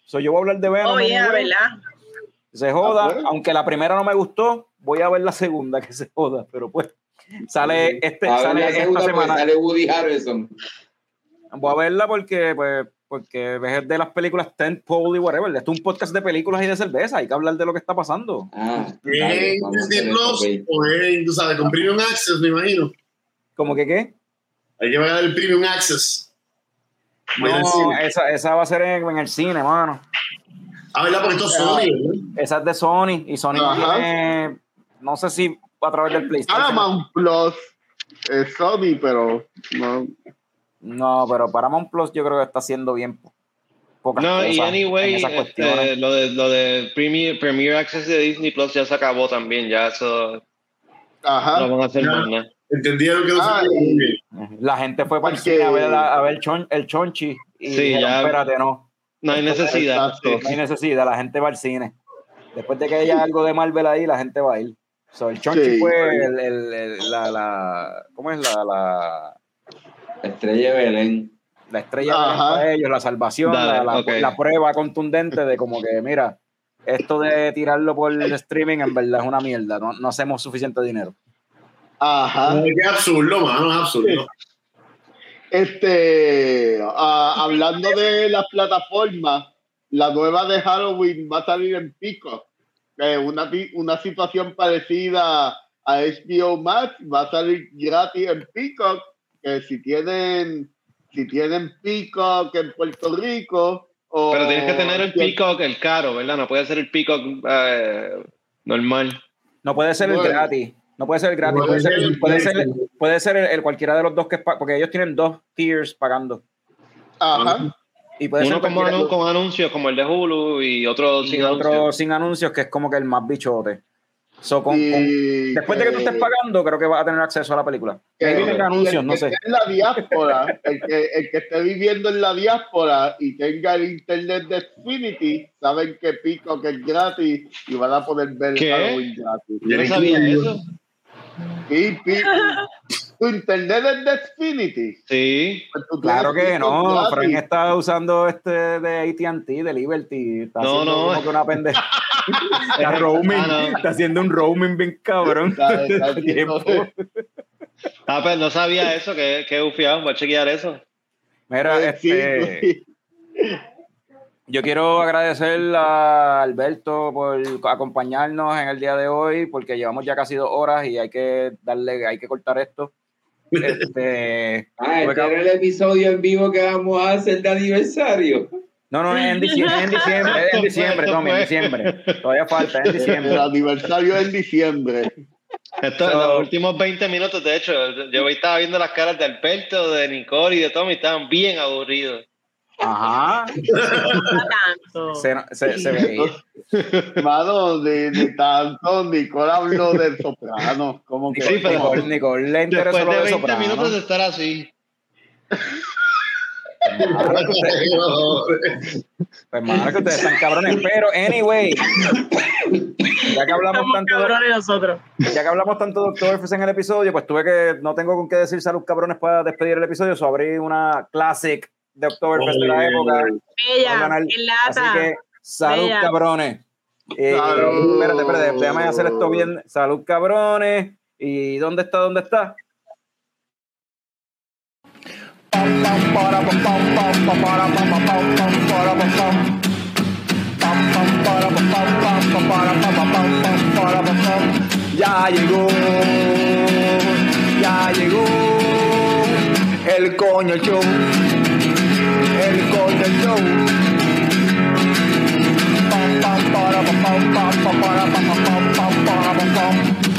So, yo voy a hablar de Venom. Oye, anyway. ¿verdad? Se joda, Ah, pues. aunque la primera no me gustó, voy a ver la segunda que se joda, pero pues sale este A ver, sale esta pues, semana. sale Woody Harrison. Voy a verla porque pues porque es de las películas Tent Pole y whatever. Esto es un podcast de películas y de cerveza. Hay que hablar de lo que está pasando. Ah, ¿En dale, a Disney Plus o en, tú sabes, con Premium Access, me imagino? ¿Cómo que qué? Hay que pagar el Premium Access. No, esa, esa va a ser en, en el cine, mano. Ah, ¿verdad? Porque esto es Sony, ¿verdad? Esa es de Sony y Sony tiene, no sé si a través del PlayStation. Paramount Plus es Sony, pero no. No, pero Paramount Plus yo creo que está haciendo bien po- pocas No, y cosas anyway, en esas cuestiones. este, lo de, lo de Premier, Premier Access de Disney Plus ya se acabó también, ya eso Ajá. no van a hacer Ya. más nada. Entendieron que no Ah, se. La gente fue para el Porque- cine a ver, la- a ver chon- el Chonchi y Sí, dijeron, ya. espérate, no, No hay necesidad. Sí. no hay necesidad, la gente va al cine. Después de que haya algo de Marvel ahí, la gente va a ir. So, el Chonchi Sí. fue el, el- el- la, la, ¿cómo es? La, la, Estrella de Belén. la estrella Ajá. para ellos, la salvación, Dale, la, prueba contundente de como que, mira, esto de tirarlo por el streaming en verdad es una mierda, no, no hacemos suficiente dinero. Ajá. Ay, Qué absurdo, mano, es absurdo. Este, ah, hablando de las plataformas, la nueva de Halloween va a salir en Pico. una, ti- una situación parecida a HBO Max va a salir gratis en Peacock. Que si tienen, si tienen Peacock en Puerto Rico. O Pero tienes que tener el Peacock, el caro, ¿verdad? No puede ser el Peacock eh, normal. No puede ser el gratis, no puede ser el gratis, Puede ser, puede ser, puede ser el, el cualquiera de los dos que porque ellos tienen dos tiers pagando. Ajá. Y puede Uno ser como cualquiera- anu- con anuncios como el de Hulu y otro y sin otro anuncios. sin anuncios, que es como que el más bichote. So, con- Y con- después de que tú estés pagando, creo que vas a tener acceso a la película. que- y el anuncios, no que sé. esté En la diáspora, el que, el que esté viviendo en la diáspora y tenga el internet de Xfinity, saben que Pico que es gratis y van a poder ver ¿Qué? Halloween gratis. Yo no sabía eso. Y Pi- tu internet es de Xfinity. Sí. Pues Claro que no. Frank está usando este de AT&T, de Liberty, está No, haciendo no. como que una pendeja. está roaming, Ah, no. está haciendo un roaming bien cabrón. Está- está Ah, pues no sabía eso, que, que ufiado, voy a chequear eso. Mira, este, yo quiero agradecer a Alberto por acompañarnos en el día de hoy, porque llevamos ya casi dos horas y hay que darle, hay que cortar esto. Este, Ah, este era el episodio en vivo que vamos a hacer de aniversario. no, no, es en diciembre, es en diciembre, es en diciembre, Tommy, en diciembre. Todavía falta, es en El diciembre. aniversario es en diciembre. Esto, So- los últimos 20 minutos, de hecho, yo estaba viendo las caras de Alberto, de Nicole y de Tommy, estaban bien aburridos. Ajá. No tanto. Se, se, se veía. Mano, de, de tanto, Nicole habló del soprano. Como que Sí, pero- Nicole, Nicole le interesó Después lo de de 20 Soprano. minutos de estar así. Pues mano, que ustedes están cabrones. Pero, anyway, ya que hablamos Estamos tanto de, nosotros. ya que hablamos tanto de en el episodio, pues tuve que, no tengo con qué decir salud cabrones para despedir el episodio, so abrí una classic de Oktoberfest de la época. Ella, ganar. en Así que, salud Bella. cabrones. Eh, Salud. espérate, espérate, déjame hacer esto bien. Salud cabrones. ¿Y dónde está? ¿Dónde está? Ya llegó, ya llegó el coño show, el coño show. Pam, pam, para, pam, pam, pam, pam, para, pam, pam, pam, pam, para, pam, pam.